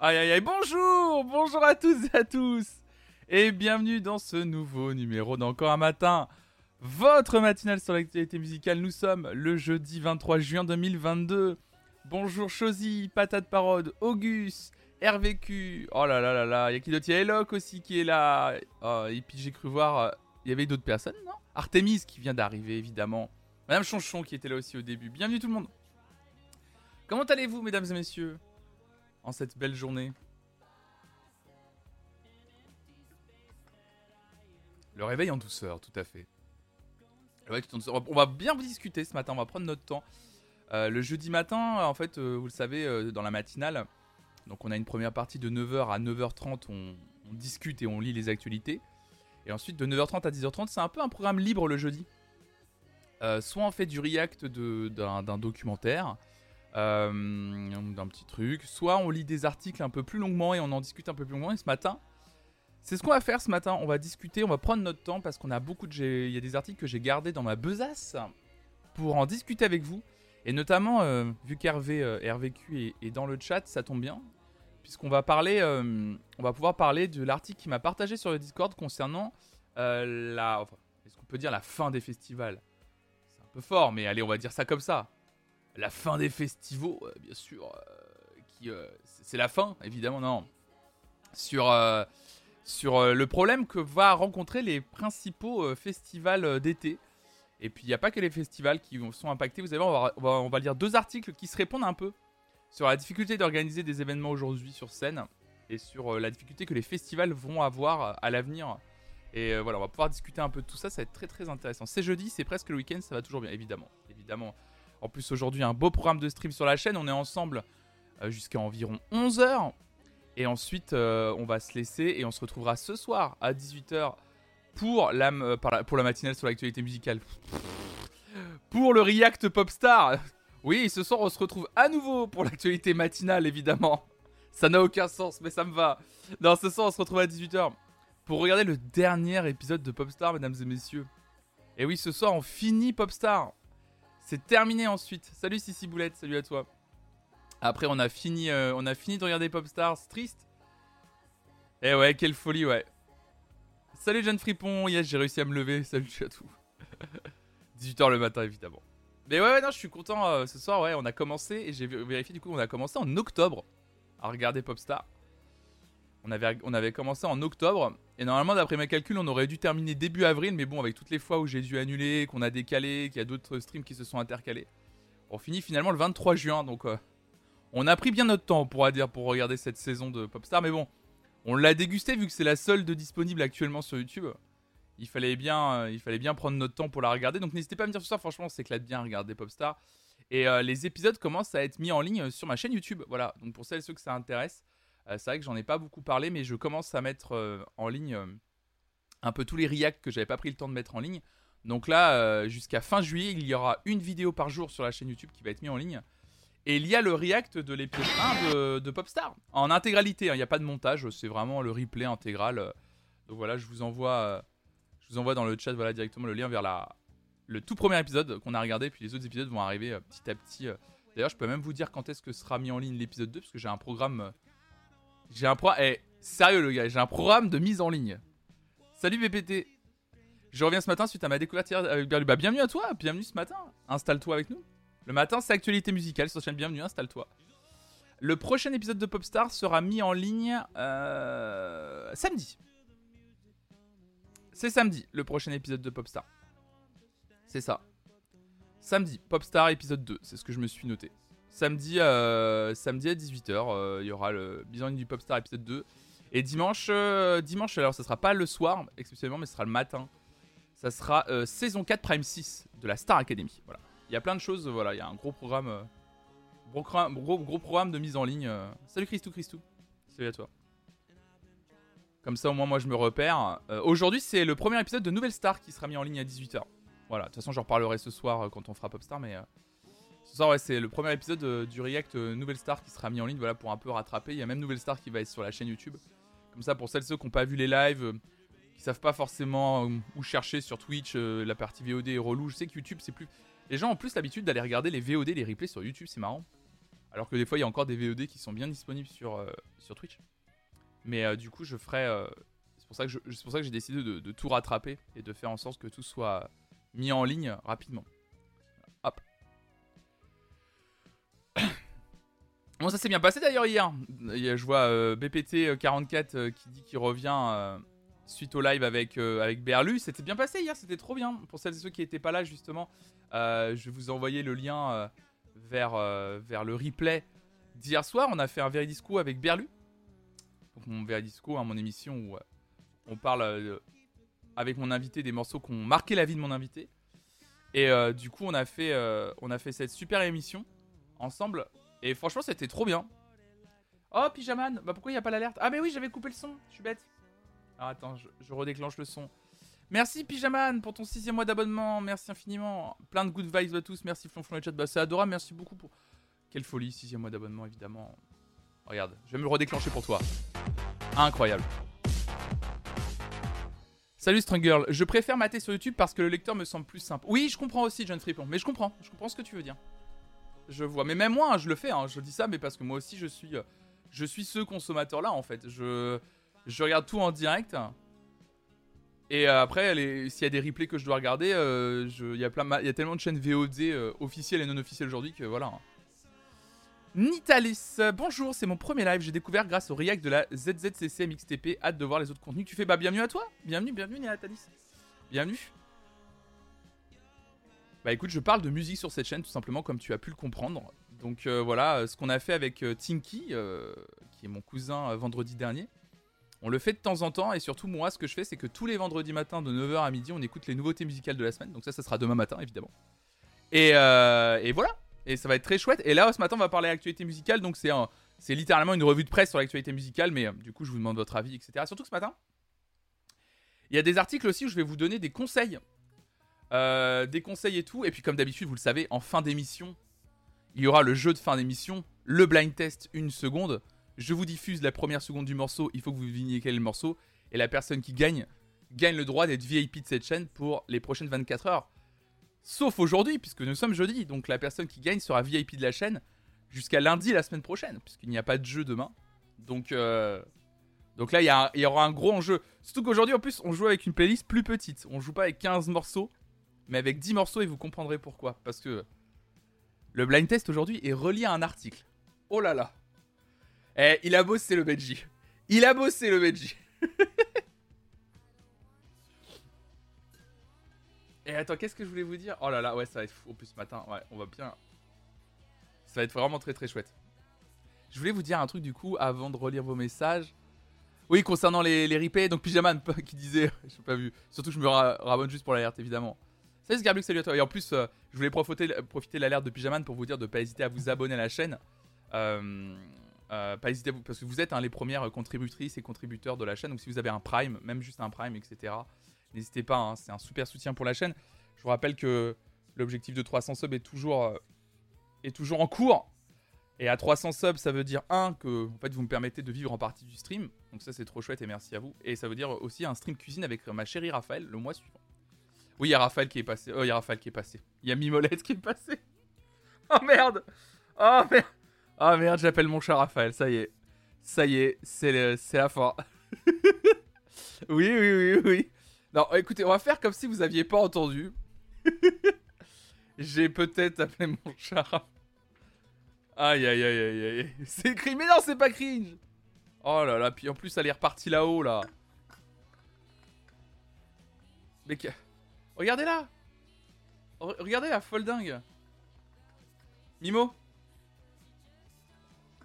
Aïe aïe aïe, bonjour Bonjour à tous et à tous Et bienvenue dans ce nouveau numéro d'Encore un matin, votre matinale sur l'actualité musicale. Nous sommes le jeudi 23 juin 2022. Bonjour Chosy, Patate Parode, Auguste, RVQ. Oh là là là là, il y a qui d'autre? Il y a Eloc aussi qui est là. Oh, et puis j'ai cru voir, euh, il y avait d'autres personnes, non? Artemis qui vient d'arriver évidemment. Madame Chonchon qui était là aussi au début. Bienvenue tout le monde. Comment allez-vous mesdames et messieurs? En cette belle journée. Le réveil en douceur, tout à fait. On va bien discuter ce matin, on va prendre notre temps. Euh, le jeudi matin, en fait, euh, vous le savez, euh, dans la matinale, donc on a une première partie de 9h à 9h30, on, on, discute et on lit les actualités. Et ensuite, de 9h30 à 10h30, c'est un peu un programme libre le jeudi. soit on fait du react d'un documentaire, d'un petit truc. Soit on lit des articles un peu plus longuement et on en discute un peu plus longuement. Et ce matin, c'est ce qu'on va faire ce matin. On va discuter, on va prendre notre temps parce qu'on a beaucoup de. Il y a des articles que j'ai gardés dans ma besace pour en discuter avec vous. Et notamment, euh, vu qu'Hervé euh, RVQ est, dans le chat, ça tombe bien. Puisqu'on va parler, on va pouvoir parler de l'article qu'il m'a partagé sur le Discord concernant la. est-ce qu'on peut dire la fin des festivals? C'est un peu fort, mais allez, on va dire ça comme ça la fin des festivals, euh, bien sûr. Euh, euh, c'est la fin, évidemment, non. Sur, sur le problème que va rencontrer les principaux festivals d'été. Et puis, il n'y a pas que les festivals qui sont impactés. Vous allez voir, on va, on lire deux articles qui se répondent un peu sur la difficulté d'organiser des événements aujourd'hui sur scène et sur la difficulté que les festivals vont avoir à l'avenir. Et voilà, on va pouvoir discuter un peu de tout ça, ça va être très très intéressant. C'est jeudi, c'est presque le week-end, ça va toujours bien, évidemment. Évidemment, en plus, aujourd'hui, un beau programme de stream sur la chaîne. On est ensemble euh, jusqu'à environ 11h. Et ensuite, euh, on va se laisser et on se retrouvera ce soir à 18h pour la, euh, pour la matinale sur l'actualité musicale. Pour le React Popstar. Oui, ce soir, on se retrouve à nouveau pour l'actualité matinale, évidemment. Ça n'a aucun sens, mais ça me va. Non, ce soir, on se retrouve à 18h pour regarder le dernier épisode de Popstar, mesdames et messieurs. Et oui, ce soir, on finit Popstar. C'est terminé ensuite. Salut Sissi Boulette, salut à toi. Après, on a fini, euh, on a fini de regarder Popstars. Triste. Eh ouais, quelle folie, ouais. Salut Jeanne Fripon. Yes, j'ai réussi à me lever. Salut Chatou. 18h le matin, évidemment. Mais ouais, ouais, non, je suis content. Euh, ce soir, ouais, on a commencé. Et j'ai vérifié, du coup, on a commencé en octobre à regarder Popstar. On avait, commencé en octobre. Et normalement, d'après mes calculs, on aurait dû terminer début avril. Mais bon, avec toutes les fois où j'ai dû annuler, qu'on a décalé, qu'il y a d'autres streams qui se sont intercalés, on finit finalement le 23 juin. Donc, euh, on a pris bien notre temps, on pourra dire, pour regarder cette saison de Popstar. Mais bon, on l'a dégusté vu que c'est la seule de disponible actuellement sur YouTube. Il fallait, bien, euh, prendre notre temps pour la regarder. Donc, n'hésitez pas à me dire tout ça. Franchement, on s'éclate bien à regarder Popstar. Et euh, les épisodes commencent à être mis en ligne sur ma chaîne YouTube. Voilà. Donc, pour celles et ceux que ça intéresse. Euh, c'est vrai que j'en ai pas beaucoup parlé, mais je commence à mettre euh, en ligne euh, un peu tous les reacts que j'avais pas pris le temps de mettre en ligne. Donc là, jusqu'à fin juillet, il y aura une vidéo par jour sur la chaîne YouTube qui va être mise en ligne. Et il y a le react de l'épisode 1 de, Popstar, en intégralité, hein. il n'y a pas de montage, c'est vraiment le replay intégral. Donc voilà, je vous envoie, je vous envoie dans le chat voilà, directement le lien vers la, le tout premier épisode qu'on a regardé, puis les autres épisodes vont arriver petit à petit. D'ailleurs, je peux même vous dire quand est-ce que sera mis en ligne l'épisode 2, parce que j'ai un programme j'ai un programme. Eh, sérieux, le gars, j'ai un programme de mise en ligne. Salut BPT. Je reviens ce matin suite à ma découverte avec Berlu. Bah, bienvenue à toi, bienvenue ce matin. Installe-toi avec nous. Le matin, c'est actualité musicale sur chaîne Bienvenue, installe-toi. Le prochain épisode de Popstar sera mis en ligne euh, samedi. C'est samedi, le prochain épisode de Popstar. C'est ça. Samedi, Popstar épisode 2, c'est ce que je me suis noté. Samedi, euh, samedi à 18h, euh, il y aura le Bison du Popstar épisode 2. Et dimanche, euh, dimanche, alors ça sera pas le soir exceptionnellement, mais ce sera le matin. Ça sera saison 4 Prime 6 de la Star Academy. Voilà. Il y a plein de choses, voilà, il y a un gros programme, de mise en ligne. Salut Christou, Christou. Salut à toi. Comme ça, au moins, moi, je me repère. Aujourd'hui, c'est le premier épisode de Nouvelle Star qui sera mis en ligne à 18h. Voilà, de toute façon, j'en reparlerai ce soir quand on fera Popstar, mais c'est le premier épisode euh, du React euh, Nouvelle Star qui sera mis en ligne voilà, pour un peu rattraper. Il y a même Nouvelle Star qui va être sur la chaîne YouTube. Comme ça, pour celles ceux qui n'ont pas vu les lives, euh, qui savent pas forcément où chercher sur Twitch, la partie VOD est relou. Je sais que YouTube, c'est plus. Les gens ont plus l'habitude d'aller regarder les VOD, les replays sur YouTube, c'est marrant. Alors que des fois, il y a encore des VOD qui sont bien disponibles sur, Twitch. Mais du coup, je ferai. c'est pour ça que j'ai décidé de tout rattraper et de faire en sorte que tout soit mis en ligne rapidement. Bon, ça s'est bien passé d'ailleurs hier. Je vois euh, BPT44 euh, qui dit qu'il revient euh, suite au live avec, euh, avec Berlu. C'était bien passé hier, c'était trop bien. Pour celles et ceux qui n'étaient pas là, justement, euh, je vais vous envoyer le lien euh, vers, euh, vers le replay d'hier soir. On a fait un Veridisco avec Berlu. Mon Veridisco, hein, mon émission où euh, on parle euh, avec mon invité des morceaux qui ont marqué la vie de mon invité. Et euh, du coup, on a, fait, euh, on a fait cette super émission ensemble. Et franchement, c'était trop bien. Oh, Pyjaman, bah pourquoi il n'y a pas l'alerte? Ah, mais oui, j'avais coupé le son, je suis bête. Alors attends, je, redéclenche le son. Merci Pyjaman pour ton sixième mois d'abonnement, merci infiniment. Plein de good vibes à tous, merci Flonflon le chat, bah c'est adorable, merci beaucoup pour... Quelle folie, sixième mois d'abonnement évidemment. Regarde, je vais me le redéclencher pour toi. Incroyable. Salut Strunggirl, je préfère mater sur YouTube parce que le lecteur me semble plus simple. Oui, je comprends aussi John Fripon, mais je comprends, je comprends ce que tu veux dire. Je vois, mais même moi, hein, je le fais, hein, je dis ça, mais parce que moi aussi je suis, euh, je suis ce consommateur-là en fait. Je, je regarde tout en direct. Et euh, après, s'il y a des replays que je dois regarder, euh, je- il y, a tellement de chaînes VOD officielles et non officielles aujourd'hui que voilà. hein. Nitalis, bonjour, c'est mon premier live. J'ai découvert grâce au react de la ZZCC MXTP. Hâte de voir les autres contenus tu fais. Bah, bienvenue à toi. Bienvenue, bienvenue, Nitalis. Bienvenue. Bah, écoute, je parle de musique sur cette chaîne, tout simplement, comme tu as pu le comprendre. Donc euh, voilà, euh, ce qu'on a fait avec euh, Tinky, qui est mon cousin vendredi dernier. On le fait de temps en temps et surtout moi ce que je fais c'est que tous les vendredis matins de 9h à midi on écoute les nouveautés musicales de la semaine. Donc ça ça sera demain matin évidemment. Et, et voilà. Et ça va être très chouette. Et là ce matin on va parler actualité musicale. Donc c'est c'est littéralement une revue de presse sur l'actualité musicale. Mais du coup je vous demande votre avis etc. Surtout que ce matin il y a des articles aussi où je vais vous donner des conseils. Euh, des conseils et tout. Et puis comme d'habitude vous le savez en fin d'émission il y aura le jeu de fin d'émission. Le blind test une seconde. Je vous diffuse la première seconde du morceau, il faut que vous deviniez quel est le morceau, et la personne qui gagne gagne le droit d'être VIP de cette chaîne pour les prochaines 24 heures. Sauf aujourd'hui, puisque nous sommes jeudi, donc la personne qui gagne sera VIP de la chaîne jusqu'à lundi la semaine prochaine, puisqu'il n'y a pas de jeu demain. Donc, euh, donc là, il y, il y aura un gros enjeu. Surtout qu'aujourd'hui, en plus, on joue avec une playlist plus petite. On joue pas avec 15 morceaux, mais avec 10 morceaux, et vous comprendrez pourquoi. Parce que le blind test aujourd'hui est relié à un article. Oh là là. Eh, il a bossé le Benji. Il a bossé le Benji. Et attends, qu'est-ce que je voulais vous dire? Oh là là, ouais, ça va être fou. En plus, ce matin, ouais, on va bien. Ça va être vraiment très très chouette. Je voulais vous dire un truc du coup avant de relire vos messages. Oui, concernant les, les replays, donc Pyjaman qui disait, j'ai pas vu, surtout que je me ra- rabonne juste pour l'alerte évidemment. Salut Scarblux, salut à toi. Et en plus, euh, je voulais profiter, profiter de l'alerte de Pyjaman pour vous dire de pas hésiter à vous abonner à la chaîne. Euh, euh, pas parce que vous êtes hein, les premières contributrices et contributeurs de la chaîne. Donc si vous avez un Prime, même juste un Prime, etc., n'hésitez pas. hein, c'est un super soutien pour la chaîne. Je vous rappelle que l'objectif de 300 subs est toujours, est toujours en cours. Et à 300 subs, ça veut dire un que en fait vous me permettez de vivre en partie du stream. Donc ça c'est trop chouette et merci à vous. Et ça veut dire aussi un stream cuisine avec ma chérie Raphaël le mois suivant. Oui, il y a Raphaël qui est passé. Oh, il y a Raphaël qui est passé. Il y a Mimolette qui est passé. Oh merde. Oh merde. Oh merde, j'appelle mon chat Raphaël. Ça y est. Ça y est, c'est la fin. oui, oui, oui, oui. Non, écoutez, on va faire comme si vous aviez pas entendu. J'ai peut-être appelé mon chat Raphaël. Aïe aïe aïe aïe aïe. C'est cringe. Mais non, c'est pas cringe. Oh là là, puis en plus, elle est repartie là-haut là. Mais que... Regardez là. Re- Regardez la folle dingue. Mimo.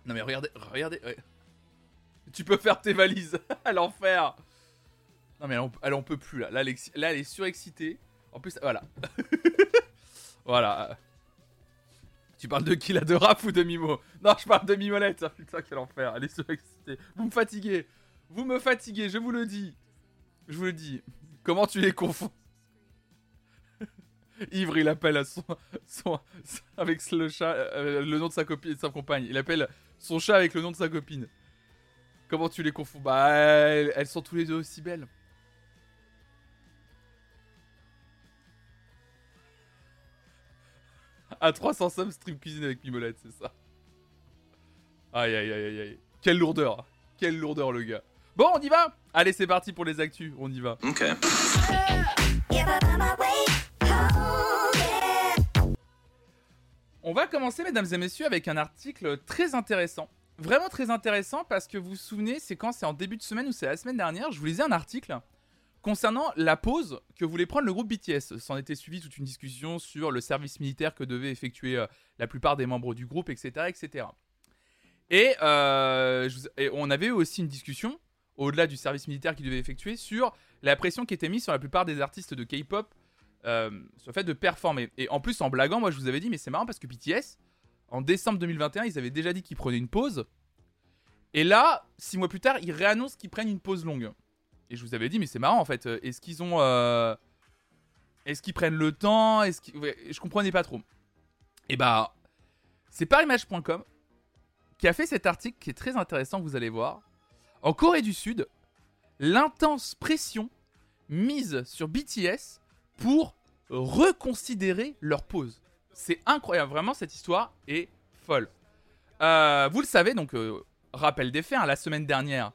Non mais regardez, regardez. Tu peux faire tes valises à l'enfer. Non mais elle en, peut plus là. Là elle, est, là, elle est surexcitée. En plus, voilà. voilà. Tu parles de qui là? De Raph ou de Mimo? Non, je parle de Mimolette. Ah, putain, quel enfer. Elle est surexcitée. Vous me fatiguez. Vous me fatiguez, je vous le dis. Je vous le dis. Comment tu les confonds? Ivre, il appelle à son, son- avec le chat, euh, le nom de sa copine, de sa compagne. Il appelle son chat avec le nom de sa copine. Comment tu les confonds? Bah, elles, elles sont tous les deux aussi belles. À 300 subs, stream cuisine avec Mimolette, c'est ça. Aïe aïe aïe aïe. Quelle lourdeur. Quelle lourdeur le gars. Bon, on y va? Allez, c'est parti pour les actus. On y va. Ok. On va commencer, mesdames et messieurs, avec un article très intéressant. Vraiment très intéressant parce que vous vous souvenez, c'est quand c'est en début de semaine ou c'est la semaine dernière, je vous lisais un article concernant la pause que voulait prendre le groupe BTS. S'en était suivi toute une discussion sur le service militaire que devaient effectuer euh, la plupart des membres du groupe, etc. etc. Et, euh, et on avait eu aussi une discussion, au-delà du service militaire qu'ils devaient effectuer, sur la pression qui était mise sur la plupart des artistes de K-pop euh, sur le fait de performer. Et en plus, en blaguant, moi je vous avais dit, mais c'est marrant parce que BTS, en décembre 2021, ils avaient déjà dit qu'ils prenaient une pause. Et là, six mois plus tard, ils réannoncent qu'ils prennent une pause longue. Et je vous avais dit, mais c'est marrant en fait. Est-ce qu'ils ont. euh, Est-ce qu'ils prennent le temps? Est-ce je comprenais pas trop. Et bah. C'est parimage.com qui a fait cet article qui est très intéressant, vous allez voir. En Corée du Sud, l'intense pression mise sur BTS pour reconsidérer leur pause. C'est incroyable, vraiment cette histoire est folle. Euh, vous le savez, donc euh, rappel des faits, hein, la semaine dernière,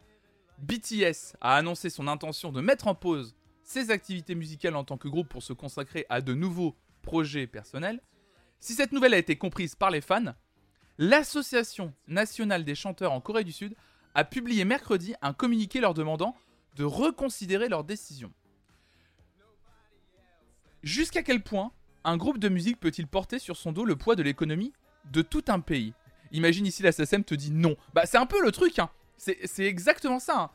BTS a annoncé son intention de mettre en pause ses activités musicales en tant que groupe pour se consacrer à de nouveaux projets personnels. Si cette nouvelle a été comprise par les fans, l'Association nationale des chanteurs en Corée du Sud a publié mercredi un communiqué leur demandant de reconsidérer leur décision. Jusqu'à quel point un groupe de musique peut-il porter sur son dos le poids de l'économie de tout un pays? Imagine ici la SSM te dit non. Bah c'est un peu le truc, hein. C'est exactement ça. hein.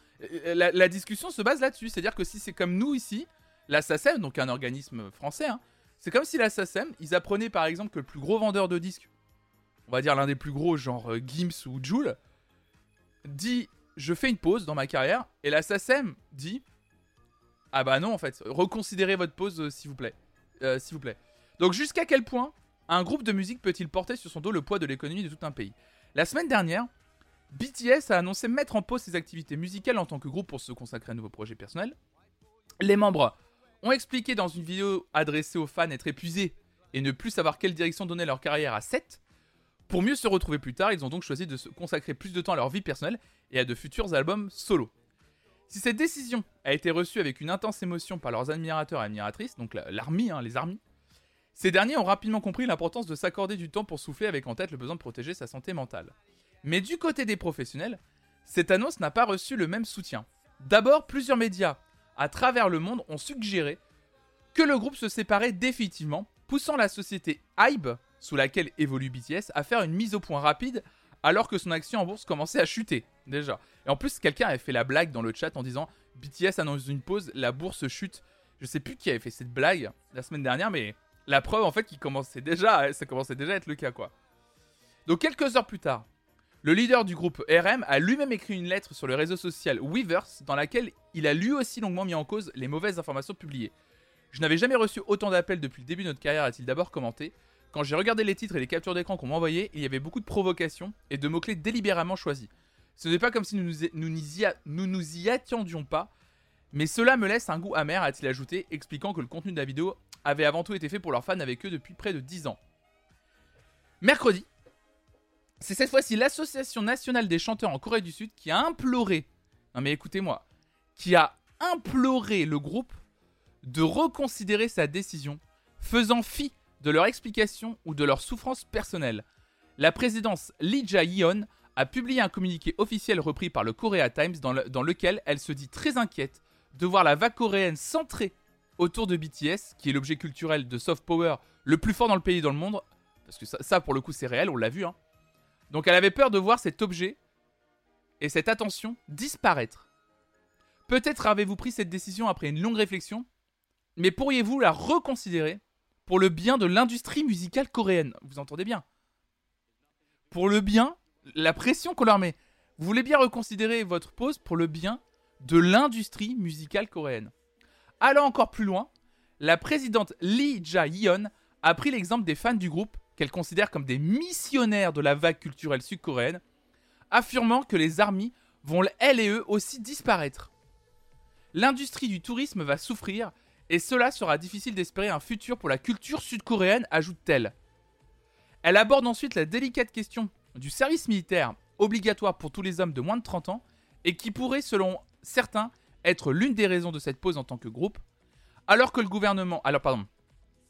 Euh, La, discussion se base là-dessus. C'est-à-dire que si c'est comme nous ici, la SACEM, donc un organisme français, hein, c'est comme si la SACEM, ils apprenaient par exemple que le plus gros vendeur de disques, on va dire l'un des plus gros, genre euh, Gims ou Joule, dit je fais une pause dans ma carrière, et la SACEM dit ah bah non en fait, reconsidérez votre pause euh, s'il vous plaît. Euh, s'il vous plaît. Donc jusqu'à quel point un groupe de musique peut-il porter sur son dos le poids de l'économie de tout un pays? La semaine dernière, BTS a annoncé mettre en pause ses activités musicales en tant que groupe pour se consacrer à un nouveau projet personnel. Les membres ont expliqué dans une vidéo adressée aux fans être épuisés et ne plus savoir quelle direction donner leur carrière à 7. Pour mieux se retrouver plus tard, ils ont donc choisi de se consacrer plus de temps à leur vie personnelle et à de futurs albums solo. Si cette décision a été reçue avec une intense émotion par leurs admirateurs et admiratrices, donc la- l'armée, hein, les armies, ces derniers ont rapidement compris l'importance de s'accorder du temps pour souffler avec en tête le besoin de protéger sa santé mentale. Mais du côté des professionnels, cette annonce n'a pas reçu le même soutien. D'abord, plusieurs médias à travers le monde ont suggéré que le groupe se séparait définitivement, poussant la société Hybe, sous laquelle évolue BTS, à faire une mise au point rapide alors que son action en bourse commençait à chuter déjà. Et en plus, quelqu'un avait fait la blague dans le chat en disant BTS annonce une pause, la bourse chute. Je sais plus qui avait fait cette blague la semaine dernière, mais la preuve en fait qu'il commençait déjà, ça commençait déjà à être le cas quoi. Donc quelques heures plus tard, le leader du groupe RM a lui-même écrit une lettre sur le réseau social Weavers dans laquelle il a lui aussi longuement mis en cause les mauvaises informations publiées. Je n'avais jamais reçu autant d'appels depuis le début de notre carrière, a-t-il d'abord commenté. Quand j'ai regardé les titres et les captures d'écran qu'on m'envoyait, il y avait beaucoup de provocations et de mots-clés délibérément choisis. Ce n'est pas comme si nous nous, nous y attendions pas, mais cela me laisse un goût amer, a-t-il ajouté, expliquant que le contenu de la vidéo avait avant tout été fait pour leurs fans avec eux depuis près de 10 ans. Mercredi, c'est cette fois-ci l'Association nationale des chanteurs en Corée du Sud qui a imploré, non mais écoutez-moi, qui a imploré le groupe de reconsidérer sa décision, faisant fi de leur explication ou de leur souffrance personnelle. La présidence Lee Jae-yeon a publié un communiqué officiel repris par le Korea Times dans, le- dans lequel elle se dit très inquiète de voir la vague coréenne centrée autour de BTS, qui est l'objet culturel de soft power le plus fort dans le pays et dans le monde, parce que ça, ça, pour le coup c'est réel, on l'a vu. Hein. Donc elle avait peur de voir cet objet et cette attention disparaître. Peut-être avez-vous pris cette décision après une longue réflexion, mais pourriez-vous la reconsidérer pour le bien de l'industrie musicale coréenne? Vous entendez bien? Pour le bien, la pression qu'on leur met. Vous voulez bien reconsidérer votre pause pour le bien de l'industrie musicale coréenne. Allant encore plus loin, la présidente Lee Jae-yeon a pris l'exemple des fans du groupe qu'elle considère comme des missionnaires de la vague culturelle sud-coréenne, affirmant que les armies vont elles et eux aussi disparaître. L'industrie du tourisme va souffrir et cela sera difficile d'espérer un futur pour la culture sud-coréenne, ajoute-t-elle. Elle aborde ensuite la délicate question du service militaire obligatoire pour tous les hommes de moins de 30 ans et qui pourrait, selon certains, être l'une des raisons de cette pause en tant que groupe, alors que le gouvernement, alors pardon,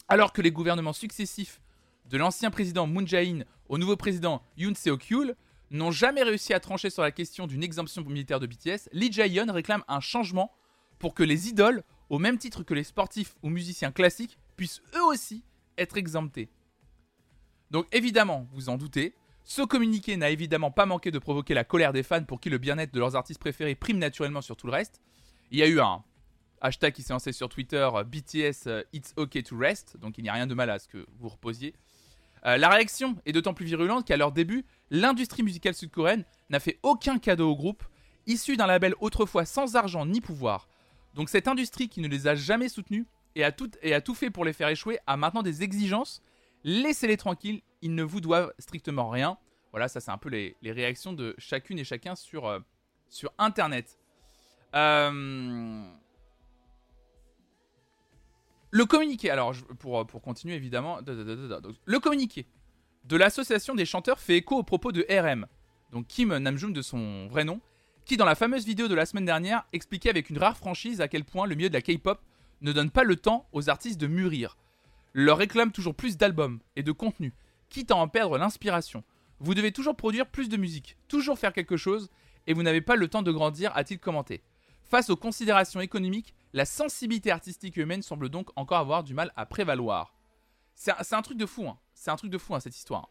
alors que les gouvernements successifs de l'ancien président Moon Jae-in au nouveau président Yoon Seok-yeol n'ont jamais réussi à trancher sur la question d'une exemption militaire de BTS, Lee Jae-yeon réclame un changement pour que les idoles, au même titre que les sportifs ou musiciens classiques, puissent eux aussi être exemptés. Donc évidemment, vous en doutez, ce communiqué n'a évidemment pas manqué de provoquer la colère des fans pour qui le bien-être de leurs artistes préférés prime naturellement sur tout le reste. Il y a eu un hashtag qui s'est lancé sur Twitter, BTS euh, It's OK to Rest, donc il n'y a rien de mal à ce que vous reposiez. Euh, la réaction est d'autant plus virulente qu'à leur début, l'industrie musicale sud-coréenne n'a fait aucun cadeau au groupe, issu d'un label autrefois sans argent ni pouvoir. Donc cette industrie qui ne les a jamais soutenus et a tout fait pour les faire échouer a maintenant des exigences. Laissez-les tranquilles, ils ne vous doivent strictement rien. Voilà, ça c'est un peu les, réactions de chacune et chacun sur, euh, Internet. Euh, le communiqué, alors pour, pour continuer évidemment, le communiqué de l'association des chanteurs fait écho aux propos de RM, donc Kim Namjoon de son vrai nom, qui dans la fameuse vidéo de la semaine dernière expliquait avec une rare franchise à quel point le milieu de la K-pop ne donne pas le temps aux artistes de mûrir, leur réclame toujours plus d'albums et de contenu, quitte à en perdre l'inspiration. Vous devez toujours produire plus de musique, toujours faire quelque chose, et vous n'avez pas le temps de grandir, a-t-il commenté. Face aux considérations économiques, la sensibilité artistique humaine semble donc encore avoir du mal à prévaloir. C'est un, truc de fou, hein. c'est un truc de fou hein, cette histoire.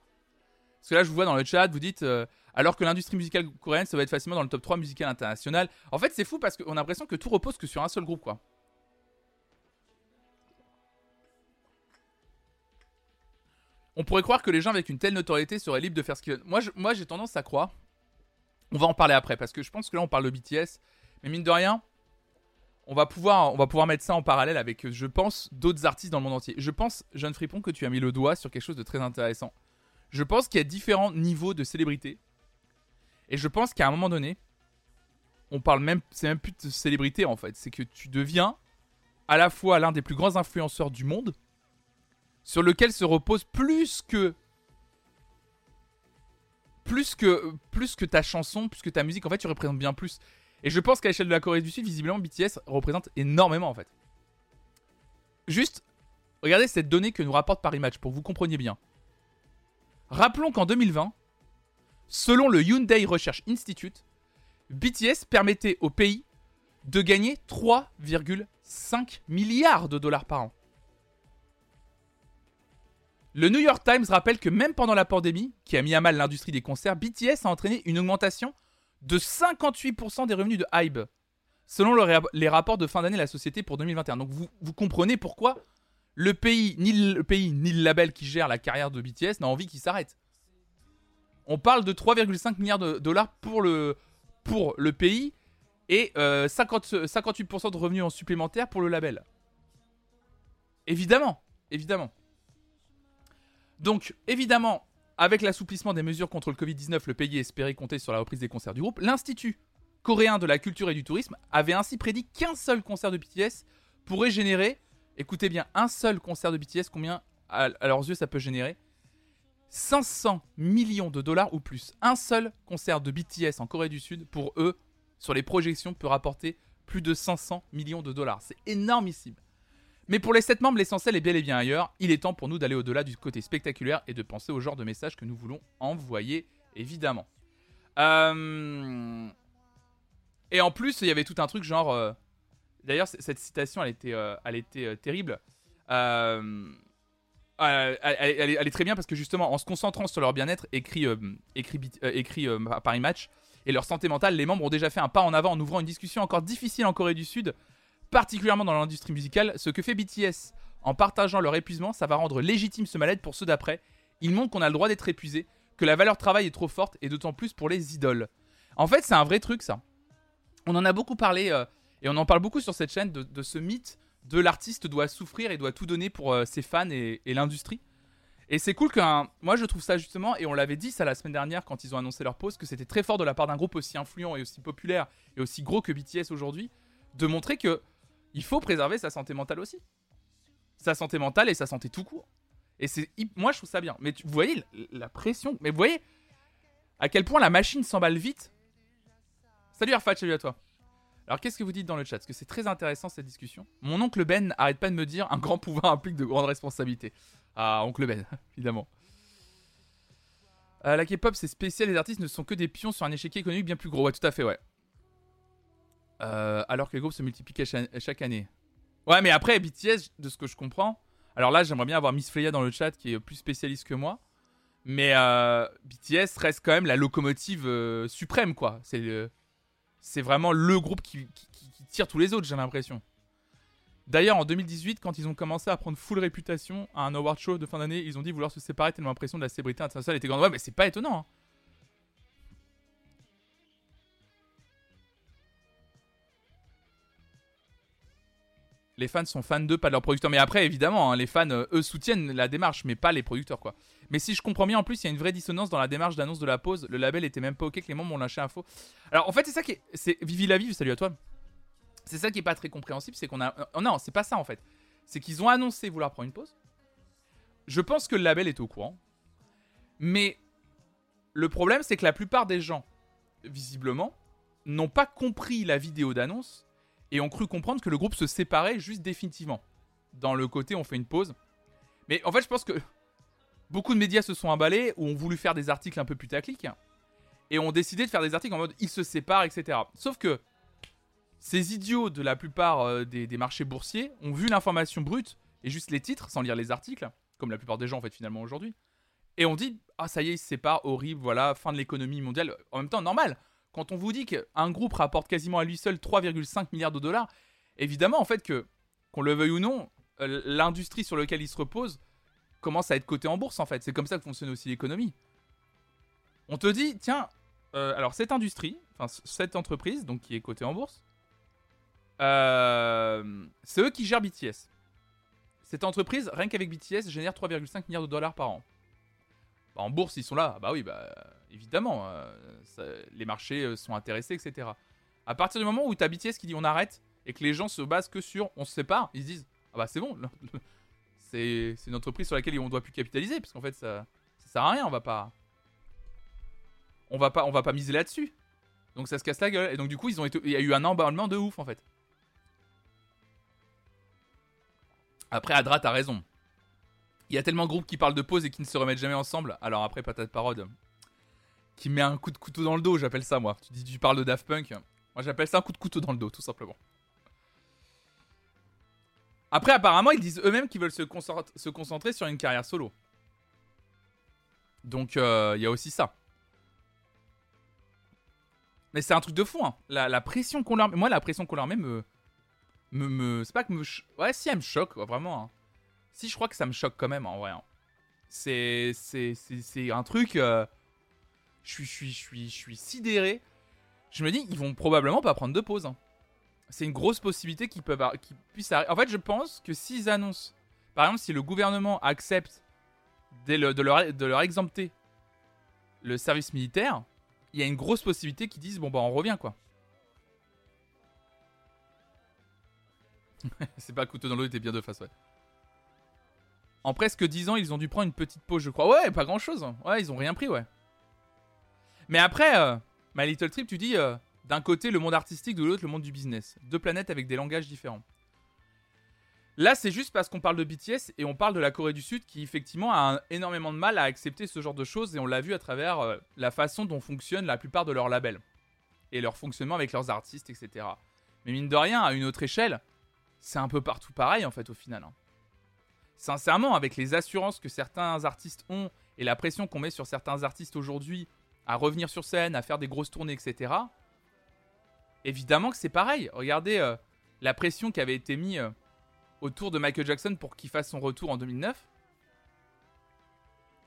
Parce que là, je vous vois dans le chat, vous dites, euh, alors que l'industrie musicale coréenne, ça va être facilement dans le top 3 musical international. En fait, c'est fou parce qu'on a l'impression que tout repose que sur un seul groupe, quoi. On pourrait croire que les gens avec une telle notoriété seraient libres de faire ce qu'ils veulent. Moi, moi, j'ai tendance à croire. On va en parler après parce que je pense que là, on parle de BTS. Mais mine de rien, on va pouvoir, mettre ça en parallèle avec, je pense, d'autres artistes dans le monde entier. Je pense, Jeanne Fripon, que tu as mis le doigt sur quelque chose de très intéressant. Je pense qu'il y a différents niveaux de célébrité. Et je pense qu'à un moment donné, on parle même, c'est même plus de célébrité en fait. C'est que tu deviens à la fois l'un des plus grands influenceurs du monde, sur lequel se repose plus que plus que plus que ta chanson, plus que ta musique. En fait, tu représentes bien plus. Et je pense qu'à l'échelle de la Corée du Sud, visiblement, BTS représente énormément en fait. Juste, regardez cette donnée que nous rapporte Paris Match pour que vous compreniez bien. Rappelons qu'en 2020, selon le Hyundai Research Institute, BTS permettait au pays de gagner 3,5 milliards de dollars par an. Le New York Times rappelle que même pendant la pandémie, qui a mis à mal l'industrie des concerts, BTS a entraîné une augmentation de 58% des revenus de Hybe, selon les rapports de fin d'année de la société pour 2021. Donc vous, comprenez pourquoi le pays, ni le pays, ni le label qui gère la carrière de BTS n'a envie qu'il s'arrête. On parle de 3,5 milliards de dollars pour le, pour le pays et 50, euh, 58% de revenus en supplémentaire pour le label. Évidemment, évidemment. Donc, évidemment, avec l'assouplissement des mesures contre le Covid-19, le pays espérait compter sur la reprise des concerts du groupe. L'Institut coréen de la culture et du tourisme avait ainsi prédit qu'un seul concert de BTS pourrait générer, écoutez bien, un seul concert de BTS, combien à, leurs yeux ça peut générer? 500 millions de dollars ou plus. Un seul concert de BTS en Corée du Sud, pour eux, sur les projections, peut rapporter plus de 500 millions de dollars. C'est énormissime. Mais pour les 7 membres, l'essentiel est bel et bien ailleurs. Il est temps pour nous d'aller au-delà du côté spectaculaire et de penser au genre de message que nous voulons envoyer, évidemment. Euh, et en plus, il y avait tout un truc genre. Euh, d'ailleurs, cette citation, elle était, euh, elle était terrible. Elle, est, très bien parce que justement, en se concentrant sur leur bien-être, écrit, écrit, écrit Paris Match, et leur santé mentale, les membres ont déjà fait un pas en avant en ouvrant une discussion encore difficile en Corée du Sud particulièrement dans l'industrie musicale, ce que fait BTS en partageant leur épuisement, ça va rendre légitime ce mal-être pour ceux d'après. Il montre qu'on a le droit d'être épuisé, que la valeur travail est trop forte et d'autant plus pour les idoles. En fait, c'est un vrai truc ça. On en a beaucoup parlé euh, et on en parle beaucoup sur cette chaîne de, ce mythe de l'artiste doit souffrir et doit tout donner pour euh, ses fans et, l'industrie. Et c'est cool qu'un. Moi, je trouve ça justement, et on l'avait dit ça la semaine dernière quand ils ont annoncé leur pause, que c'était très fort de la part d'un groupe aussi influent et aussi populaire et aussi gros que BTS aujourd'hui, de montrer que il faut préserver sa santé mentale aussi. Sa santé mentale et sa santé tout court. Et c'est moi je trouve ça bien. Mais vous voyez la pression. Mais vous voyez, À quel point la machine s'emballe vite. Salut Arfat, salut à toi. Alors qu'est-ce que vous dites dans le chat? Parce que c'est très intéressant cette discussion. Mon oncle Ben arrête pas de me dire un grand pouvoir implique de grandes responsabilités. Ah, oncle Ben, évidemment. Euh, la K-pop c'est spécial, les artistes ne sont que des pions sur un échiquier économique bien plus gros. Ouais, tout à fait, ouais. Euh, alors que les groupes se multiplient chaque année. Ouais, mais après, BTS, de ce que je comprends. Alors là, j'aimerais bien avoir Miss Freya dans le chat qui est plus spécialiste que moi. Mais euh, BTS reste quand même la locomotive suprême, quoi. C'est vraiment le groupe qui, tire tous les autres, j'ai l'impression. D'ailleurs, en 2018, quand ils ont commencé à prendre full réputation à un award show de fin d'année, ils ont dit vouloir se séparer tellement l'impression de la célébrité internationale était grande. Ouais, mais c'est pas étonnant. Hein. Les fans sont fans d'eux, pas de leurs producteurs. Mais après, évidemment, hein, les fans, euh, eux, soutiennent la démarche, mais pas les producteurs, quoi. Mais si je comprends bien, en plus, il y a une vraie dissonance dans la démarche d'annonce de la pause. Le label était même pas ok que les membres ont lâché info. Alors, en fait, c'est ça qui est. C'est Vivi la Vive, salut à toi. C'est ça qui est pas très compréhensible, c'est qu'on a. Euh, non, c'est pas ça, en fait. C'est qu'ils ont annoncé vouloir prendre une pause. Je pense que le label est au courant. Mais le problème, c'est que la plupart des gens, visiblement, n'ont pas compris la vidéo d'annonce et ont cru comprendre que le groupe se séparait juste définitivement. Dans le côté, on fait une pause. Mais en fait, je pense que beaucoup de médias se sont emballés ou ont voulu faire des articles un peu putaclic et ont décidé de faire des articles en mode ils se séparent, etc. Sauf que ces idiots de la plupart euh, des, marchés boursiers ont vu l'information brute et juste les titres sans lire les articles, comme la plupart des gens en fait finalement aujourd'hui, et on dit ah ça y est ils se séparent, horrible, voilà fin de l'économie mondiale. En même temps normal, quand on vous dit qu'un groupe rapporte quasiment à lui seul 3,5 milliards de dollars, évidemment, en fait, que, qu'on le veuille ou non, euh, l'industrie sur laquelle il se repose commence à être cotée en bourse, en fait. C'est comme ça que fonctionne aussi l'économie. On te dit, tiens, euh, alors cette industrie, enfin cette entreprise, donc qui est cotée en bourse, euh, c'est eux qui gèrent BTS. Cette entreprise, rien qu'avec BTS, génère 3,5 milliards de dollars par an. Bah, en bourse, ils sont là. Bah oui, bah évidemment, euh, les marchés euh, sont intéressés, etc. À partir du moment où tu as BTS qui dit on arrête et que les gens se basent que sur on se sépare, ils se disent ah bah c'est bon, c'est une entreprise sur laquelle on doit plus capitaliser parce qu'en fait ça, ça sert à rien, on va pas on va pas on va pas miser là-dessus. Donc ça se casse la gueule et donc du coup ils ont été il y a eu un emballement de ouf en fait. Après Adra t'as raison. Il y a tellement de groupes qui parlent de pause et qui ne se remettent jamais ensemble. Alors après, patate parode. Qui met un coup de couteau dans le dos, j'appelle ça moi. Tu dis, tu parles de Daft Punk. Moi, j'appelle ça un coup de couteau dans le dos, tout simplement. Après, apparemment, ils disent eux-mêmes qu'ils veulent se, concentrer sur une carrière solo. Donc, euh, il y a aussi ça. Mais c'est un truc de fou, hein. La, pression qu'on leur met. Moi, la pression qu'on leur met me. me, me... C'est pas que me. Ouais, si, elle me choque, vraiment. Hein. Si, je crois que ça me choque quand même en vrai. Hein. C'est, c'est, c'est, un truc. Euh, je suis, je suis, je suis, je sidéré. Je me dis, ils vont probablement pas prendre de pause. Hein. C'est une grosse possibilité qu'ils puissent. En fait, je pense que s'ils annoncent, par exemple, si le gouvernement accepte de, leur, de leur exempter le service militaire, il y a une grosse possibilité qu'ils disent bon bah on revient quoi. c'est pas couteau dans l'eau, était bien de face ouais. En presque 10 ans, ils ont dû prendre une petite pause, je crois. Ouais, pas grand chose. Hein. Ouais, ils ont rien pris, ouais. Mais après, euh, My Little Trip, tu dis euh, d'un côté le monde artistique, de l'autre le monde du business. Deux planètes avec des langages différents. Là, c'est juste parce qu'on parle de BTS et on parle de la Corée du Sud qui, effectivement, a énormément de mal à accepter ce genre de choses et on l'a vu à travers euh, la façon dont fonctionnent la plupart de leurs labels et leur fonctionnement avec leurs artistes, etc. Mais mine de rien, à une autre échelle, c'est un peu partout pareil en fait au final. Hein sincèrement, avec les assurances que certains artistes ont et la pression qu'on met sur certains artistes aujourd'hui à revenir sur scène, à faire des grosses tournées, etc., évidemment que c'est pareil. Regardez euh, la pression qui avait été mise euh, autour de Michael Jackson pour qu'il fasse son retour en 2009.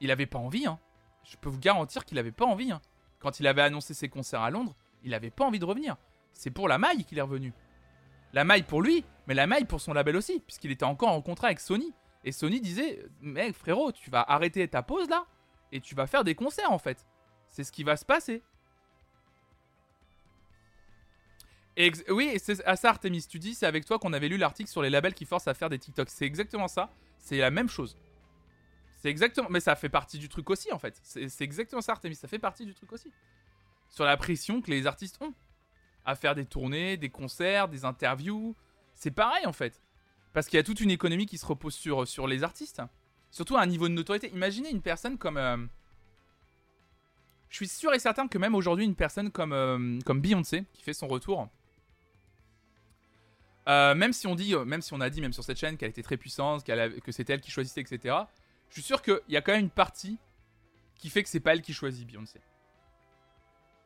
Il avait pas envie, hein. Je peux vous garantir qu'il avait pas envie. Hein. Quand il avait annoncé ses concerts à Londres, il avait pas envie de revenir. C'est pour la maille qu'il est revenu. La maille pour lui, mais la maille pour son label aussi, puisqu'il était encore en contrat avec Sony. Et Sony disait, mec frérot, tu vas arrêter ta pause là et tu vas faire des concerts en fait. C'est ce qui va se passer. oui, c'est à ça Artemis, tu dis, c'est avec toi qu'on avait lu l'article sur les labels qui forcent à faire des TikTok. C'est exactement ça. C'est la même chose. C'est exactement. Mais ça fait partie du truc aussi, en fait. C'est exactement ça, Artemis. Ça fait partie du truc aussi. Sur la pression que les artistes ont. À faire des tournées, des concerts, des interviews. C'est pareil, en fait. Parce qu'il y a toute une économie qui se repose sur, sur les artistes. Surtout à un niveau de notoriété. Imaginez une personne comme. Euh, je suis sûr et certain que même aujourd'hui, une personne comme, euh, comme Beyoncé, qui fait son retour, euh, même si on dit, même si on a dit, même sur cette chaîne, qu'elle était très puissante, que c'était elle qui choisissait, etc. Je suis sûr qu'il y a quand même une partie qui fait que c'est pas elle qui choisit Beyoncé.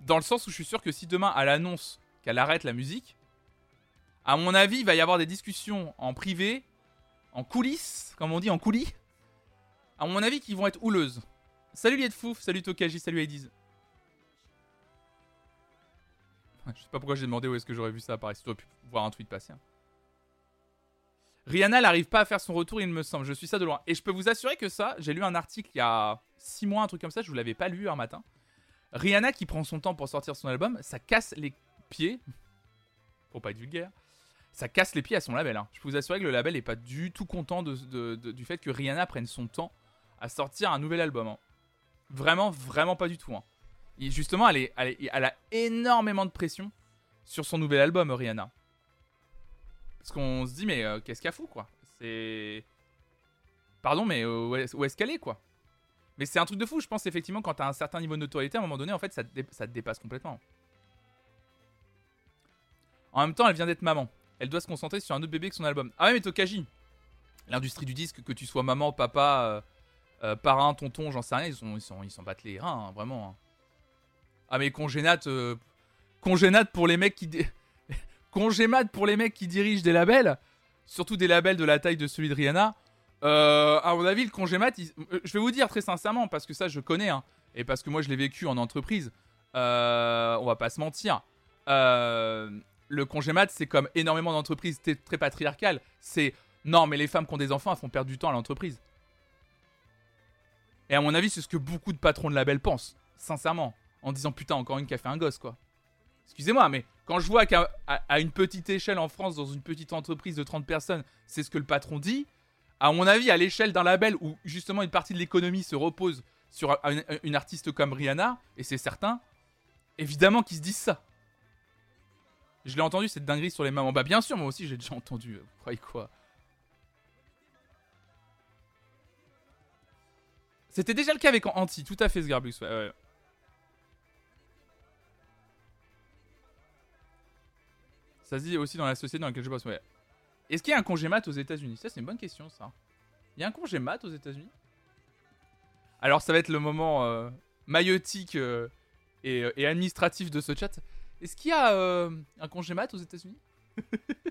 Dans le sens où je suis sûr que si demain elle annonce qu'elle arrête la musique, à mon avis, il va y avoir des discussions en privé, en coulisses, comme on dit, en coulis. À mon avis, qui vont être houleuses. Salut Lietfouf, salut Tokaji, salut Aidiz. Je sais pas pourquoi j'ai demandé où est-ce que j'aurais vu ça apparaître. Tu pu voir un tweet passer. Hein. Rihanna n'arrive pas à faire son retour, il me semble. Je suis ça de loin. Et je peux vous assurer que ça, j'ai lu un article il y a 6 mois, un truc comme ça, je vous l'avais pas lu un matin. Rihanna qui prend son temps pour sortir son album, ça casse les pieds. Pour pas être vulgaire. Ça casse les pieds à son label. Hein. Je peux vous assurer que le label est pas du tout content du fait que Rihanna prenne son temps à sortir un nouvel album. Hein. Vraiment, vraiment pas du tout. Hein. justement, elle, a énormément de pression sur son nouvel album, Rihanna. Parce qu'on se dit, mais euh, qu'est-ce qu'elle fout, quoi? C'est. Pardon, mais euh, où est-ce qu'elle est, quoi? Mais c'est un truc de fou, je pense, effectivement, quand t'as un certain niveau de notoriété, à un moment donné, en fait, ça te, dépasse complètement. En même temps, elle vient d'être maman. Elle doit se concentrer sur un autre bébé que son album. Ah ouais, mais Tokaji L'industrie du disque, que tu sois maman, papa, euh, parrain, tonton, j'en sais rien, ils s'en ils sont, ils battent les reins, hein, vraiment. Hein. Ah mais congénate, congénate pour les mecs qui... Pour les mecs qui dirigent des labels, surtout des labels de la taille de celui de Rihanna. Euh, à mon avis, le congémat, euh, je vais vous dire très sincèrement, parce que ça je connais, hein, et parce que moi je l'ai vécu en entreprise, euh, on va pas se mentir. le congémat, c'est comme énormément d'entreprises très patriarcales. C'est non, mais les femmes qui ont des enfants, font perdre du temps à l'entreprise. Et à mon avis, c'est ce que beaucoup de patrons de labels pensent, sincèrement, en disant putain, encore une qui a fait un gosse, quoi. Excusez-moi, mais quand je vois qu'à une petite échelle en France, dans une petite entreprise de 30 personnes, c'est ce que le patron dit, à mon avis, à l'échelle d'un label où justement une partie de l'économie se repose sur une, artiste comme Rihanna, et c'est certain, évidemment qu'ils se disent ça. Je l'ai entendu cette dinguerie sur les mamans. Bah bien sûr, moi aussi j'ai déjà entendu. Vous croyez quoi? C'était déjà le cas avec Anti, tout à fait. Ouais, ouais. Ça se dit aussi dans la société dans laquelle je bosse. Ouais. Est-ce qu'il y a un congé mat aux États-Unis? Ça, c'est une bonne question, ça. Y a un congé mat aux États-Unis? Alors, ça va être le moment euh, maïotique euh, euh, et, administratif de ce chat. Est-ce qu'il y a un congé mat aux États-Unis?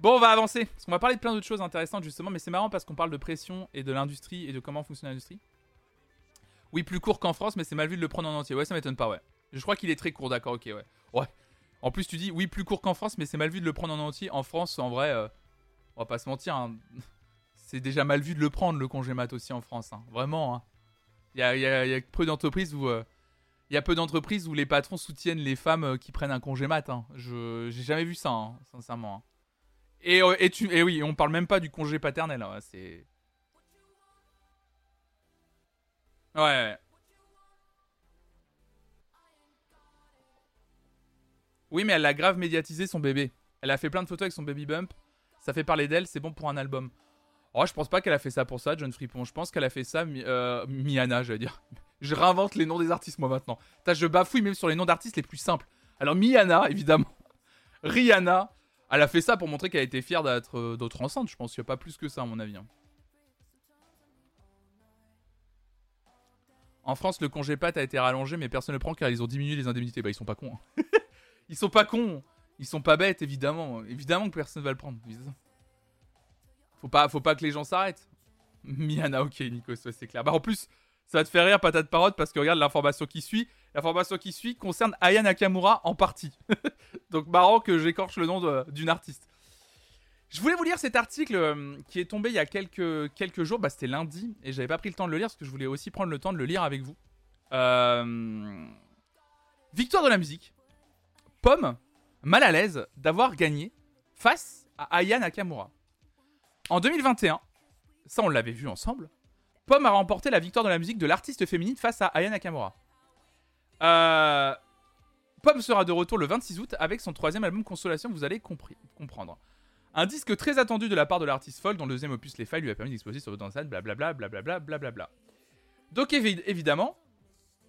Bon, on va avancer. Parce qu'on va parler de plein d'autres choses intéressantes, justement. Mais c'est marrant parce qu'on parle de pression et de l'industrie et de comment fonctionne l'industrie. Oui, plus court qu'en France, mais c'est mal vu de le prendre en entier. Ouais, ça m'étonne pas, ouais. Je crois qu'il est très court, d'accord, ok, ouais. Ouais. En plus, tu dis, oui, plus court qu'en France, mais c'est mal vu de le prendre en entier. En France, en vrai, euh, on va pas se mentir, hein. c'est déjà mal vu de le prendre, le congé mat aussi en France. Hein. Vraiment. Il hein. y, a, y, a, peu d'entreprises où. Euh, il y a peu d'entreprises où les patrons soutiennent les femmes euh, qui prennent un congé mat. Je j'ai jamais vu ça, sincèrement. Et, et, tu, et oui, on parle même pas du congé paternel. c'est. Ouais. Oui, mais elle a grave médiatisé son bébé. Elle a fait plein de photos avec son baby bump. Ça fait parler d'elle, c'est bon pour un album. Oh, je pense pas qu'elle a fait ça pour ça, John Fripon. Je pense qu'elle a fait ça, euh, Miana, j'allais dire. Je réinvente les noms des artistes, moi, maintenant. T'as, je bafouille même sur les noms d'artistes les plus simples. Alors, Miana, évidemment. Rihanna. Elle a fait ça pour montrer qu'elle était fière d'être, euh, d'autres enceinte. Je pense qu'il n'y a pas plus que ça, à mon avis. Hein. En France, le congé pâte a été rallongé, mais personne ne le prend car ils ont diminué les indemnités. Bah, ils sont pas cons. Hein. Ils sont pas cons. Ils sont pas bêtes, évidemment. Évidemment que personne va le prendre. Faut pas, faut pas que les gens s'arrêtent. Miana, ok, Nico, c'est clair. Bah, en plus, ça va te faire rire, patate parotte, parce que regarde l'information qui suit. L'information qui suit concerne Aya Nakamura en partie. Donc, marrant que j'écorche le nom d'une artiste. Je voulais vous lire cet article euh, qui est tombé il y a quelques, quelques jours. Bah, c'était lundi, et j'avais pas pris le temps de le lire, parce que je voulais aussi prendre le temps de le lire avec vous. Euh, Victoire de la musique. Pomme, mal à l'aise d'avoir gagné face à Aya Nakamura. En 2021, ça on l'avait vu ensemble, Pomme a remporté la victoire de la musique de l'artiste féminine face à Aya Nakamura. Euh, Pomme sera de retour le 26 août avec son troisième album Consolation, vous allez comprendre. Un disque très attendu de la part de l'artiste folk, dont le deuxième opus Les Failles lui a permis d'exploser sur dans blablabla, blablabla, blablabla. Donc évidemment,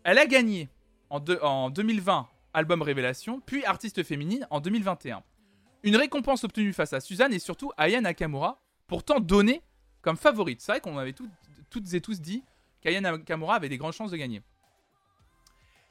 elle a gagné en, en 2020 album Révélation, puis artiste féminine en 2021. Une récompense obtenue face à Suzanne et surtout Aya Nakamura, pourtant donnée comme favorite. C'est vrai qu'on avait toutes et tous dit qu'Aya Nakamura avait des grandes chances de gagner.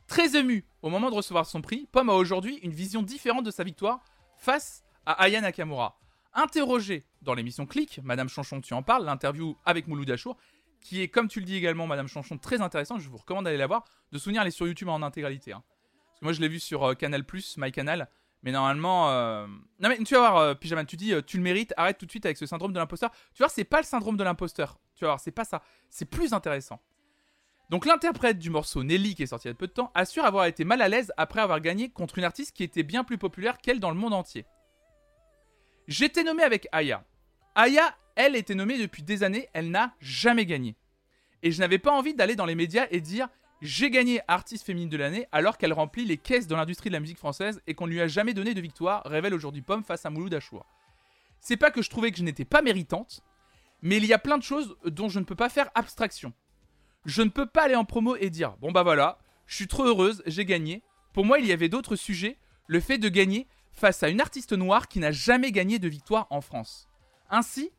Très ému au moment de recevoir son prix, Pomme a aujourd'hui une vision différente de sa victoire face à Aya Nakamura. Interrogée dans l'émission Click, Madame Chanchon, tu en parles, l'interview avec Mouloud Achour, qui est, comme tu le dis également, Madame Chanchon, très intéressante. Je vous recommande d'aller la voir, de souvenir, elle est sur YouTube en intégralité. Hein. Parce que moi, je l'ai vu sur euh, Canal, MyCanal. Mais normalement. Euh, non, mais tu vas voir, euh, tu dis, tu le mérites, arrête tout de suite avec ce syndrome de l'imposteur. Tu vois, c'est pas le syndrome de l'imposteur. Tu vas voir, c'est pas ça. C'est plus intéressant. Donc l'interprète du morceau Nelly, qui est sorti il y a peu de temps, assure avoir été mal à l'aise après avoir gagné contre une artiste qui était bien plus populaire qu'elle dans le monde entier. J'étais nommé avec Aya. Aya, elle, était nommée depuis des années, elle n'a jamais gagné. Et je n'avais pas envie d'aller dans les médias et dire j'ai gagné artiste féminine de l'année alors qu'elle remplit les caisses de l'industrie de la musique française et qu'on ne lui a jamais donné de victoire, révèle aujourd'hui Pomme face à Mouloud Achour. C'est pas que je trouvais que je n'étais pas méritante, mais il y a plein de choses dont je ne peux pas faire abstraction. Je ne peux pas aller en promo et dire bon bah voilà, je suis trop heureuse, j'ai gagné. Pour moi, il y avait d'autres sujets, le fait de gagner face à une artiste noire qui n'a jamais gagné de victoire en France. Ainsi,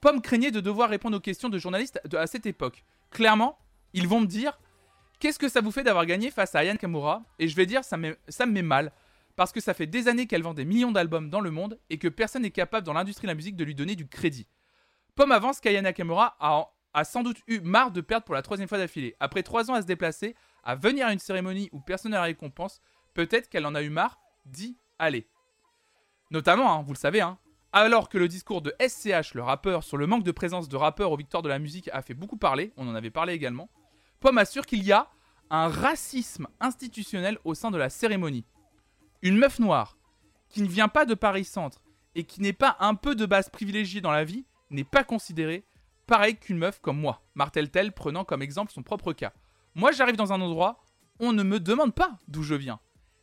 Pomme craignait de devoir répondre aux questions de journalistes à cette époque. Clairement, ils vont me dire Qu'est-ce que ça vous fait d'avoir gagné face à Ayane Kamura Et je vais dire ça, ça me met mal, parce que ça fait des années qu'elle vend des millions d'albums dans le monde et que personne n'est capable dans l'industrie de la musique de lui donner du crédit. Pomme avance qu'Ayane Nakamura a, sans doute eu marre de perdre pour la troisième fois d'affilée. Après trois ans à se déplacer, à venir à une cérémonie où personne ne la récompense, peut-être qu'elle en a eu marre d'y aller. Notamment, hein, vous le savez, hein, alors que le discours de SCH, le rappeur, sur le manque de présence de rappeurs aux victoires de la musique a fait beaucoup parler, on en avait parlé également, Pomme assure qu'il y a un racisme institutionnel au sein de la cérémonie. Une meuf noire, qui ne vient pas de Paris Centre et qui n'est pas un peu de base privilégiée dans la vie, n'est pas considérée pareil qu'une meuf comme moi, martèle-t-elle, prenant comme exemple son propre cas. Moi, j'arrive dans un endroit, on ne me demande pas d'où je viens.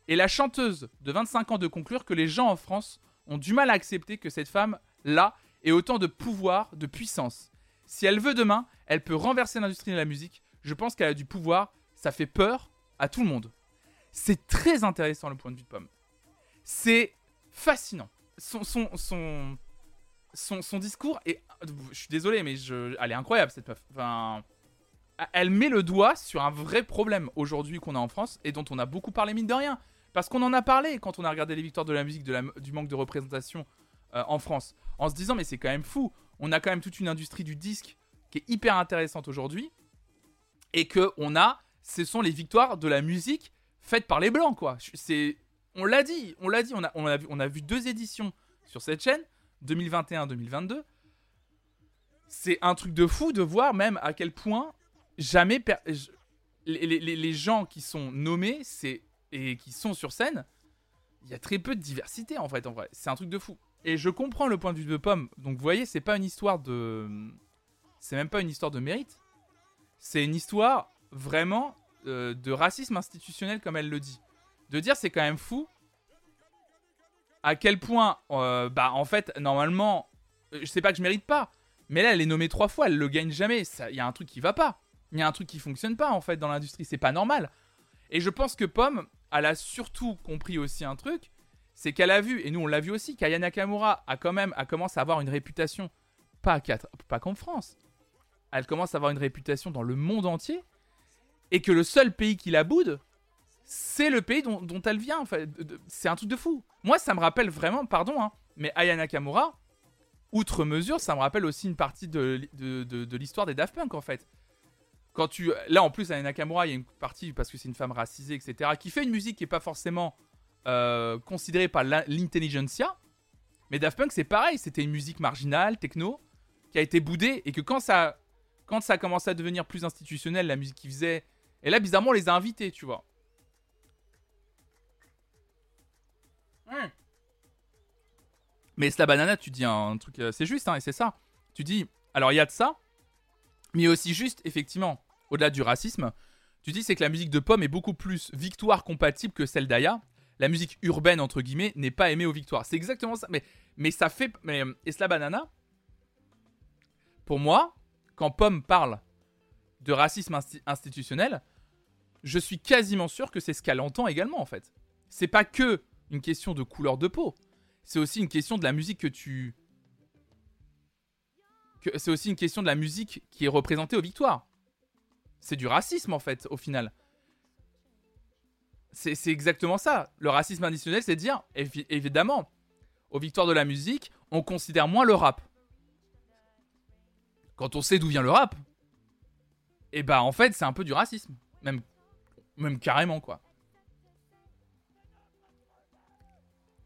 Et la chanteuse de 25 ans de conclure que les gens en France ont du mal à accepter que cette femme-là ait autant de pouvoir, de puissance. Si elle veut demain, elle peut renverser l'industrie de la musique. Je pense qu'elle a du pouvoir, ça fait peur à tout le monde. C'est très intéressant le point de vue de Pomme. C'est fascinant. Son, son, son, son, discours est. Je suis désolé, mais je, elle est incroyable cette meuf. Enfin, elle met le doigt sur un vrai problème aujourd'hui qu'on a en France et dont on a beaucoup parlé, mine de rien. Parce qu'on en a parlé quand on a regardé les victoires de la musique, du manque de représentation euh, en France. En se disant, mais c'est quand même fou. On a quand même toute une industrie du disque qui est hyper intéressante aujourd'hui. Et que on a. Ce sont les victoires de la musique faites par les Blancs, quoi. C'est. On l'a dit, on l'a dit, on a, on, a on a vu deux éditions sur cette chaîne, 2021-2022. C'est un truc de fou de voir même à quel point jamais les, les, les, gens qui sont nommés, c'est et qui sont sur scène, il y a très peu de diversité en fait. En vrai, c'est un truc de fou. Et je comprends le point de vue de Pomme. Donc vous voyez, c'est pas une histoire de, c'est même pas une histoire de mérite. C'est une histoire vraiment euh, de racisme institutionnel comme elle le dit. De dire c'est quand même fou à quel point, euh, bah en fait, normalement, je sais pas que je mérite pas, mais là elle est nommée trois fois, elle le gagne jamais. Il y a un truc qui va pas. Il y a un truc qui fonctionne pas en fait dans l'industrie. C'est pas normal. Et je pense que Pomme, elle a surtout compris aussi un truc, c'est qu'elle a vu, et nous on l'a vu aussi, qu'Aya Nakamura a quand même a commencé à avoir une réputation, pas, pas qu'en France, elle commence à avoir une réputation dans le monde entier, et que le seul pays qui la boude, c'est le pays dont, elle vient. C'est un truc de fou. Moi, ça me rappelle vraiment, pardon, hein, mais Aya Nakamura, outre mesure, ça me rappelle aussi une partie de, de, l'histoire des Daft Punk en fait quand tu là en plus à Nakamura il y a une partie parce que c'est une femme racisée etc qui fait une musique qui est pas forcément euh, considérée par l'intelligentsia mais Daft Punk c'est pareil c'était une musique marginale techno qui a été boudée et que quand ça quand ça a commencé à devenir plus institutionnel la musique qu'ils faisaient et là bizarrement on les a invités tu vois mais c'est la banana tu dis un truc euh, c'est juste hein, et c'est ça tu dis alors il y a de ça Mais aussi juste, effectivement, au-delà du racisme, tu dis c'est que la musique de Pomme est beaucoup plus victoire compatible que celle d'Aya. La musique urbaine, entre guillemets, n'est pas aimée aux victoires. C'est exactement ça. Mais, mais ça fait. Mais Esla Banana, pour moi, quand Pomme parle de racisme institutionnel, je suis quasiment sûr que c'est ce qu'elle entend également, en fait. C'est pas que une question de couleur de peau. C'est aussi une question de la musique que tu. C'est aussi une question de la musique qui est représentée aux victoires. C'est du racisme, en fait, au final. C'est exactement ça. Le racisme additionnel, c'est dire, évidemment, aux victoires de la musique, on considère moins le rap. Quand on sait d'où vient le rap, et eh bah en fait, c'est un peu du racisme. Même carrément, quoi.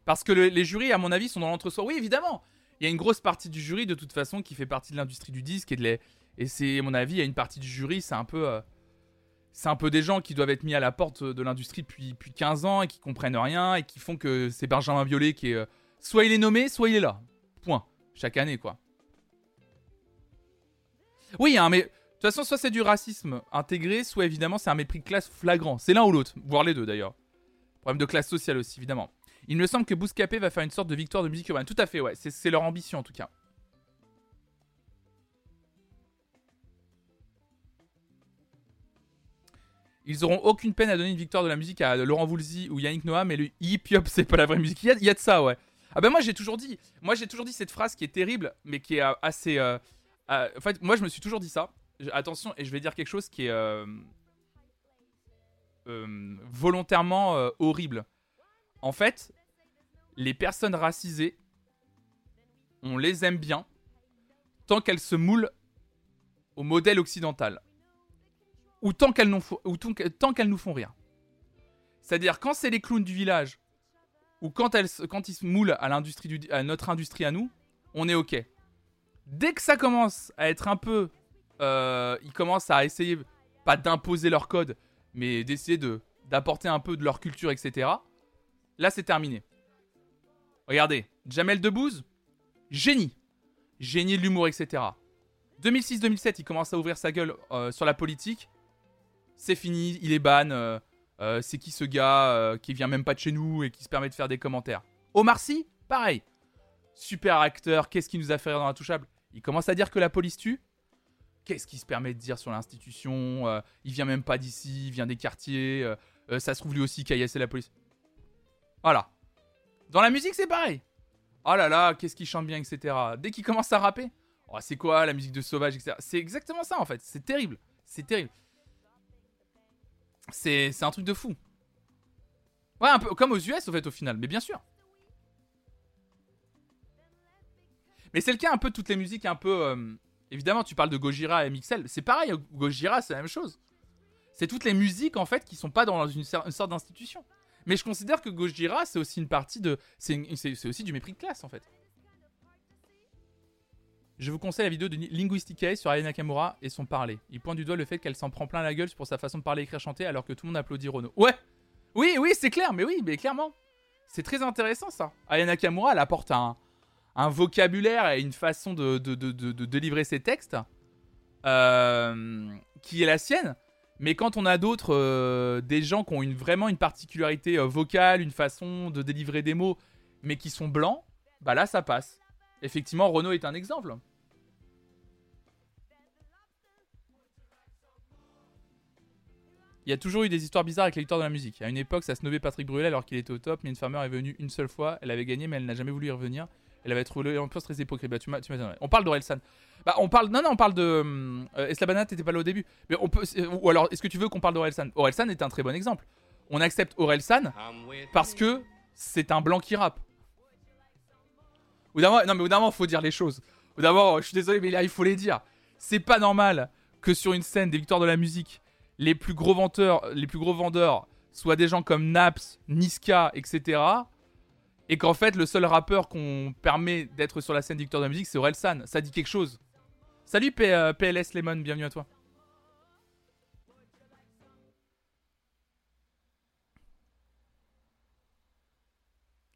Parce que les jurys, à mon avis, sont dans l'entre-soi. Oui, évidemment. Il y a une grosse partie du jury, de toute façon, qui fait partie de l'industrie du disque et de les... Et c'est, à mon avis, il y a une partie du jury, c'est un peu... Euh, c'est un peu des gens qui doivent être mis à la porte de l'industrie depuis, depuis 15 ans et qui comprennent rien et qui font que c'est Benjamin Violet qui est... Euh, soit il est nommé, soit il est là. Point. Chaque année, quoi. Oui, hein, mais... De toute façon, soit c'est du racisme intégré, soit évidemment c'est un mépris de classe flagrant. C'est l'un ou l'autre, voire les deux d'ailleurs. Problème de classe sociale aussi, évidemment. Il me semble que Bouscapé va faire une sorte de victoire de musique urbaine. Tout à fait, ouais. C'est leur ambition en tout cas. Ils auront aucune peine à donner une victoire de la musique à Laurent Voulzy ou Yannick Noah, mais le hip hop c'est pas la vraie musique. Il y, a, de ça, ouais. Ah ben moi j'ai toujours dit, moi j'ai toujours dit cette phrase qui est terrible, mais qui est euh, assez. Euh, euh, en fait, moi je me suis toujours dit ça. Attention, et je vais dire quelque chose qui est volontairement horrible. En fait, les personnes racisées, on les aime bien tant qu'elles se moulent au modèle occidental. Ou tant qu'elles nous, nous font rire. C'est-à-dire quand c'est les clowns du village, ou quand, elles, quand ils se moulent à, l'industrie à notre industrie à nous, on est ok. Dès que ça commence à être un peu... Euh, ils commencent à essayer, pas d'imposer leur code, mais d'essayer de, d'apporter un peu de leur culture, etc. Là, c'est terminé. Regardez, Jamel Debbouze, génie. Génie de l'humour, etc. 2006-2007, il commence à ouvrir sa gueule euh, sur la politique. C'est fini, il est ban. Euh, euh, c'est qui ce gars qui vient même pas de chez nous et qui se permet de faire des commentaires Omar Sy, pareil. Super acteur, qu'est-ce qui nous a fait rire dans Touchable Il commence à dire que la police tue. Qu'est-ce qu'il se permet de dire sur l'institution Il vient même pas d'ici, il vient des quartiers. ça se trouve lui aussi caillassé la police. Voilà. Dans la musique, c'est pareil. Oh là là, qu'est-ce qu'il chante bien, etc. Dès qu'il commence à rapper, oh, c'est quoi la musique de Sauvage, etc. C'est exactement ça en fait. C'est terrible. C'est terrible. C'est un truc de fou. Ouais, un peu comme aux US au fait, au final. Mais bien sûr. Mais c'est le cas un peu de toutes les musiques un peu. Euh, évidemment, tu parles de Gojira et Mixel. C'est pareil, Gojira, c'est la même chose. C'est toutes les musiques en fait qui sont pas dans une sorte d'institution. Mais je considère que Gojira, c'est aussi une partie de. C'est aussi du mépris de classe, en fait. Je vous conseille la vidéo de Linguistica sur Aya Nakamura et son parler. Il pointe du doigt le fait qu'elle s'en prend plein la gueule pour sa façon de parler, écrire, chanter, alors que tout le monde applaudit Renault. Ouais Oui, oui, c'est clair, mais oui, mais clairement. C'est très intéressant, ça. Aya Nakamura, elle apporte un, vocabulaire et une façon de, de délivrer ses textes euh, qui est la sienne. Mais quand on a d'autres, euh, des gens qui ont une, vraiment une particularité euh, vocale, une façon de délivrer des mots, mais qui sont blancs, bah là ça passe. Effectivement, Renault est un exemple. Il y a toujours eu des histoires bizarres avec les lecteurs de la musique. À une époque, ça snobait Patrick Bruel alors qu'il était au top. mais une Farmer est venue une seule fois. Elle avait gagné, mais elle n'a jamais voulu y revenir. Elle avait trouvé peu très hypocrite. Bah, tu m'as, on parle d'Orelsan. Bah, on parle. Non, non, on parle de. Euh, Eslabanat t'étais pas là au début. Mais on peut. Ou alors, est-ce que tu veux qu'on parle d'Orelsan? Orelsan est un très bon exemple. On accepte Orelsan parce que c'est un blanc qui rappe. Ou non, mais au d'un faut dire les choses. Ou d'abord, je suis désolé, mais là, il faut les dire. C'est pas normal que sur une scène des victoires de la musique, les plus gros vendeurs, les plus gros vendeurs soient des gens comme Naps, Niska, etc. Et qu'en fait, le seul rappeur qu'on permet d'être sur la scène des victoires de la musique, c'est Orelsan. Ça dit quelque chose. Salut PLS euh, Lemon, bienvenue à toi.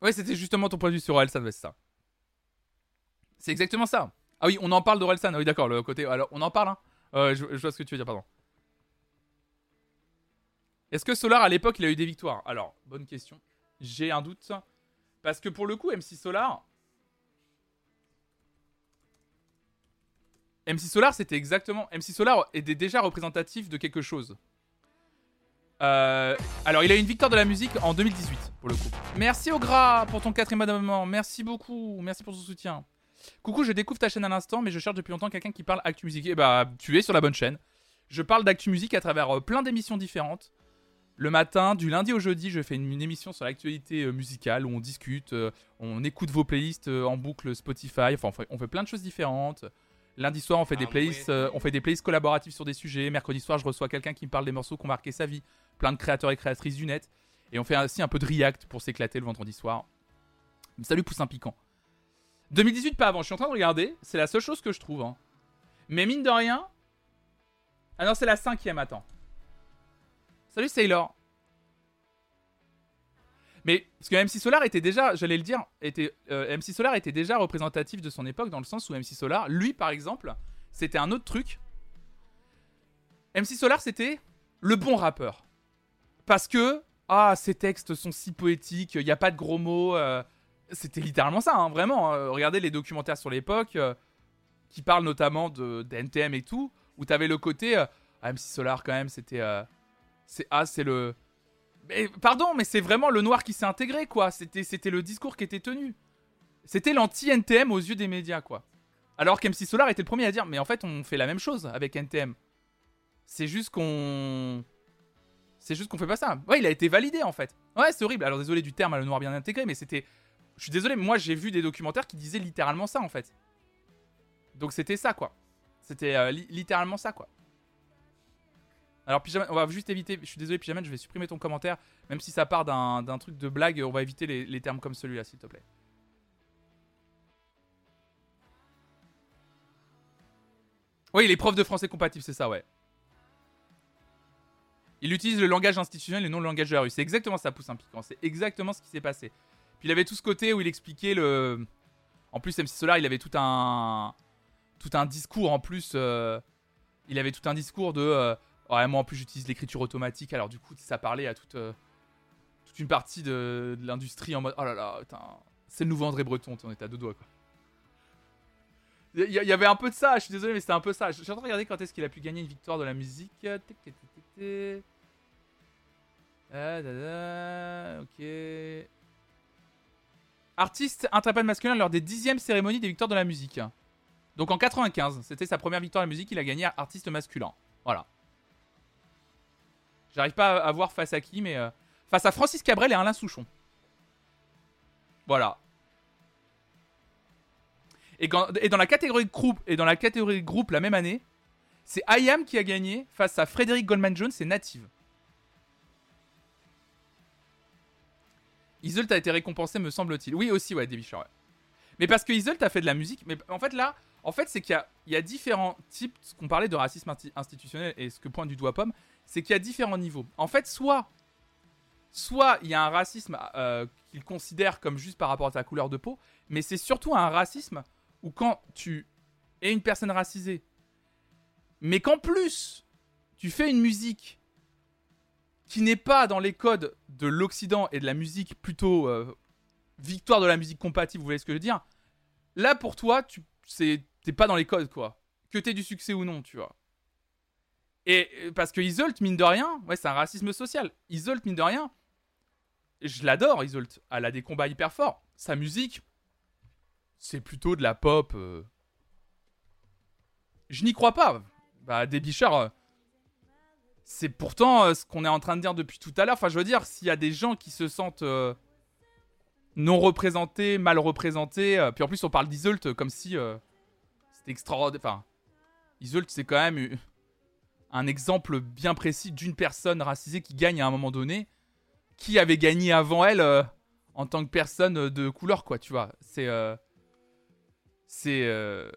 Ouais, c'était justement ton point de vue sur Orelsan, c'est ça. C'est exactement ça. Ah oui, on en parle d'Orelsan. Ah oui, d'accord, le côté. Alors, on en parle, hein. je, je vois ce que tu veux dire, pardon. Est-ce que Solar à l'époque il a eu des victoires? Alors, bonne question. J'ai un doute. Parce que pour le coup, MC Solar. MC Solar, c'était exactement. MC Solar était déjà représentatif de quelque chose. Euh, alors, il a eu une victoire de la musique en 2018, pour le coup. Merci au gras pour ton quatrième abonnement. Merci beaucoup. Merci pour ton soutien. Coucou, je découvre ta chaîne à l'instant, mais je cherche depuis longtemps quelqu'un qui parle actu musique. Et eh bah, tu es sur la bonne chaîne. Je parle d'actu musique à travers euh, plein d'émissions différentes. Le matin, du lundi au jeudi, je fais une, émission sur l'actualité euh, musicale où on discute, on écoute vos playlists en boucle Spotify. Enfin, on fait, plein de choses différentes. Lundi soir, on fait, des ah playlists, on fait des playlists collaboratives sur des sujets. Mercredi soir, je reçois quelqu'un qui me parle des morceaux qui ont marqué sa vie. Plein de créateurs et créatrices du net. Et on fait aussi un peu de react pour s'éclater le vendredi soir. Salut Poussin Piquant. 2018, pas avant. Je suis en train de regarder. C'est la seule chose que je trouve. Hein. Mais mine de rien. Ah non, c'est la cinquième, attends. Salut Sailor. Mais parce que MC Solar était déjà, j'allais le dire, était, euh, MC Solar était déjà représentatif de son époque dans le sens où MC Solar, lui par exemple, c'était un autre truc. MC Solar c'était le bon rappeur. Parce que, ah, ses textes sont si poétiques, il n'y a pas de gros mots. Euh, c'était littéralement ça, hein, vraiment. Hein. regardez les documentaires sur l'époque, euh, qui parlent notamment de, d'NTM et tout, où tu avais le côté, ah, MC Solar quand même, c'était c'est ah, c'est le. Pardon, mais c'est vraiment le noir qui s'est intégré, quoi. C'était, le discours qui était tenu. C'était l'anti-NTM aux yeux des médias, quoi. Alors qu'MC Solar était le premier à dire, mais en fait, on fait la même chose avec NTM. C'est juste qu'on. C'est juste qu'on fait pas ça. Ouais, il a été validé, en fait. Ouais, c'est horrible. Alors, désolé du terme, le noir bien intégré, mais c'était. Je suis désolé, moi, j'ai vu des documentaires qui disaient littéralement ça, en fait. Donc, c'était ça, quoi. C'était euh, littéralement ça, quoi. Alors, Pyjaman, on va juste éviter. Je suis désolé, Pyjaman, je vais supprimer ton commentaire. Même si ça part d'un truc de blague, on va éviter les, termes comme celui-là, s'il te plaît. Oui, les profs de français compatibles, c'est ça, ouais. Il utilise le langage institutionnel et non le langage de la rue. C'est exactement ça, pousse un piquant. C'est exactement ce qui s'est passé. Puis il avait tout ce côté où il expliquait le. En plus, MC Solar, il avait tout un. Tout un discours en plus. Euh, il avait tout un discours de. Euh, Ouais, moi en plus j'utilise l'écriture automatique, alors du coup ça parlait à toute, euh, toute une partie de, l'industrie en mode oh là là, c'est le nouveau André Breton, on était à deux doigts quoi. Il y, avait un peu de ça, je suis désolé, mais c'était un peu ça. Suis en train de regarder quand est-ce qu'il a pu gagner une victoire de la musique. Ah, ok. Artiste interprète masculin lors des dixièmes cérémonies des victoires de la musique. Donc en 95, c'était sa première victoire de la musique, il a gagné artiste masculin. Voilà. J'arrive pas à voir face à qui, mais euh, face à Francis Cabrel et Alain Souchon. Voilà. Et, dans la catégorie catégorie groupe la même année, c'est IAM qui a gagné face à Frédéric Goldman Jones et Native. Isolt a été récompensé, me semble-t-il. Oui, aussi, ouais, David ouais. Mais parce que Isolt a fait de la musique. Mais en fait, là, en fait, c'est qu'il y, y, a différents types. Ce qu'on parlait de racisme institutionnel et ce que pointe du doigt pomme, c'est qu'il y a différents niveaux. En fait, soit, soit il y a un racisme euh, qu'il considère comme juste par rapport à ta couleur de peau, mais c'est surtout un racisme où quand tu es une personne racisée, mais qu'en plus tu fais une musique qui n'est pas dans les codes de l'Occident et de la musique plutôt euh, victoire de la musique compatible, vous voyez ce que je veux dire Là pour toi, tu t'es pas dans les codes quoi. Que t'aies du succès ou non, tu vois. Et euh, parce que Isolt, mine de rien, ouais, c'est un racisme social. Isolt, mine de rien, je l'adore, Isolt. Elle a des combats hyper forts. Sa musique, c'est plutôt de la pop. Euh. Je n'y crois pas. Bah, des euh, c'est pourtant ce qu'on est en train de dire depuis tout à l'heure. Enfin, je veux dire, s'il y a des gens qui se sentent non représentés, mal représentés, puis en plus on parle d'Isolt comme si c'était extraordinaire. Enfin, Isolt, c'est quand même un exemple bien précis d'une personne racisée qui gagne à un moment donné, qui avait gagné avant elle euh, en tant que personne de couleur, quoi, tu vois. C'est. Euh, c'est. Euh,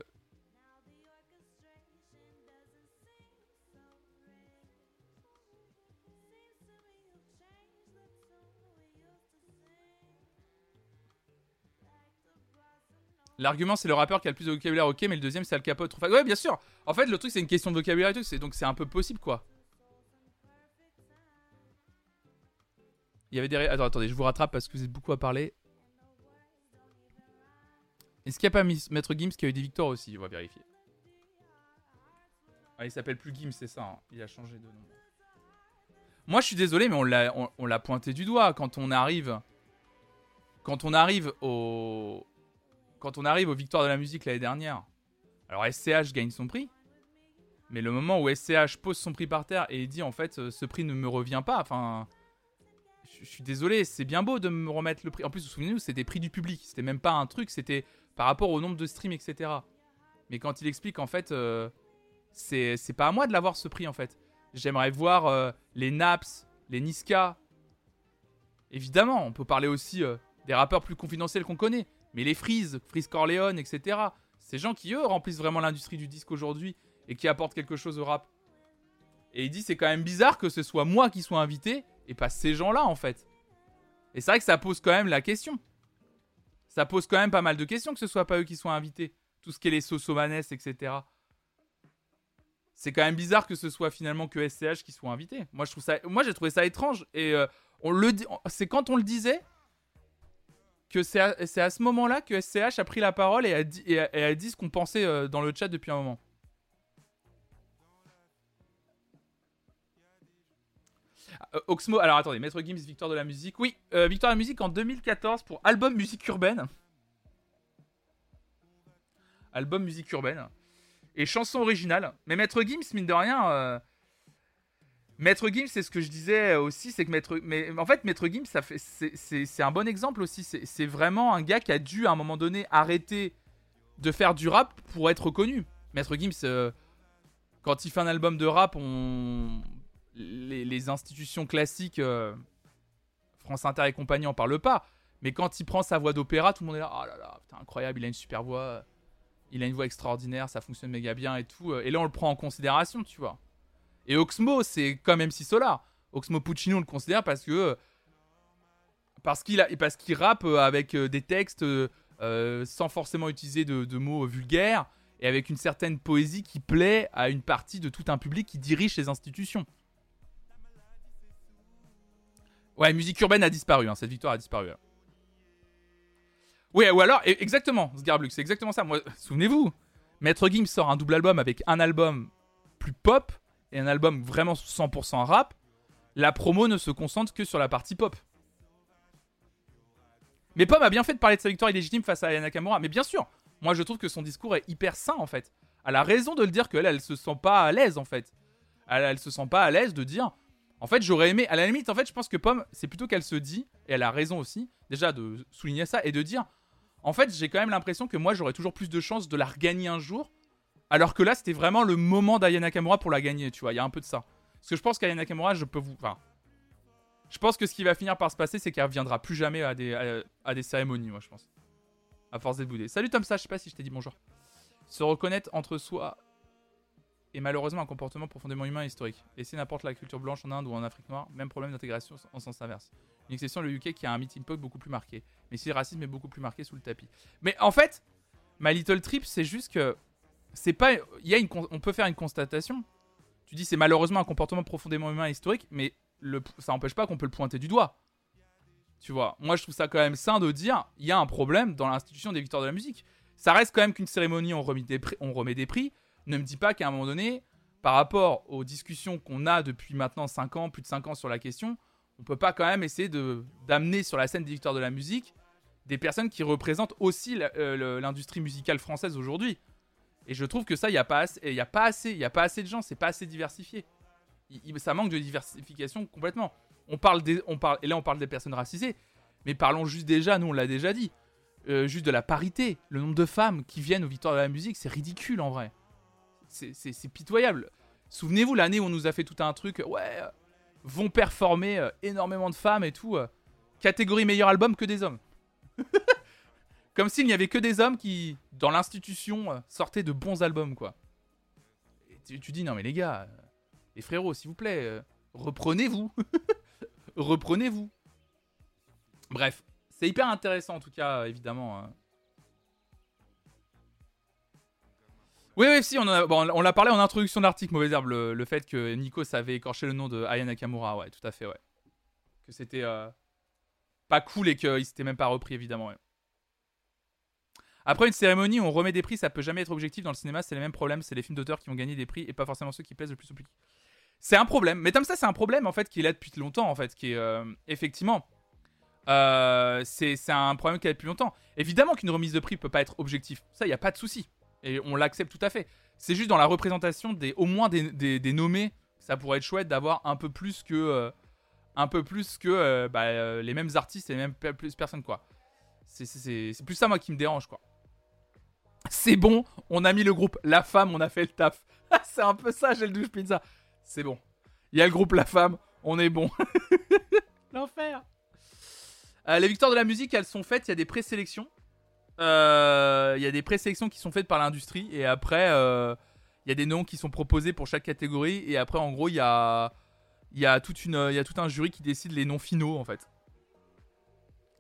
L'argument, c'est le rappeur qui a le plus de vocabulaire, ok, mais le deuxième, c'est Al Capone. Trop Ouais, bien sûr. En fait, le truc, c'est une question de vocabulaire et tout. Donc, c'est un peu possible, quoi. Il y avait des. Attends, attendez, je vous rattrape parce que vous êtes beaucoup à parler. Est-ce qu'il n'y a pas Maître Gims qui a eu des victoires aussi? On va vérifier. Ah, il s'appelle plus Gims, c'est ça. hein. Il a changé de nom. Moi, je suis désolé, mais on l'a, on l'a pointé du doigt quand on arrive. Quand on arrive au. Quand on arrive aux victoires de la musique l'année dernière. Alors, SCH gagne son prix. Mais le moment où SCH pose son prix par terre et dit en fait, euh, ce prix ne me revient pas. Enfin. Je suis désolé, c'est bien beau de me remettre le prix. En plus, vous vous souvenez-vous, c'était prix du public. C'était même pas un truc, c'était par rapport au nombre de streams, etc. Mais quand il explique, en fait, euh, c'est pas à moi de l'avoir ce prix, en fait. J'aimerais voir euh, les Naps, les Niska. Évidemment, on peut parler aussi des rappeurs plus confidentiels qu'on connaît. Mais les Freeze, Freeze Corleone, etc. Ces gens qui, eux, remplissent vraiment l'industrie du disque aujourd'hui et qui apportent quelque chose au rap. Et il dit, c'est quand même bizarre que ce soit moi qui sois invité et pas ces gens-là, en fait. Et c'est vrai que ça pose quand même la question. Ça pose quand même pas mal de questions que ce soit pas eux qui soient invités. Tout ce qui est les Sosomanes, etc. C'est quand même bizarre que ce soit finalement que SCH qui soit invité. Moi, je ça, j'ai trouvé ça étrange. Et euh, on le c'est quand on le disait que c'est à, à ce moment-là que SCH a pris la parole et a dit, et a, dit ce qu'on pensait euh, dans le chat depuis un moment. Euh, Oxmo, alors attendez, Maître Gims, victoire de la musique. Oui, euh, victoire de la musique en 2014 pour album musique urbaine. Album musique urbaine. Et chanson originale. Mais Maître Gims, mine de rien. Maître Gims, c'est ce que je disais aussi, c'est que Maître. Mais en fait, Maître Gims, ça fait, c'est, un bon exemple aussi. C'est, vraiment un gars qui a dû à un moment donné arrêter de faire du rap pour être reconnu. Maître Gims, euh, quand il fait un album de rap, on... les, les institutions classiques, euh, France Inter et compagnie, en parlent pas. Mais quand il prend sa voix d'opéra, tout le monde est là. Oh là là, putain, incroyable, il a une super voix. Il a une voix extraordinaire, ça fonctionne méga bien et tout. Et là, on le prend en considération, tu vois. Et Oxmo, c'est comme MC Solar. Oxmo Puccino, on le considère parce que. Parce qu'il qu'il rappe avec euh, des textes euh, euh, sans forcément utiliser de, mots vulgaires et avec une certaine poésie qui plaît à une partie de tout un public qui dirige ces institutions. Ouais, musique urbaine a disparu, hein, cette victoire a disparu. hein. Ouais, ou alors, exactement, Sgarblux, c'est exactement ça. Souvenez-vous, Maître Gims sort un double album avec un album plus pop et un album vraiment 100% rap. La promo ne se concentre que sur la partie pop. Mais Pomme a bien fait de parler de sa victoire illégitime face à Aya Nakamura. Mais bien sûr, moi je trouve que son discours est hyper sain en fait. Elle a raison de le dire qu'elle, elle se sent pas à l'aise en fait. Elle, se sent pas à l'aise de dire. En fait, j'aurais aimé. À la limite, en fait, je pense que Pomme, c'est plutôt qu'elle se dit, et elle a raison aussi, déjà de souligner ça et de dire. En fait, j'ai quand même l'impression que moi j'aurais toujours plus de chances de la regagner un jour. Alors que là, c'était vraiment le moment d'Aya Nakamura pour la gagner, tu vois. Il y a un peu de ça. Parce que je pense qu'Aya Nakamura, je peux vous. Enfin. Je pense que ce qui va finir par se passer, c'est qu'elle reviendra plus jamais à des, à, des cérémonies, moi, je pense. À force d'être boudée. Salut Tom Sa, je sais pas si je t'ai dit bonjour. Se reconnaître entre soi est malheureusement un comportement profondément humain et historique. Et si n'importe la culture blanche en Inde ou en Afrique noire, même problème d'intégration en sens inverse. Une exception, le UK qui a un meeting pop beaucoup plus marqué. Mais si le racisme est beaucoup plus marqué sous le tapis. Mais en fait, My Little Trip, c'est juste que. C'est pas. Y a une, on peut faire une constatation. Tu dis c'est malheureusement un comportement profondément humain et historique, mais ça n'empêche pas qu'on peut le pointer du doigt. Tu vois, moi je trouve ça quand même sain de dire il y a un problème dans l'institution des victoires de la musique. Ça reste quand même qu'une cérémonie, on remet, des prix, on remet des prix. Ne me dis pas qu'à un moment donné, par rapport aux discussions qu'on a depuis maintenant 5 ans, plus de 5 ans sur la question, on peut pas quand même essayer de d'amener sur la scène des victoires de la musique des personnes qui représentent aussi euh, l'industrie musicale française aujourd'hui. Et je trouve que ça, il n'y a pas assez, y a pas assez, y a pas assez de gens, c'est pas assez diversifié. Ça manque de diversification complètement. On parle des, on parle, et là on parle des personnes racisées, mais parlons juste déjà, nous on l'a déjà dit, euh, juste de la parité. Le nombre de femmes qui viennent aux victoires de la musique, c'est ridicule en vrai. C'est- pitoyable. Souvenez-vous l'année où on nous a fait tout un truc, ouais, euh, vont performer euh, énormément de femmes et tout. euh, catégorie meilleur album que des hommes. Comme s'il n'y avait que des hommes qui, dans l'institution, euh, sortaient de bons albums, quoi. Et tu, dis, non mais les gars, euh, les frérots, s'il vous plaît, euh, reprenez-vous. reprenez-vous. Bref, c'est hyper intéressant en tout cas, évidemment. euh. Oui, oui, si, on, l'a parlé en introduction d'article, Mauvaise Herbe, le, fait que Nico avait écorché le nom de Aya Nakamura, ouais, tout à fait, ouais. Que c'était pas cool et qu'il s'était même pas repris, évidemment, ouais. Après une cérémonie où on remet des prix, ça peut jamais être objectif dans le cinéma, c'est les mêmes problèmes, c'est les films d'auteurs qui ont gagné des prix et pas forcément ceux qui plaisent le plus au public. C'est un problème, mais comme ça, c'est un problème en fait qui est là depuis longtemps en fait, qui est euh, effectivement. Euh, c'est un problème qui est là depuis longtemps. Évidemment qu'une remise de prix peut pas être objectif, ça, il y a pas de souci. Et on l'accepte tout à fait. C'est juste dans la représentation des, au moins des, des, nommés, ça pourrait être chouette d'avoir un peu plus que, euh, un peu plus que bah, les mêmes artistes et les mêmes personnes quoi. C'est plus ça moi qui me dérange quoi c'est bon, on a mis le groupe La Femme, on a fait le taf. c'est un peu ça, j'ai le douche pizza. C'est bon. Il y a le groupe La Femme, on est bon. L'enfer. Euh, les victoires de la musique, elles sont faites, il y a des présélections. Euh, il y a des présélections qui sont faites par l'industrie et après euh, il y a des noms qui sont proposés pour chaque catégorie et après en gros il y a toute une y a tout un jury qui décide les noms finaux en fait.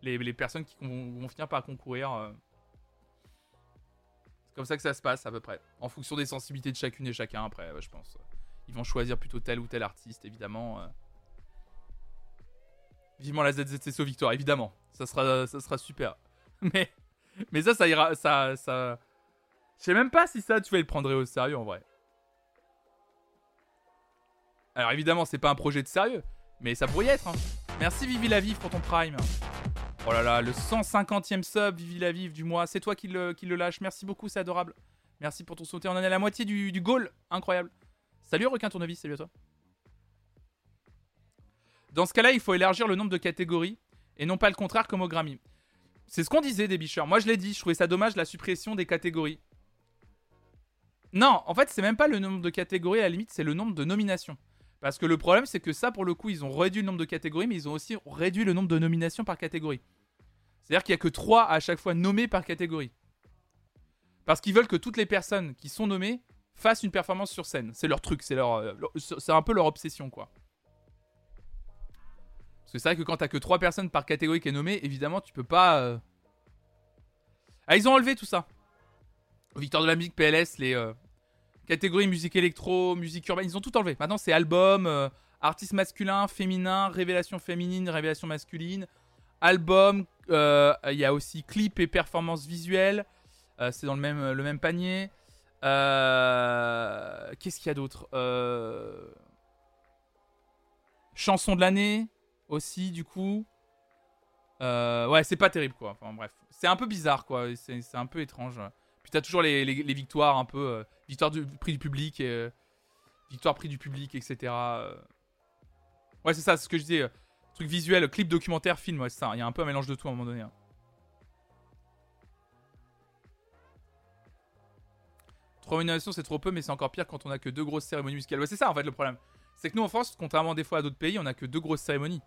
Les, personnes qui vont finir par concourir comme ça que ça se passe à peu près. En fonction des sensibilités de chacune et chacun après, je pense. Ils vont choisir plutôt tel ou tel artiste, évidemment. Euh. Vivement la ZZCSO victoire, évidemment. Ça sera, ça sera super. Mais, mais ça, ça ira. Ça, ça... Je sais même pas si ça, tu vas le prendre au sérieux en vrai. Alors évidemment, c'est pas un projet de sérieux, mais ça pourrait y être. Hein. Merci Vivi la Vive pour ton prime. Oh là là, le 150e sub, Vivi la Vive du mois. C'est toi qui le, qui le lâche. Merci beaucoup, c'est adorable. Merci pour ton soutien. On en est à la moitié du, goal. Incroyable. Salut requin tournevis, salut à toi. Dans ce cas-là, il faut élargir le nombre de catégories et non pas le contraire comme au Grammy. C'est ce qu'on disait des. Moi je l'ai dit, je trouvais ça dommage la suppression des catégories. Non, en fait, c'est même pas le nombre de catégories à la limite, c'est le nombre de nominations. Parce que le problème, c'est que ça, pour le coup, ils ont réduit le nombre de catégories, mais ils ont aussi réduit le nombre de nominations par catégorie. C'est-à-dire qu'il n'y a que 3 à chaque fois nommés par catégorie. Parce qu'ils veulent que toutes les personnes qui sont nommées fassent une performance sur scène. C'est leur truc, c'est leur, euh, un peu leur obsession, quoi. Parce que c'est vrai que quand t'as que 3 personnes par catégorie qui est nommée, évidemment, tu peux pas. Euh, ah, ils ont enlevé tout ça. Victoire de la musique PLS, les, euh, Catégorie musique électro, musique urbaine, ils ont tout enlevé. Maintenant, c'est album, euh, artiste masculin, féminin, révélation féminine, révélation masculine, album, euh, il y a aussi clip et performance visuelle. Euh, c'est dans le même, le même panier. Qu'est-ce qu'il y a d'autre Chanson de l'année aussi, du coup. ouais, c'est pas terrible, quoi. Enfin, bref. C'est un peu bizarre, quoi. C'est un peu étrange. T'as toujours les, victoires un peu. Euh, victoire du prix du public, et, euh, victoire prix du public, etc. Euh. Ouais, c'est ça, c'est ce que je disais. truc visuel, clip documentaire, film, ouais, c'est ça. Il y a un peu un mélange de tout à un moment donné. Hein. Trois nominations, c'est trop peu, mais c'est encore pire quand on a que deux grosses cérémonies musicales. Ouais, c'est ça en fait le problème. C'est que nous en France, contrairement des fois à d'autres pays, on a que deux grosses cérémonies.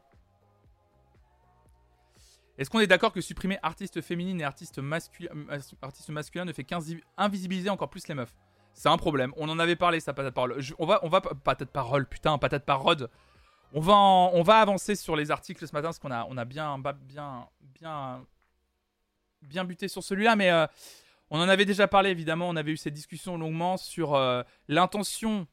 Est-ce qu'on est, d'accord que supprimer artiste féminine et artiste, masculin, euh, artiste masculin ne fait qu'invisibiliser encore plus les meufs? C'est un problème. On en avait parlé, ça, patate parole. on va, on va, patate parole, putain, patate parole. On va, on va avancer sur les articles ce matin parce qu'on a, on bien, bien, bien, bien buté sur celui-là, mais euh, on en avait déjà parlé évidemment. On avait eu cette discussion longuement sur euh, l'intention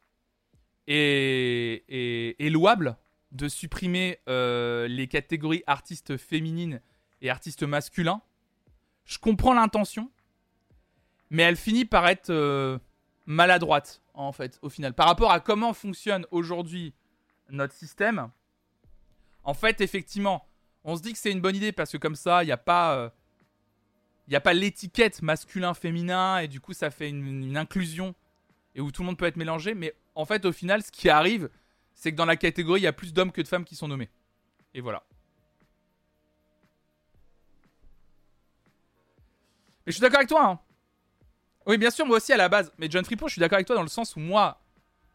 est, louable de supprimer les catégories artistes féminines et artiste masculin. Je comprends l'intention, mais elle finit par être euh, maladroite, en fait, au final. Par rapport à comment fonctionne aujourd'hui notre système, en fait, effectivement, on se dit que c'est une bonne idée parce que comme ça, il n'y a pas. Euh, il a pas l'étiquette masculin-féminin et du coup ça fait une, inclusion et où tout le monde peut être mélangé. Mais en fait, au final, ce qui arrive, c'est que dans la catégorie, il y a plus d'hommes que de femmes qui sont nommés. Et voilà. Mais je suis d'accord avec toi. Hein. Oui, bien sûr, moi aussi à la base. Mais John Fripo, je suis d'accord avec toi dans le sens où moi,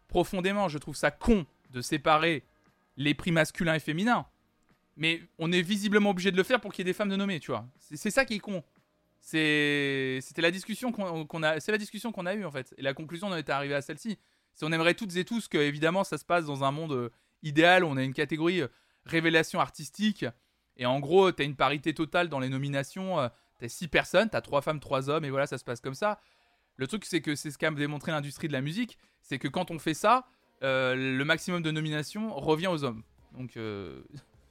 profondément, je trouve ça con de séparer les prix masculins et féminins. Mais on est visiblement obligé de le faire pour qu'il y ait des femmes de nommer, tu vois. C'est ça qui est con. C'était la discussion qu'on a, c'est la discussion qu'on a eue en fait. Et la conclusion on est arrivé à celle-ci. C'est on aimerait toutes et tous que évidemment ça se passe dans un monde euh, idéal où on a une catégorie euh, révélation artistique et en gros tu as une parité totale dans les nominations. Euh, T'as 6 personnes, t'as 3 femmes, 3 hommes, et voilà, ça se passe comme ça. Le truc, c'est que c'est ce qu'a démontré l'industrie de la musique, c'est que quand on fait ça, euh, le maximum de nominations revient aux hommes. Donc, euh,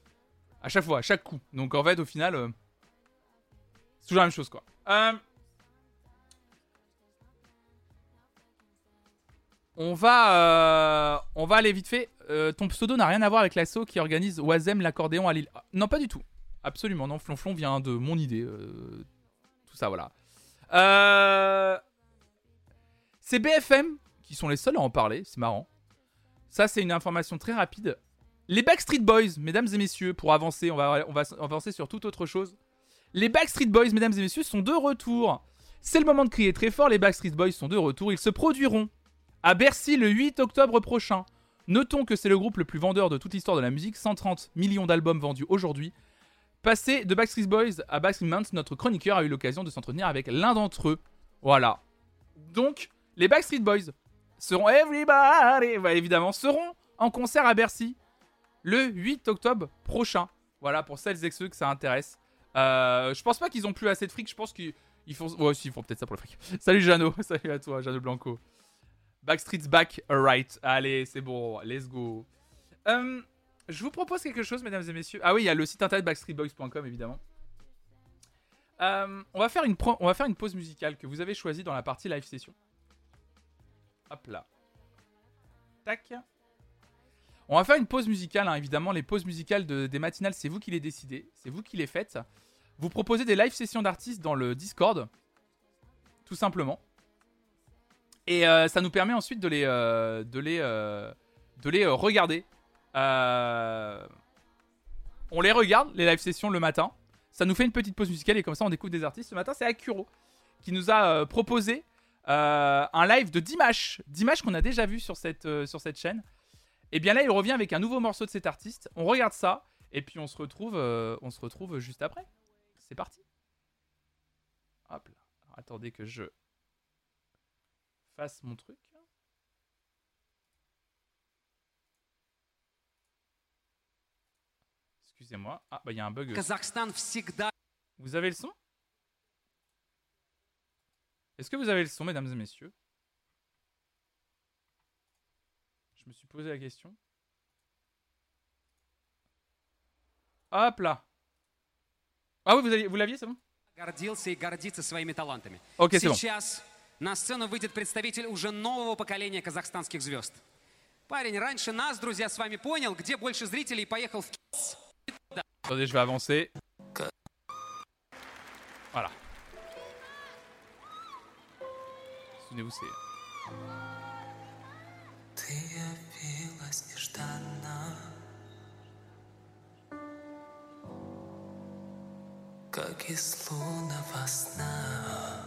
à chaque fois, à chaque coup. Donc, en fait, au final, euh, c'est toujours la même chose, quoi. On va, on va aller vite fait. ton pseudo n'a rien à voir avec l'assaut qui organise Oisem l'accordéon à Lille. Ah, non, pas du tout. Absolument, non. Flonflon vient de mon idée. tout ça, voilà. C'est BFM qui sont les seuls à en parler. C'est marrant. Ça, c'est une information très rapide. Les Backstreet Boys, mesdames et messieurs, pour avancer, on va, on va avancer sur toute autre chose. Les Backstreet Boys, mesdames et messieurs, sont de retour. C'est le moment de crier très fort, les Backstreet Boys sont de retour. Ils se produiront à Bercy le 8 octobre prochain. Notons que c'est le groupe le plus vendeur de toute l'histoire de la musique, 130 millions d'albums vendus aujourd'hui. Passé de Backstreet Boys à Backstreet Months, notre chroniqueur a eu l'occasion de s'entretenir avec l'un d'entre eux. Voilà. Donc, les Backstreet Boys seront everybody, évidemment, seront en concert à Bercy le 8 octobre prochain. Voilà, pour celles et ceux que ça intéresse. Euh, je pense pas qu'ils ont plus assez de fric, je pense qu'ils font... Ouais, si, ils font peut-être ça pour le fric. Salut Jeannot, salut à toi, Jeannot Blanco. Backstreet's back, alright. Allez, c'est bon, let's go. Euh, je vous propose quelque chose, mesdames et messieurs. Ah oui, il y a le site internet backstreetboys.com, évidemment. Euh, on, va faire une on va faire une pause musicale que vous avez choisie dans la partie live session. Hop là. Tac. On va faire une pause musicale, hein. évidemment. Les pauses musicales des matinales, c'est vous qui les décidez. C'est vous qui les faites. Vous proposez des live sessions d'artistes dans le Discord. Tout simplement. Et euh, ça nous permet ensuite de les, euh, de les, de les regarder. On les regarde, les live sessions, le matin. Ça nous fait une petite pause musicale et comme ça, on découvre des artistes. Ce matin, c'est Akuro qui nous a proposé euh, un live de Dimash. Dimash qu'on a déjà vu sur cette, euh, chaîne. Et bien là, il revient avec un nouveau morceau de cet artiste. On regarde ça. Et puis on se retrouve, euh, on se retrouve juste après. C'est parti. Hop attendez que je fasse mon truc. Excusez-moi. Ah, bah il y a un bug. Vous avez le son est-ce que vous avez le son, mesdames et messieurs Je me suis posé la question. Hop là. Ah oui, vous, vous l'aviez, c'est bon гордился и гордится своими талантами. Okay, Сейчас bon. на сцену выйдет представитель уже нового поколения казахстанских звезд. Парень раньше нас, друзья, с вами понял, где больше зрителей, поехал в Attendez, je vais avancer. Voilà. Souvenez-vous, c'est. Ты явилась нежданно, как из лунного сна.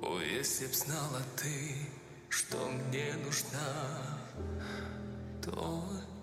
О, если б знала ты, что мне нужна, только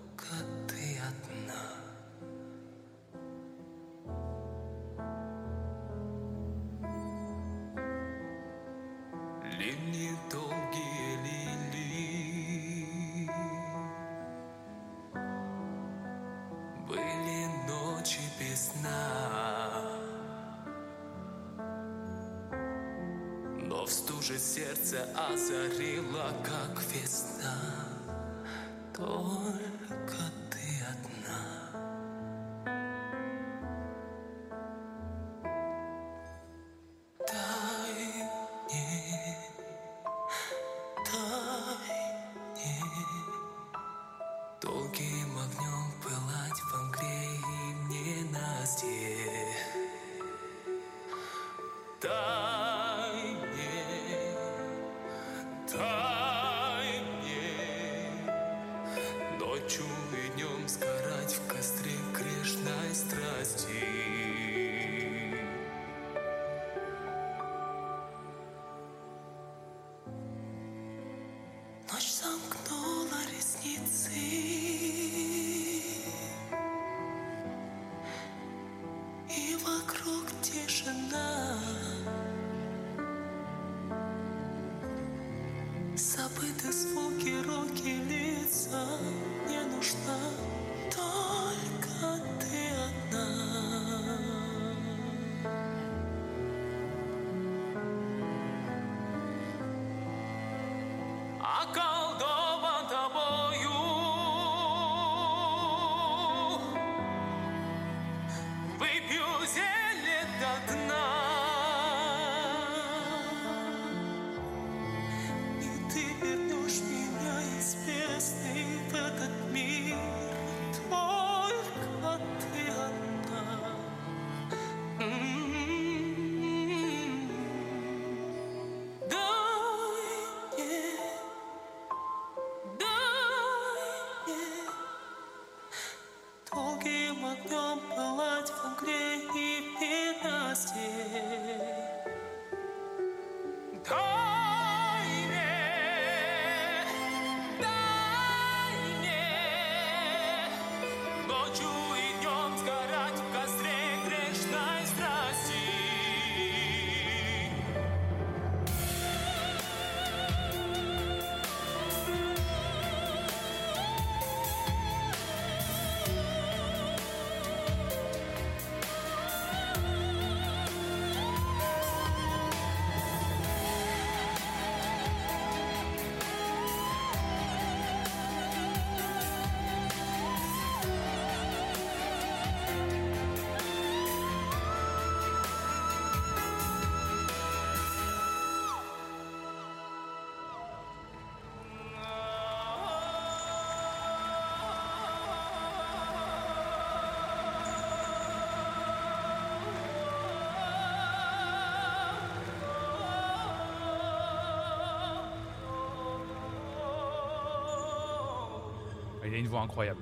une voix incroyable.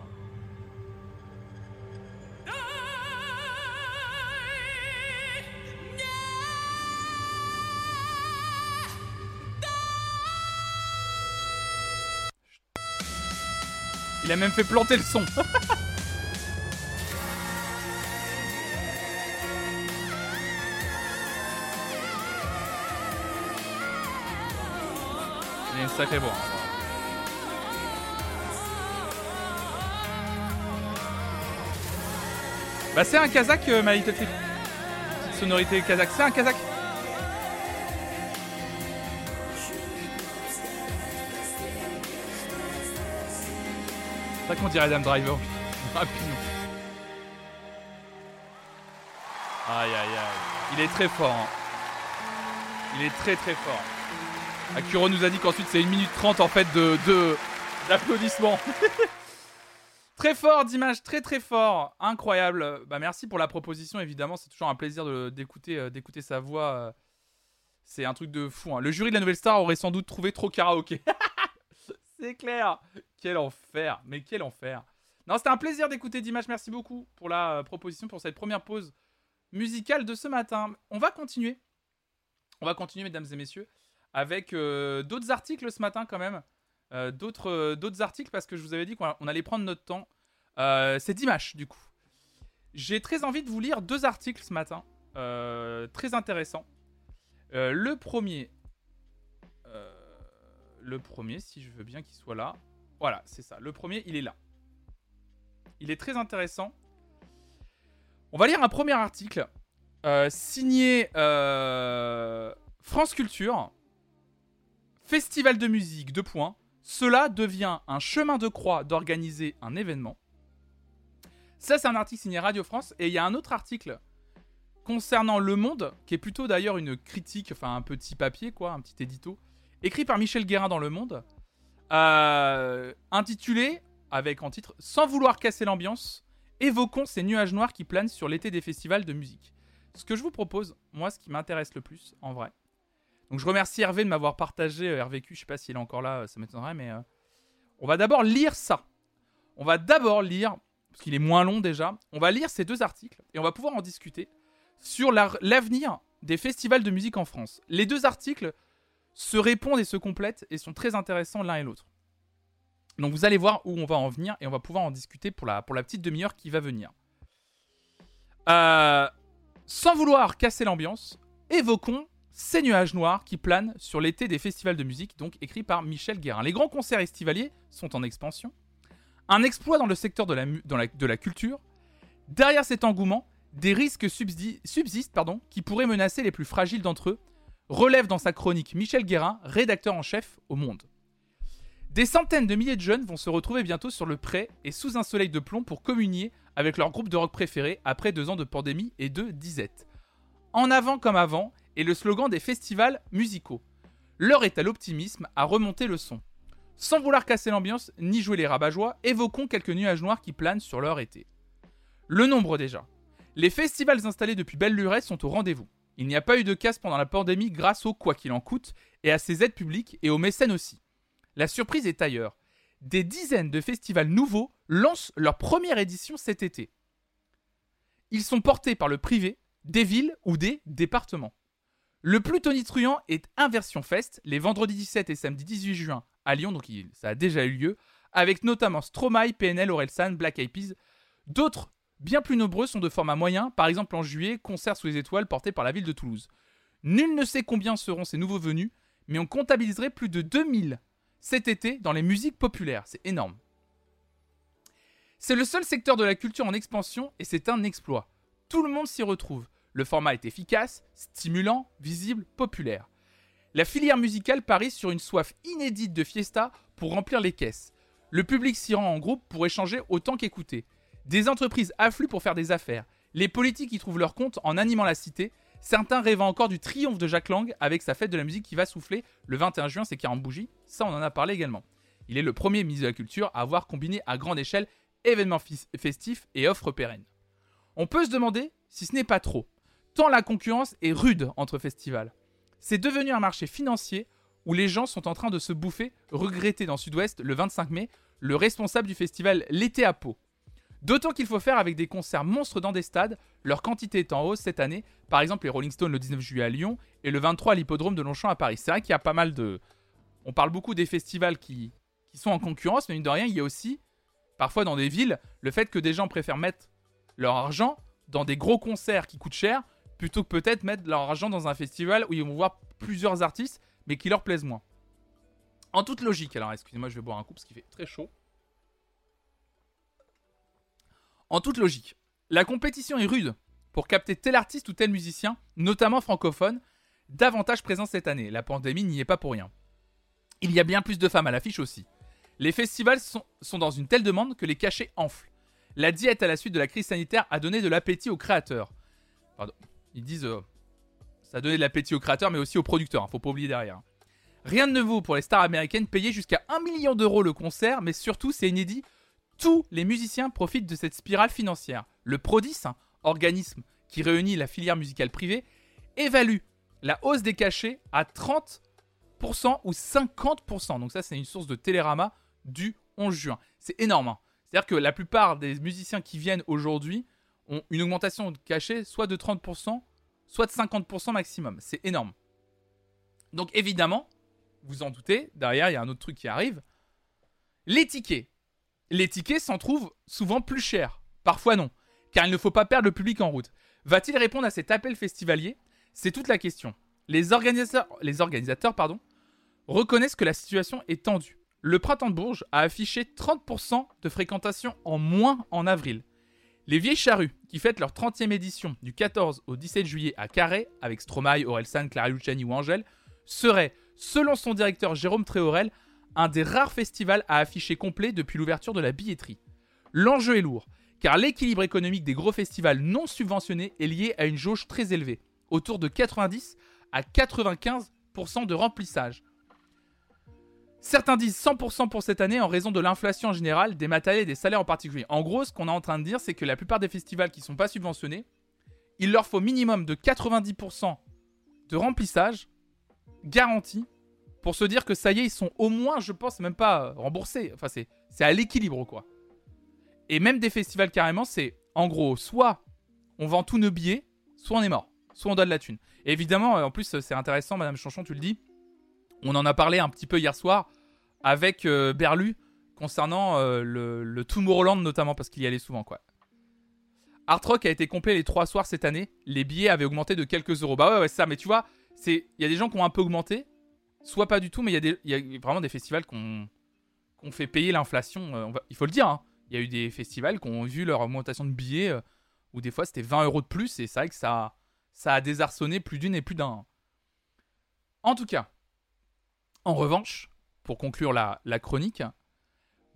Il a même fait planter le son. Il a une sacrée Bah c'est un kazakh, euh, sonorité kazakh. C'est un kazakh. C'est ça qu'on dirait Adam Driver. Rapidement. Aïe aïe aïe. Il est très fort. hein. Il est très très fort. Akuro nous a dit qu'ensuite c'est 1 minute 30 en fait de de- d'applaudissements. Très fort d'image, très très fort, incroyable. Bah merci pour la proposition évidemment, c'est toujours un plaisir euh, d'écouter sa voix. euh. C'est un truc de fou. hein. Le jury de la Nouvelle Star aurait sans doute trouvé trop karaoké. c'est clair. Quel enfer, mais quel enfer. Non, c'était un plaisir d'écouter Dimash. Merci beaucoup pour la euh, proposition pour cette première pause musicale de ce matin. On va continuer. On va continuer mesdames et messieurs avec d'autres articles ce matin quand même. Euh, d'autres euh, d'autres articles parce que je vous avais dit qu'on on allait prendre notre temps. Euh, c'est Dimash du coup. J'ai très envie de vous lire deux articles ce matin, très intéressants. Le premier, le premier, si je veux bien qu'il soit là. Voilà, c'est ça. Le premier, il est là. Il est très intéressant. On va lire un premier article signé France Culture. Festival de musique, deux points. Cela devient un chemin de croix d'organiser un événement. Ça, c'est un article signé Radio France. Et il y a un autre article concernant Le Monde, qui est plutôt d'ailleurs une critique, enfin un petit papier, quoi, un petit édito, écrit par Michel Guérin dans Le Monde, euh, intitulé, avec en titre Sans vouloir casser l'ambiance, évoquons ces nuages noirs qui planent sur l'été des festivals de musique. Ce que je vous propose, moi, ce qui m'intéresse le plus, en vrai, donc je remercie Hervé de m'avoir partagé euh, RVQ, je sais pas s'il est encore là, euh, ça m'étonnerait, mais euh, on va d'abord lire ça. On va d'abord lire, parce qu'il est moins long déjà, on va lire ces deux articles et on va pouvoir en discuter sur la- l'avenir des festivals de musique en France. Les deux articles se répondent et se complètent et sont très intéressants l'un et l'autre. Donc vous allez voir où on va en venir et on va pouvoir en discuter pour la, pour la petite demi-heure qui va venir. Euh, sans vouloir casser l'ambiance, évoquons ces nuages noirs qui planent sur l'été des festivals de musique, donc écrit par Michel Guérin. Les grands concerts estivaliers sont en expansion. Un exploit dans le secteur de la, de la culture. Derrière cet engouement, des risques subsi- subsistent pardon, qui pourraient menacer les plus fragiles d'entre eux, relève dans sa chronique Michel Guérin, rédacteur en chef au Monde. Des centaines de milliers de jeunes vont se retrouver bientôt sur le pré et sous un soleil de plomb pour communier avec leur groupe de rock préféré après deux ans de pandémie et de disette. En avant comme avant est le slogan des festivals musicaux. L'heure est à l'optimisme, à remonter le son. Sans vouloir casser l'ambiance ni jouer les rabat-joie, évoquons quelques nuages noirs qui planent sur leur été. Le nombre déjà. Les festivals installés depuis belle lurette sont au rendez-vous. Il n'y a pas eu de casse pendant la pandémie grâce au quoi qu'il en coûte et à ses aides publiques et aux mécènes aussi. La surprise est ailleurs. Des dizaines de festivals nouveaux lancent leur première édition cet été. Ils sont portés par le privé, des villes ou des départements. Le plus tonitruant est Inversion Fest, les vendredis 17 et samedi 18 juin à Lyon, donc ça a déjà eu lieu, avec notamment Stromae, PNL, Orelsan, Black Eyed Peas. D'autres, bien plus nombreux, sont de format moyen, par exemple en juillet, concert sous les étoiles porté par la ville de Toulouse. Nul ne sait combien seront ces nouveaux venus, mais on comptabiliserait plus de 2000 cet été dans les musiques populaires. C'est énorme. C'est le seul secteur de la culture en expansion et c'est un exploit. Tout le monde s'y retrouve. Le format est efficace, stimulant, visible, populaire. La filière musicale parie sur une soif inédite de fiesta pour remplir les caisses. Le public s'y rend en groupe pour échanger autant qu'écouter. Des entreprises affluent pour faire des affaires. Les politiques y trouvent leur compte en animant la cité. Certains rêvent encore du triomphe de Jacques Lang avec sa fête de la musique qui va souffler le 21 juin, c'est 40 bougies. Ça, on en a parlé également. Il est le premier ministre de la Culture à avoir combiné à grande échelle événements festifs et offres pérennes. On peut se demander si ce n'est pas trop, tant la concurrence est rude entre festivals. C'est devenu un marché financier où les gens sont en train de se bouffer, regretté dans Sud-Ouest le 25 mai, le responsable du festival L'été à Pau. D'autant qu'il faut faire avec des concerts monstres dans des stades, leur quantité est en hausse cette année, par exemple les Rolling Stones le 19 juillet à Lyon et le 23 à l'hippodrome de Longchamp à Paris. C'est vrai qu'il y a pas mal de... On parle beaucoup des festivals qui, qui sont en concurrence, mais mine de rien, il y a aussi, parfois dans des villes, le fait que des gens préfèrent mettre leur argent dans des gros concerts qui coûtent cher, plutôt que peut-être mettre leur argent dans un festival où ils vont voir plusieurs artistes, mais qui leur plaisent moins. En toute logique, alors excusez-moi, je vais boire un coup parce qu'il fait très chaud. En toute logique, la compétition est rude pour capter tel artiste ou tel musicien, notamment francophone, davantage présent cette année. La pandémie n'y est pas pour rien. Il y a bien plus de femmes à l'affiche aussi. Les festivals sont, sont dans une telle demande que les cachets enflent. La diète à la suite de la crise sanitaire a donné de l'appétit aux créateurs. Pardon. Ils disent euh, ça donné de l'appétit aux créateurs, mais aussi aux producteurs. hein, faut pas oublier derrière. Rien de nouveau pour les stars américaines payées jusqu'à 1 million d'euros le concert, mais surtout, c'est inédit. Tous les musiciens profitent de cette spirale financière. Le Prodis, un organisme qui réunit la filière musicale privée, évalue la hausse des cachets à 30% ou 50%. Donc ça, c'est une source de Télérama du 11 juin. C'est énorme. hein. C'est-à-dire que la plupart des musiciens qui viennent aujourd'hui ont une augmentation de cachet soit de 30%, soit de 50% maximum. C'est énorme. Donc évidemment, vous en doutez, derrière, il y a un autre truc qui arrive. Les tickets. Les tickets s'en trouvent souvent plus chers. Parfois non. Car il ne faut pas perdre le public en route. Va-t-il répondre à cet appel festivalier? C'est toute la question. Les organisateurs, les organisateurs pardon, reconnaissent que la situation est tendue. Le Printemps de Bourges a affiché 30% de fréquentation en moins en avril. Les Vieilles Charrues, qui fêtent leur 30e édition du 14 au 17 juillet à Carré, avec Stromae, Orelsan, Clara Luciani ou Angèle, seraient, selon son directeur Jérôme Tréorel, un des rares festivals à afficher complet depuis l'ouverture de la billetterie. L'enjeu est lourd, car l'équilibre économique des gros festivals non subventionnés est lié à une jauge très élevée, autour de 90 à 95% de remplissage. Certains disent 100% pour cette année en raison de l'inflation en général, des matériels et des salaires en particulier. En gros, ce qu'on est en train de dire, c'est que la plupart des festivals qui ne sont pas subventionnés, il leur faut minimum de 90% de remplissage garanti pour se dire que ça y est, ils sont au moins, je pense, même pas euh, remboursés. Enfin, c'est à l'équilibre, quoi. Et même des festivals carrément, c'est en gros, soit on vend tous nos billets, soit on est mort, soit on donne la thune. Et évidemment, euh, en plus, c'est intéressant, Madame Chanchon, tu le dis. On en a parlé un petit peu hier soir avec euh, Berlu concernant euh, le, le Tomorrowland notamment parce qu'il y allait souvent quoi. Art Rock a été complet les trois soirs cette année. Les billets avaient augmenté de quelques euros. Bah ouais, ouais ça. Mais tu vois, c'est il y a des gens qui ont un peu augmenté, soit pas du tout, mais il y a des y a vraiment des festivals qu'on qu'on fait payer l'inflation. euh, il faut le dire. hein. Il y a eu des festivals qui ont vu leur augmentation de billets où des fois c'était 20 euros de plus et c'est vrai que ça ça a désarçonné plus d'une et plus d'un. En tout cas, en revanche, pour conclure la, chronique,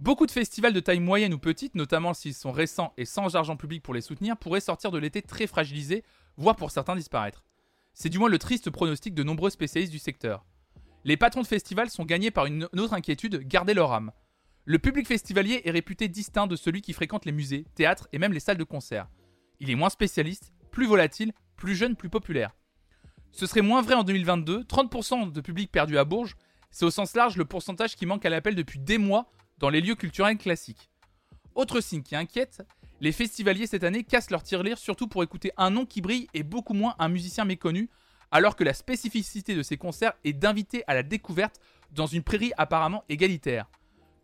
Beaucoup de festivals de taille moyenne ou petite, notamment s'ils sont récents et sans argent public pour les soutenir, pourraient sortir de l'été très fragilisés, voire pour certains disparaître. C'est du moins le triste pronostic de nombreux spécialistes du secteur. Les patrons de festivals sont gagnés par une autre inquiétude, garder leur âme. Le public festivalier est réputé distinct de celui qui fréquente les musées, théâtres et même les salles de concert. Il est moins spécialiste, plus volatile, plus jeune, plus populaire. Ce serait moins vrai en 2022, 30% de public perdu à Bourges, c'est au sens large le pourcentage qui manque à l'appel depuis des mois dans les lieux culturels classiques. Autre signe qui inquiète, les festivaliers cette année cassent leur tirelire surtout pour écouter un nom qui brille et beaucoup moins un musicien méconnu, alors que la spécificité de ces concerts est d'inviter à la découverte dans une prairie apparemment égalitaire.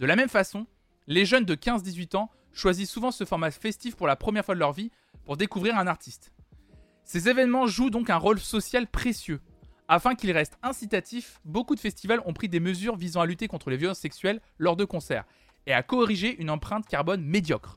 De la même façon, les jeunes de 15-18 ans choisissent souvent ce format festif pour la première fois de leur vie pour découvrir un artiste. Ces événements jouent donc un rôle social précieux. Afin qu'il reste incitatif, beaucoup de festivals ont pris des mesures visant à lutter contre les violences sexuelles lors de concerts et à corriger une empreinte carbone médiocre.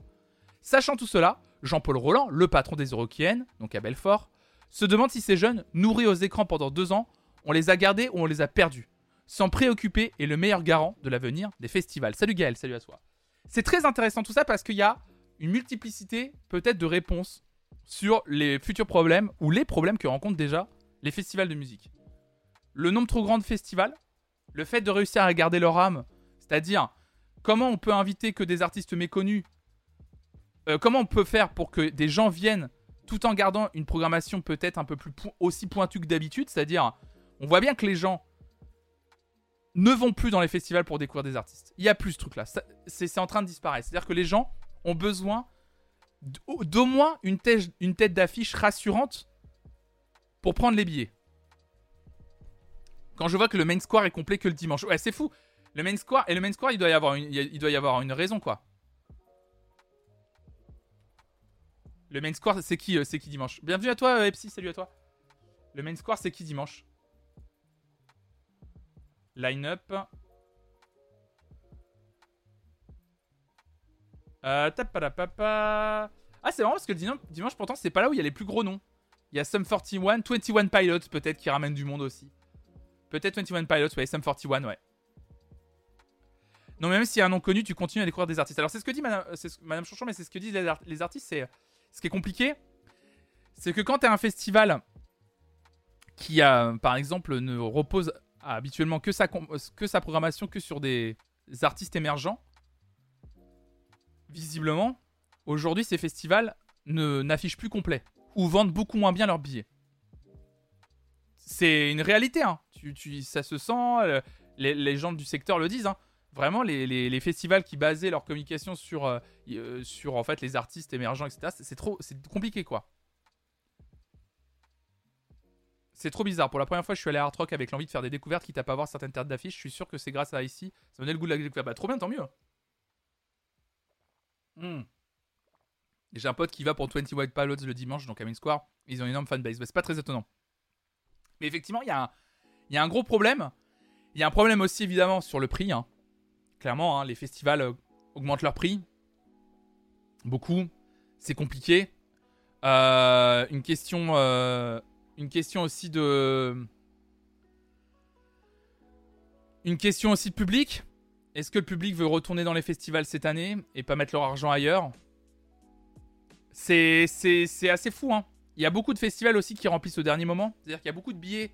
Sachant tout cela, Jean-Paul Roland, le patron des Eurokéennes, donc à Belfort, se demande si ces jeunes, nourris aux écrans pendant deux ans, on les a gardés ou on les a perdus. S'en préoccuper est le meilleur garant de l'avenir des festivals. Salut Gaël, salut à toi. C'est très intéressant tout ça parce qu'il y a une multiplicité peut-être de réponses sur les futurs problèmes ou les problèmes que rencontrent déjà les festivals de musique le nombre trop grand de festivals, le fait de réussir à garder leur âme, c'est-à-dire comment on peut inviter que des artistes méconnus, euh, comment on peut faire pour que des gens viennent tout en gardant une programmation peut-être un peu plus aussi pointue que d'habitude, c'est-à-dire on voit bien que les gens ne vont plus dans les festivals pour découvrir des artistes. Il y a plus ce truc-là, c'est en train de disparaître. C'est-à-dire que les gens ont besoin d'au moins une tête d'affiche rassurante pour prendre les billets. Quand je vois que le main square est complet que le dimanche. Ouais, c'est fou. Le main square et le main square, il doit y avoir une, il doit y avoir une raison quoi. Le main square, c'est qui, euh, c'est qui dimanche? Bienvenue à toi, euh, Epsi. Salut à toi. Le main square, c'est qui dimanche? Line-up. Euh, papa. Ah, c'est marrant parce que dimanche, pourtant, c'est pas là où il y a les plus gros noms. Il y a Sum 41, 21 Pilots peut-être qui ramènent du monde aussi. Peut-être 21 Pilots, ouais, SM41, ouais. Non, mais même s'il y a un nom connu, tu continues à découvrir des artistes. Alors, c'est ce que dit Madame, Madame Chanchon, mais c'est ce que disent les, artistes. C'est ce qui est compliqué, c'est que quand tu as un festival qui, par exemple, ne repose habituellement que sa, que sa programmation que sur des artistes émergents, visiblement, aujourd'hui, ces festivals n'affichent plus complet ou vendent beaucoup moins bien leurs billets. C'est une réalité, hein ça se sent, euh, les, gens du secteur le disent. Hein. Vraiment, les, festivals qui basaient leur communication sur, euh, euh, sur en fait, les artistes émergents, etc., c'est trop c'est compliqué, quoi. C'est trop bizarre. Pour la première fois, je suis allé à Art Rock avec l'envie de faire des découvertes, quitte à pas voir certaines têtes d'affiche. Je suis sûr que c'est grâce à ici. Ça me donnait le goût de la découverte. Bah, trop bien, tant mieux. Hmm. J'ai un pote qui va pour 20 White Pilots le dimanche, donc à Main Square. Ils ont une énorme fanbase. Bah, c'est pas très étonnant. Effectivement, il y a un, gros problème. Il y a un problème aussi évidemment sur le prix. Hein. Clairement, hein, les festivals euh, augmentent leur prix. Beaucoup. C'est compliqué. Euh, une question, euh, une question aussi de, une question aussi de public. Est-ce que le public veut retourner dans les festivals cette année et pas mettre leur argent ailleurs? C'est assez fou. Hein. Il y a beaucoup de festivals aussi qui remplissent au dernier moment. C'est-à-dire qu'il y a beaucoup de billets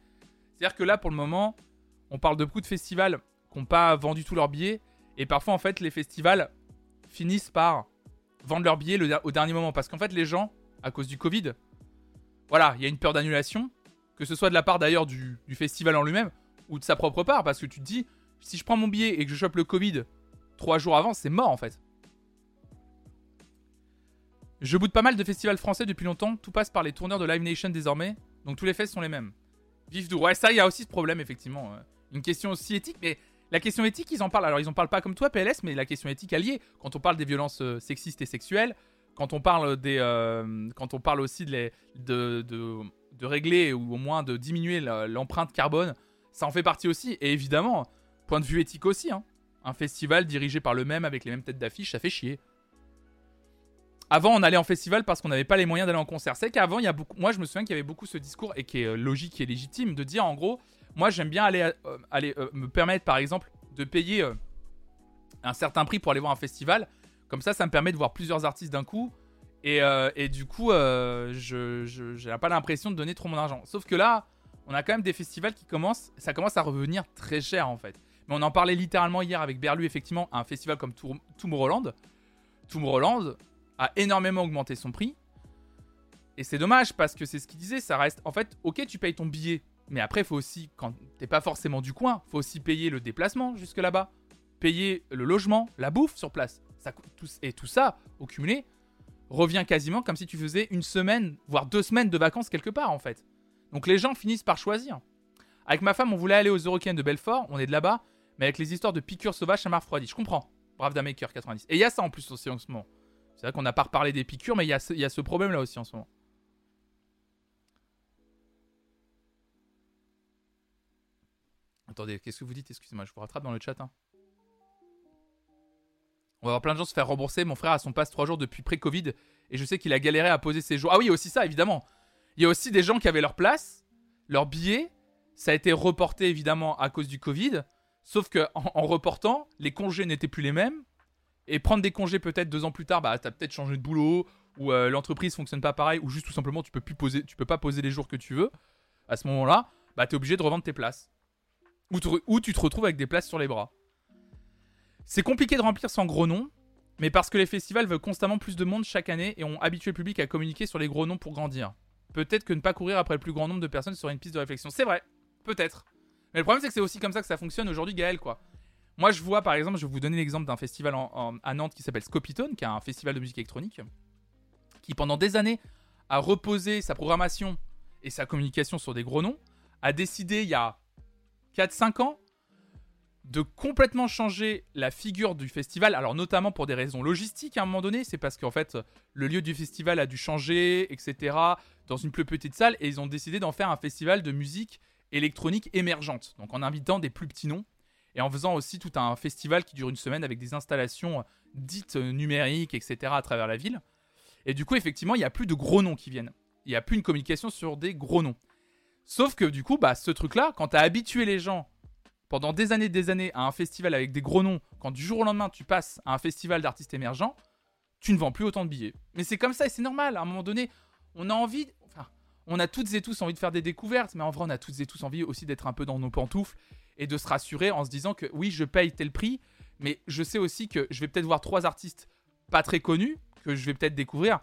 c'est-à-dire que là, pour le moment, on parle de beaucoup de festivals qui n'ont pas vendu tous leurs billets. Et parfois, en fait, les festivals finissent par vendre leurs billets au dernier moment. Parce qu'en fait, les gens, à cause du Covid, voilà, il y a une peur d'annulation. Que ce soit de la part d'ailleurs du, festival en lui-même ou de sa propre part. Parce que tu te dis, si je prends mon billet et que je chope le Covid trois jours avant, c'est mort en fait. Je boude pas mal de festivals français depuis longtemps. Tout passe par les tourneurs de Live Nation désormais. Donc tous les festivals sont les mêmes. Vif doux. Ouais, ça, il y a aussi ce problème, effectivement. Euh. Une question aussi éthique, mais la question éthique, ils en parlent. Alors, ils en parlent pas comme toi, PLS, mais la question éthique alliée. Quand on parle des violences euh, sexistes et sexuelles, quand on parle des, euh, quand on parle aussi de, les, de, de, régler ou au moins de diminuer l'empreinte carbone, ça en fait partie aussi. Et évidemment, point de vue éthique aussi. Hein. Un festival dirigé par le même avec les mêmes têtes d'affiche, ça fait chier. Avant, on allait en festival parce qu'on n'avait pas les moyens d'aller en concert. C'est qu'avant, il y a beaucoup. Moi, je me souviens qu'il y avait beaucoup ce discours et qui est euh, logique et légitime de dire en gros, moi, j'aime bien aller, euh, aller euh, me permettre, par exemple, de payer un certain prix pour aller voir un festival. Comme ça, ça me permet de voir plusieurs artistes d'un coup. Et, et du coup, je j'ai pas l'impression de donner trop mon argent. Sauf que là, on a quand même des festivals qui commencent, ça commence à revenir très cher en fait. Mais on en parlait littéralement hier avec Berlu, effectivement, un festival comme Tomorrowland. Tomorrowland a énormément augmenté son prix. Et c'est dommage parce que c'est ce qu'il disait, ça reste. En fait, ok, tu payes ton billet, mais après, faut aussi, quand t'es pas forcément du coin, faut aussi payer le déplacement jusque là-bas, payer le logement, la bouffe sur place. Ça, tout- et tout ça, au cumulé, revient quasiment comme si tu faisais une semaine, voire deux semaines de vacances quelque part en fait. Donc les gens finissent par choisir. Avec ma femme, on voulait aller aux Eurocaines de Belfort, on est de là-bas, mais avec les histoires de piqûres sauvages, ça m'a refroidi. Je comprends. Brave Maker 90. Et il y a ça en plus aussi en ce moment. C'est vrai qu'on n'a pas reparlé des piqûres, mais il y, a ce- il y a ce problème là aussi en ce moment. Attendez, qu'est-ce que vous dites? Excusez-moi, je vous rattrape dans le chat. hein. On va avoir plein de gens se faire rembourser. Mon frère a son passe 3 jours depuis pré-Covid et je sais qu'il a galéré à poser ses jours. Ah oui, aussi ça, évidemment. Il y a aussi des gens qui avaient leur place, leur billet. Ça a été reporté évidemment à cause du Covid. Sauf que en, en reportant, les congés n'étaient plus les mêmes. Et prendre des congés peut-être deux ans plus tard, bah t'as peut-être changé de boulot ou euh, l'entreprise fonctionne pas pareil ou juste tout simplement tu peux plus poser, peux pas poser les jours que tu veux. À ce moment-là, bah t'es obligé de revendre tes places. Ou tu te retrouves avec des places sur les bras. C'est compliqué de remplir sans gros noms, mais parce que les festivals veulent constamment plus de monde chaque année et ont habitué le public à communiquer sur les gros noms pour grandir. Peut-être que ne pas courir après le plus grand nombre de personnes serait une piste de réflexion. C'est vrai, peut-être. Mais le problème, c'est que c'est aussi comme ça que ça fonctionne aujourd'hui, Gaël, quoi. Moi, je vois, par exemple, je vais vous donner l'exemple d'un festival à Nantes qui s'appelle Scopitone, qui est un festival de musique électronique, qui pendant des années a reposé sa programmation et sa communication sur des gros noms, a décidé il y a 4-5 ans de complètement changer la figure du festival, alors notamment pour des raisons logistiques à un moment donné, c'est parce qu'en fait le lieu du festival a dû changer, etc., dans une plus petite salle, et ils ont décidé d'en faire un festival de musique électronique émergente, donc en invitant des plus petits noms, et en faisant aussi tout un festival qui dure une semaine avec des installations dites euh, numériques, etc., à travers la ville. Et du coup, effectivement, il n'y a plus de gros noms qui viennent. Il n'y a plus une communication sur des gros noms. Sauf que du coup, bah, ce truc-là, quand tu as habitué les gens pendant des années et des années à un festival avec des gros noms, quand du jour au lendemain tu passes à un festival d'artistes émergents, tu ne vends plus autant de billets. Mais c'est comme ça et c'est normal. À un moment donné, on a envie, enfin, on a toutes et tous envie de faire des découvertes, mais en vrai, on a toutes et tous envie aussi d'être un peu dans nos pantoufles et de se rassurer en se disant que oui, je paye tel prix, mais je sais aussi que je vais peut-être voir trois artistes pas très connus que je vais peut-être découvrir,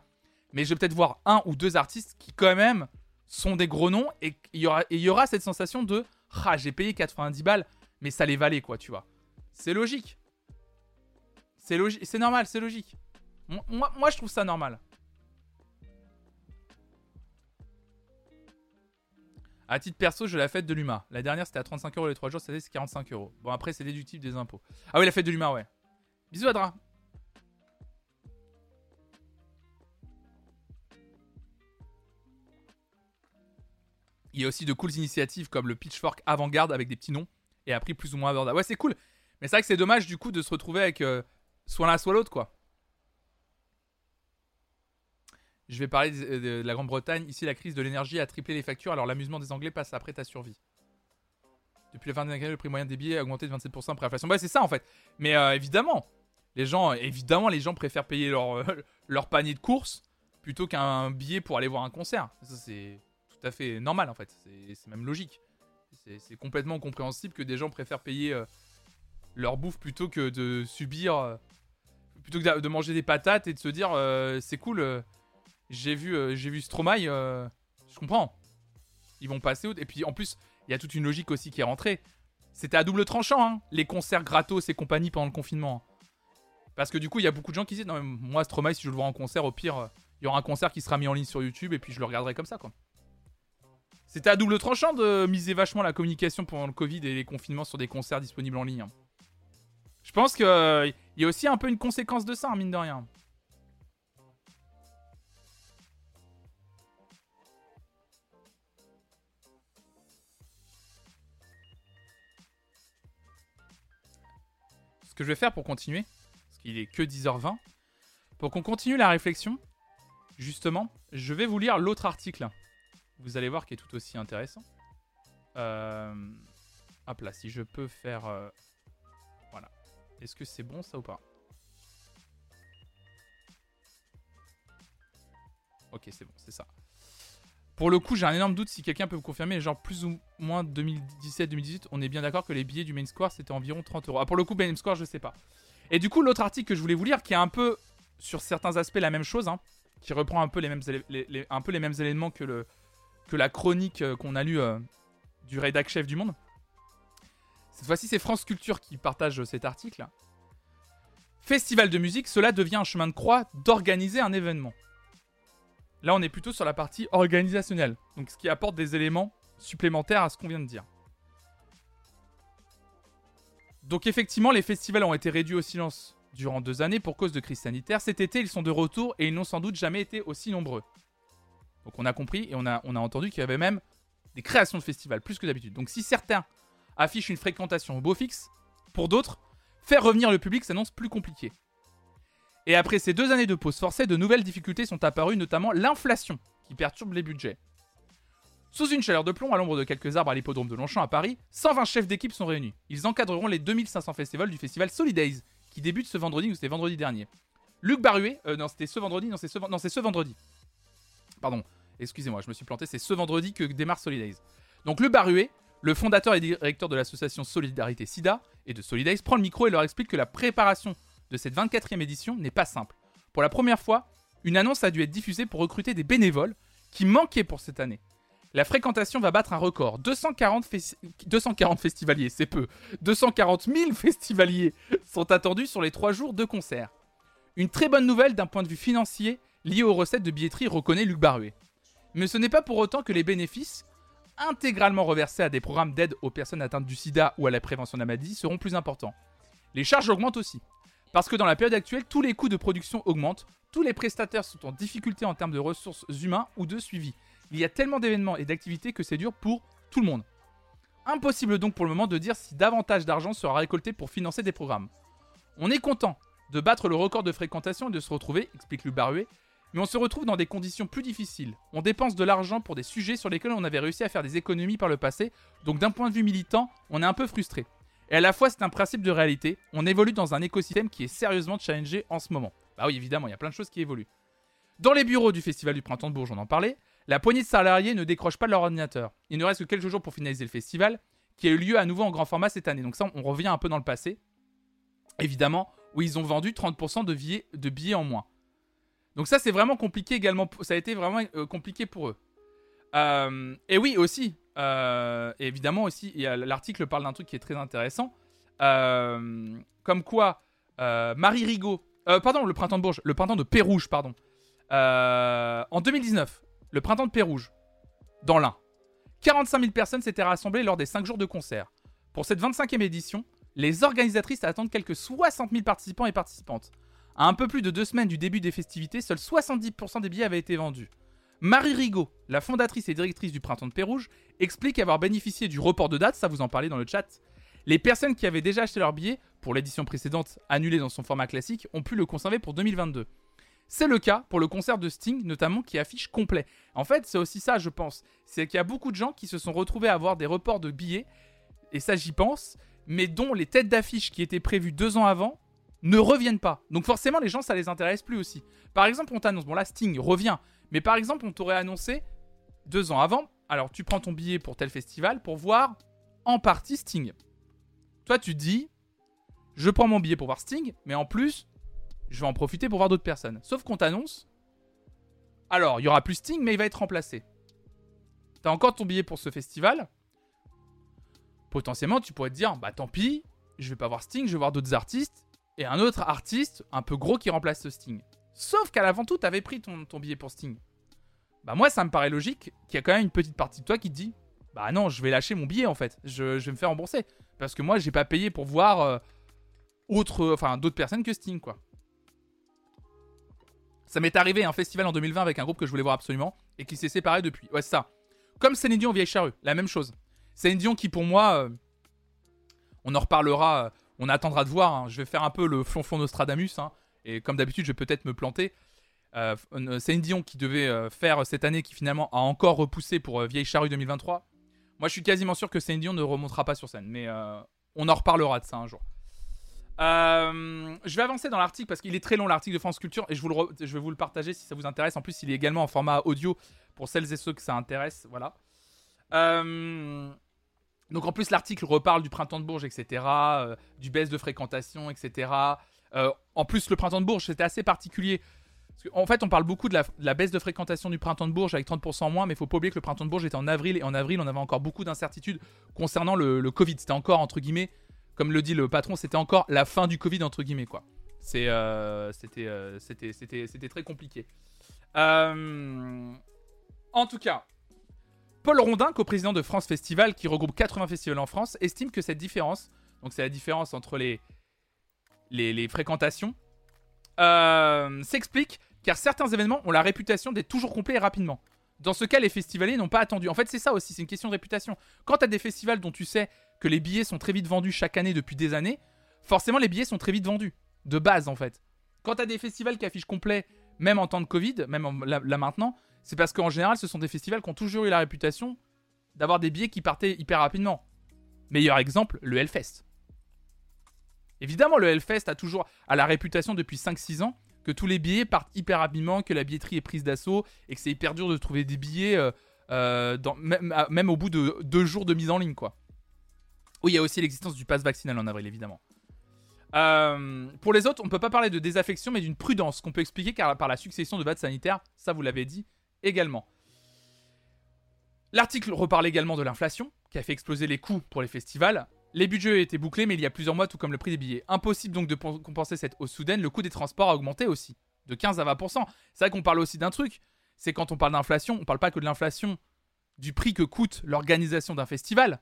mais je vais peut-être voir un ou deux artistes qui quand même sont des gros noms et il y aura, cette sensation de ah j'ai payé 90 balles mais ça les valait quoi tu vois c'est logique. C'est normal c'est logique. Mo- moi, moi je trouve ça normal à titre perso je la fête de l'UMA la dernière c'était à 35 euros les 3 jours année c'est 45 euros bon après c'est déductible des impôts ah oui la fête de l'UMA ouais bisous Adra Il y a aussi de cooles initiatives comme le Pitchfork Avant-Garde avec des petits noms et à prix plus ou moins abordable. Ouais, c'est cool. Mais c'est vrai que c'est dommage du coup de se retrouver avec euh, soit l'un soit l'autre quoi. Je vais parler de, la Grande-Bretagne. Ici, la crise de l'énergie a triplé les factures, alors l'amusement des Anglais passe après ta survie. Depuis la fin de l'année, le prix moyen des billets a augmenté de 27% après l'inflation. Ouais, c'est ça en fait. Mais euh, évidemment, les gens, évidemment, les gens préfèrent payer leur, leur panier de courses plutôt qu'un billet pour aller voir un concert. Ça, c'est tout à fait normal en fait. C'est même logique. C'est complètement compréhensible que des gens préfèrent payer euh, leur bouffe plutôt que de subir, euh, plutôt que de manger des patates et de se dire c'est cool, j'ai vu, euh, vu Stromae, euh, je comprends. Ils vont passer et puis en plus il y a toute une logique aussi qui est rentrée. C'était à double tranchant hein, les concerts gratos et compagnie pendant le confinement. Parce que du coup il y a beaucoup de gens qui disent non mais moi Stromae si je le vois en concert au pire euh, il y aura un concert qui sera mis en ligne sur YouTube et puis je le regarderai comme ça quoi. C'était à double tranchant de miser vachement la communication pendant le Covid et les confinements sur des concerts disponibles en ligne. hein. Je pense qu'il y a aussi un peu une conséquence de ça, hein, mine de rien. Que je vais faire pour continuer, parce qu'il est que 10h20, pour qu'on continue la réflexion, justement, je vais vous lire l'autre article vous allez voir qui est tout aussi intéressant. Euh... Hop là, si je peux faire... euh, Voilà. Est-ce que c'est bon ça ou pas? Ok, c'est bon, c'est ça. Pour le coup, j'ai un énorme doute si quelqu'un peut me confirmer, genre plus ou moins 2017-2018, on est bien d'accord que les billets du Main Square c'était environ 30 euros. Ah, pour le coup, Main Square, je sais pas. Et du coup, l'autre article que je voulais vous lire, qui est un peu sur certains aspects la même chose, hein, qui reprend un peu les mêmes, éléments que la chronique euh, qu'on a lue euh, du rédac chef du monde. Cette fois-ci, c'est France Culture qui partage euh, cet article. Festival de musique, cela devient un chemin de croix d'organiser un événement. Là, on est plutôt sur la partie organisationnelle, donc ce qui apporte des éléments supplémentaires à ce qu'on vient de dire. Donc effectivement, les festivals ont été réduits au silence durant deux années pour cause de crise sanitaire. Cet été, ils sont de retour et ils n'ont sans doute jamais été aussi nombreux. Donc on a compris et on a, on a entendu qu'il y avait même des créations de festivals, plus que d'habitude. Donc si certains affichent une fréquentation au beau fixe, pour d'autres, faire revenir le public s'annonce plus compliqué. Et après ces deux années de pause forcée, de nouvelles difficultés sont apparues, notamment l'inflation, qui perturbe les budgets. Sous une chaleur de plomb, à l'ombre de quelques arbres à l'hippodrome de Longchamp à Paris, 120 chefs d'équipe sont réunis. Ils encadreront les 2500 festivals du festival Solidays, qui débute ce vendredi ou c'était vendredi dernier. Luc Baruet, euh, non c'était ce vendredi, non c'est ce, vendredi. Pardon, excusez-moi, je me suis planté, c'est ce vendredi que démarre Solidays. Donc Luc Baruet, le fondateur et directeur de l'association Solidarité SIDA et de Solidays, prend le micro et leur explique que la préparation de cette 24e édition n'est pas simple. Pour la première fois, une annonce a dû être diffusée pour recruter des bénévoles qui manquaient pour cette année. La fréquentation va battre un record. 240, fes- 240 festivaliers, c'est peu. 240 000 festivaliers sont attendus sur les trois jours de concert. Une très bonne nouvelle d'un point de vue financier liée aux recettes de billetterie, reconnaît Luc Baruet. Mais ce n'est pas pour autant que les bénéfices, intégralement reversés à des programmes d'aide aux personnes atteintes du sida ou à la prévention de la maladie, seront plus importants. Les charges augmentent aussi. Parce que dans la période actuelle, tous les coûts de production augmentent, tous les prestataires sont en difficulté en termes de ressources humaines ou de suivi. Il y a tellement d'événements et d'activités que c'est dur pour tout le monde. Impossible donc pour le moment de dire si davantage d'argent sera récolté pour financer des programmes. On est content de battre le record de fréquentation et de se retrouver, explique Luc Baruet, mais on se retrouve dans des conditions plus difficiles. On dépense de l'argent pour des sujets sur lesquels on avait réussi à faire des économies par le passé, donc d'un point de vue militant, on est un peu frustré. Et à la fois, c'est un principe de réalité, on évolue dans un écosystème qui est sérieusement challengé en ce moment. Bah oui, évidemment, il y a plein de choses qui évoluent. Dans les bureaux du Festival du Printemps de Bourges, on en parlait, la poignée de salariés ne décroche pas leur ordinateur. Il ne reste que quelques jours pour finaliser le festival, qui a eu lieu à nouveau en grand format cette année. Donc ça, on revient un peu dans le passé. Évidemment, où ils ont vendu 30% de billets, de billets en moins. Donc ça, c'est vraiment compliqué également. Ça a été vraiment euh, compliqué pour eux. Euh, et oui, aussi, euh, évidemment aussi, l'article parle d'un truc qui est très intéressant. Euh, comme quoi, euh, Marie Rigaud, pardon, le printemps de Bourges, le de Pérouge, pardon. En 2019, le printemps de Pérouge, dans l'Ain, 45 000 personnes s'étaient rassemblées lors des 5 jours de concert. Pour cette 25e édition, les organisatrices attendent quelques 60 000 participants et participantes. À un peu plus de deux semaines du début des festivités, seuls 70% des billets avaient été vendus. Marie Rigaud, la fondatrice et directrice du Printemps de Pérouge, explique avoir bénéficié du report de date, ça vous en parlez dans le chat. Les personnes qui avaient déjà acheté leur billet pour l'édition précédente, annulée dans son format classique, ont pu le conserver pour 2022. C'est le cas pour le concert de Sting, notamment qui affiche complet. En fait, c'est aussi ça, je pense. C'est qu'il y a beaucoup de gens qui se sont retrouvés à avoir des reports de billets, et ça j'y pense, mais dont les têtes d'affiche qui étaient prévues deux ans avant ne reviennent pas. Donc forcément, les gens, ça les intéresse plus aussi. Par exemple, on t'annonce, bon là, Sting revient, mais par exemple, on t'aurait annoncé deux ans avant, alors tu prends ton billet pour tel festival pour voir en partie Sting. Toi, tu dis, je prends mon billet pour voir Sting, mais en plus, je vais en profiter pour voir d'autres personnes. Sauf qu'on t'annonce, alors, il y aura plus Sting, mais il va être remplacé. T'as encore ton billet pour ce festival. Potentiellement, tu pourrais te dire, bah tant pis, je vais pas voir Sting, je vais voir d'autres artistes. Et un autre artiste un peu gros qui remplace ce Sting. Sauf qu'à l'avant tout, t'avais pris ton, billet pour Sting. Bah moi, ça me paraît logique qu'il y a quand même une petite partie de toi qui te dit, bah non, je vais lâcher mon billet en fait. Je, vais me faire rembourser. Parce que moi, j'ai pas payé pour voir euh, autre, enfin, d'autres personnes que Sting, quoi. Ça m'est arrivé un festival en 2020 avec un groupe que je voulais voir absolument et qui s'est séparé depuis. Ouais, c'est ça. Comme Céline Dion Vieille Charrue, la même chose. Céline Dion qui, pour moi, euh, on en reparlera, euh, on attendra de voir. hein. Je vais faire un peu le flonflon Nostradamus. hein. Et comme d'habitude, je vais peut-être me planter. Euh, euh, Céline Dion qui devait euh, faire cette année, qui finalement a encore repoussé pour euh, Vieille Charrue 2023. Moi, je suis quasiment sûr que Céline Dion ne remontera pas sur scène. Mais on en reparlera de ça un jour. Je vais avancer dans l'article parce qu'il est très long l'article de France Culture et je, vais vous le partager si ça vous intéresse. En plus, il est également en format audio pour celles et ceux que ça intéresse. Voilà. Donc en plus, l'article reparle du printemps de Bourges, etc., du baisse de fréquentation, etc. Euh, en plus, le printemps de Bourges, c'était assez particulier. En fait, on parle beaucoup de la, baisse de fréquentation du printemps de Bourges avec 30% en moins, mais il faut pas oublier que le printemps de Bourges était en avril, et en avril, on avait encore beaucoup d'incertitudes concernant le, Covid. C'était encore, entre guillemets, comme le dit le patron, c'était encore la fin du Covid, entre guillemets, quoi. Euh, c'était, euh, c'était, c'était, très compliqué. En tout cas, Paul Rondin, co-président de France Festival, qui regroupe 80 festivals en France, estime que cette différence, donc c'est la différence entre les, les, fréquentations, euh, s'explique car certains événements ont la réputation d'être toujours complets et rapidement. Dans ce cas, les festivaliers n'ont pas attendu. En fait, c'est ça aussi, c'est une question de réputation. Quand tu as des festivals dont tu sais que les billets sont très vite vendus chaque année depuis des années, forcément les billets sont très vite vendus. De base, en fait. Quand tu as des festivals qui affichent complet, même en temps de Covid, même en- là maintenant, c'est parce qu'en général, ce sont des festivals qui ont toujours eu la réputation d'avoir des billets qui partaient hyper rapidement. Meilleur exemple, le Hellfest. Évidemment, le Hellfest a toujours la réputation depuis 5-6 ans que tous les billets partent hyper rapidement, que la billetterie est prise d'assaut et que c'est hyper dur de trouver des billets euh, euh, même, au bout de deux jours de mise en ligne, quoi. Oui, il y a aussi l'existence du pass vaccinal en avril, évidemment. Euh, pour les autres, on ne peut pas parler de désaffection, mais d'une prudence qu'on peut expliquer par la succession de vagues sanitaires. Ça, vous l'avez dit également. L'article reparle également de l'inflation, qui a fait exploser les coûts pour les festivals. Les budgets étaient bouclés, mais il y a plusieurs mois, tout comme le prix des billets. Impossible donc de compenser cette hausse soudaine. Le coût des transports a augmenté aussi, de 15 à 20%. C'est vrai qu'on parle aussi d'un truc, c'est quand on parle d'inflation, on parle pas que de l'inflation du prix que coûte l'organisation d'un festival.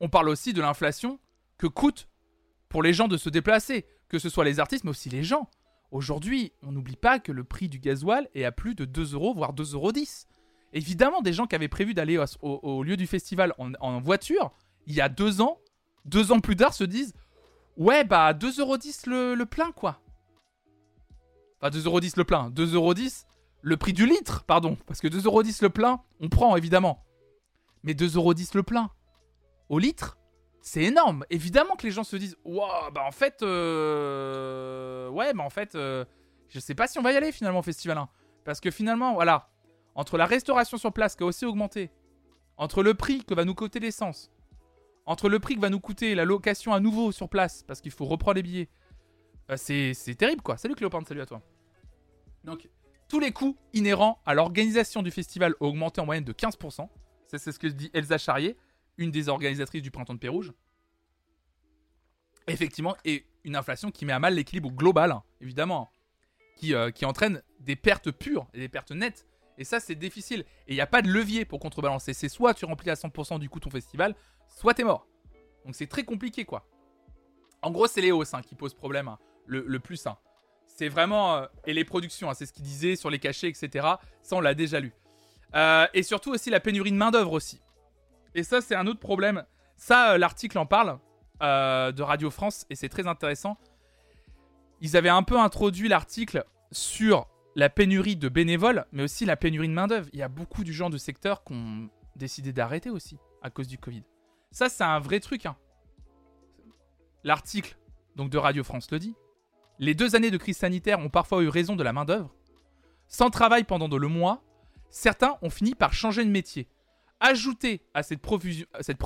On parle aussi de l'inflation que coûte pour les gens de se déplacer, que ce soit les artistes, mais aussi les gens. Aujourd'hui, on n'oublie pas que le prix du gasoil est à plus de 2 euros, voire 2,10 euros. Évidemment, des gens qui avaient prévu d'aller au, lieu du festival en voiture, il y a deux ans, deux ans plus tard, se disent Ouais, bah 2,10€ le, le plein, quoi. Enfin, 2,10€ le plein, 2,10€ le prix du litre, pardon. Parce que 2,10€ le plein, on prend évidemment. Mais 2,10€ le plein, au litre, c'est énorme. Évidemment que les gens se disent Waouh, bah en fait, euh... ouais, bah en fait, euh, je sais pas si on va y aller finalement au festival 1. Parce que finalement, voilà, entre la restauration sur place qui a aussi augmenté, entre le prix que va nous coûter l'essence, entre le prix que va nous coûter la location à nouveau sur place, parce qu'il faut reprendre les billets, euh, c'est terrible quoi. Salut Cléopâtre, salut à toi. Donc, tous les coûts inhérents à l'organisation du festival ont augmenté en moyenne de 15%. Ça, c'est ce que dit Elsa Charrier, une des organisatrices du Printemps de Pérouge. Effectivement, et une inflation qui met à mal l'équilibre global, hein, évidemment, qui, euh, qui entraîne des pertes pures et des pertes nettes. Et ça, c'est difficile. Et il n'y a pas de levier pour contrebalancer. C'est soit tu remplis à 100% du coup ton festival, soit t'es mort. Donc c'est très compliqué, quoi. En gros, c'est les hausses hein, qui posent problème, hein, le, plus. C'est vraiment. euh, et les productions, hein, c'est ce qu'il disait sur les cachets, etc. Ça, on l'a déjà lu. Euh, et surtout aussi la pénurie de main-d'œuvre aussi. Et ça, c'est un autre problème. Ça, euh, l'article en parle de Radio France et c'est très intéressant. Ils avaient un peu introduit l'article sur la pénurie de bénévoles, mais aussi la pénurie de main-d'œuvre. Il y a beaucoup du genre de secteurs qui ont décidé d'arrêter aussi à cause du Covid. Ça, c'est un vrai truc. hein. L'article de Radio France le dit. Les deux années de crise sanitaire ont parfois eu raison de la main-d'œuvre. Sans travail pendant de le mois, certains ont fini par changer de métier. Ajouté à cette profusion, cette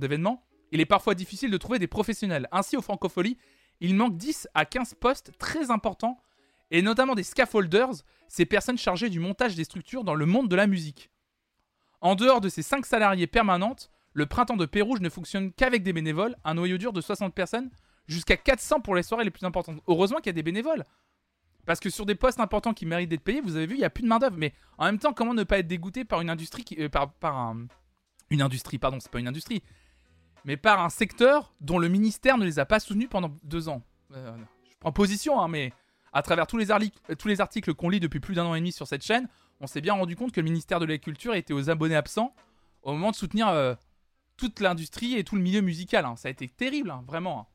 d'événements, il est parfois difficile de trouver des professionnels. Ainsi, au Francofolie, il manque 10 à 15 postes très importants, et notamment des scaffolders, ces personnes chargées du montage des structures dans le monde de la musique. En dehors de ces 5 salariés permanentes, le printemps de Pérouge ne fonctionne qu'avec des bénévoles, un noyau dur de 60 personnes, jusqu'à 400 pour les soirées les plus importantes. Heureusement qu'il y a des bénévoles. Parce que sur des postes importants qui méritent d'être payés, vous avez vu, il n'y a plus de main-d'œuvre. Mais en même temps, comment ne pas être dégoûté par une industrie qui. euh, par, un. Une industrie, pardon, c'est pas une industrie. Mais par un secteur dont le ministère ne les a pas soutenus pendant deux ans. Euh, je prends position, hein, mais à travers tous les, arli- euh, tous les articles qu'on lit depuis plus d'un an et demi sur cette chaîne, on s'est bien rendu compte que le ministère de la Culture était aux abonnés absents au moment de soutenir euh, toute l'industrie et tout le milieu musical. hein. Ça a été terrible, hein, vraiment. hein.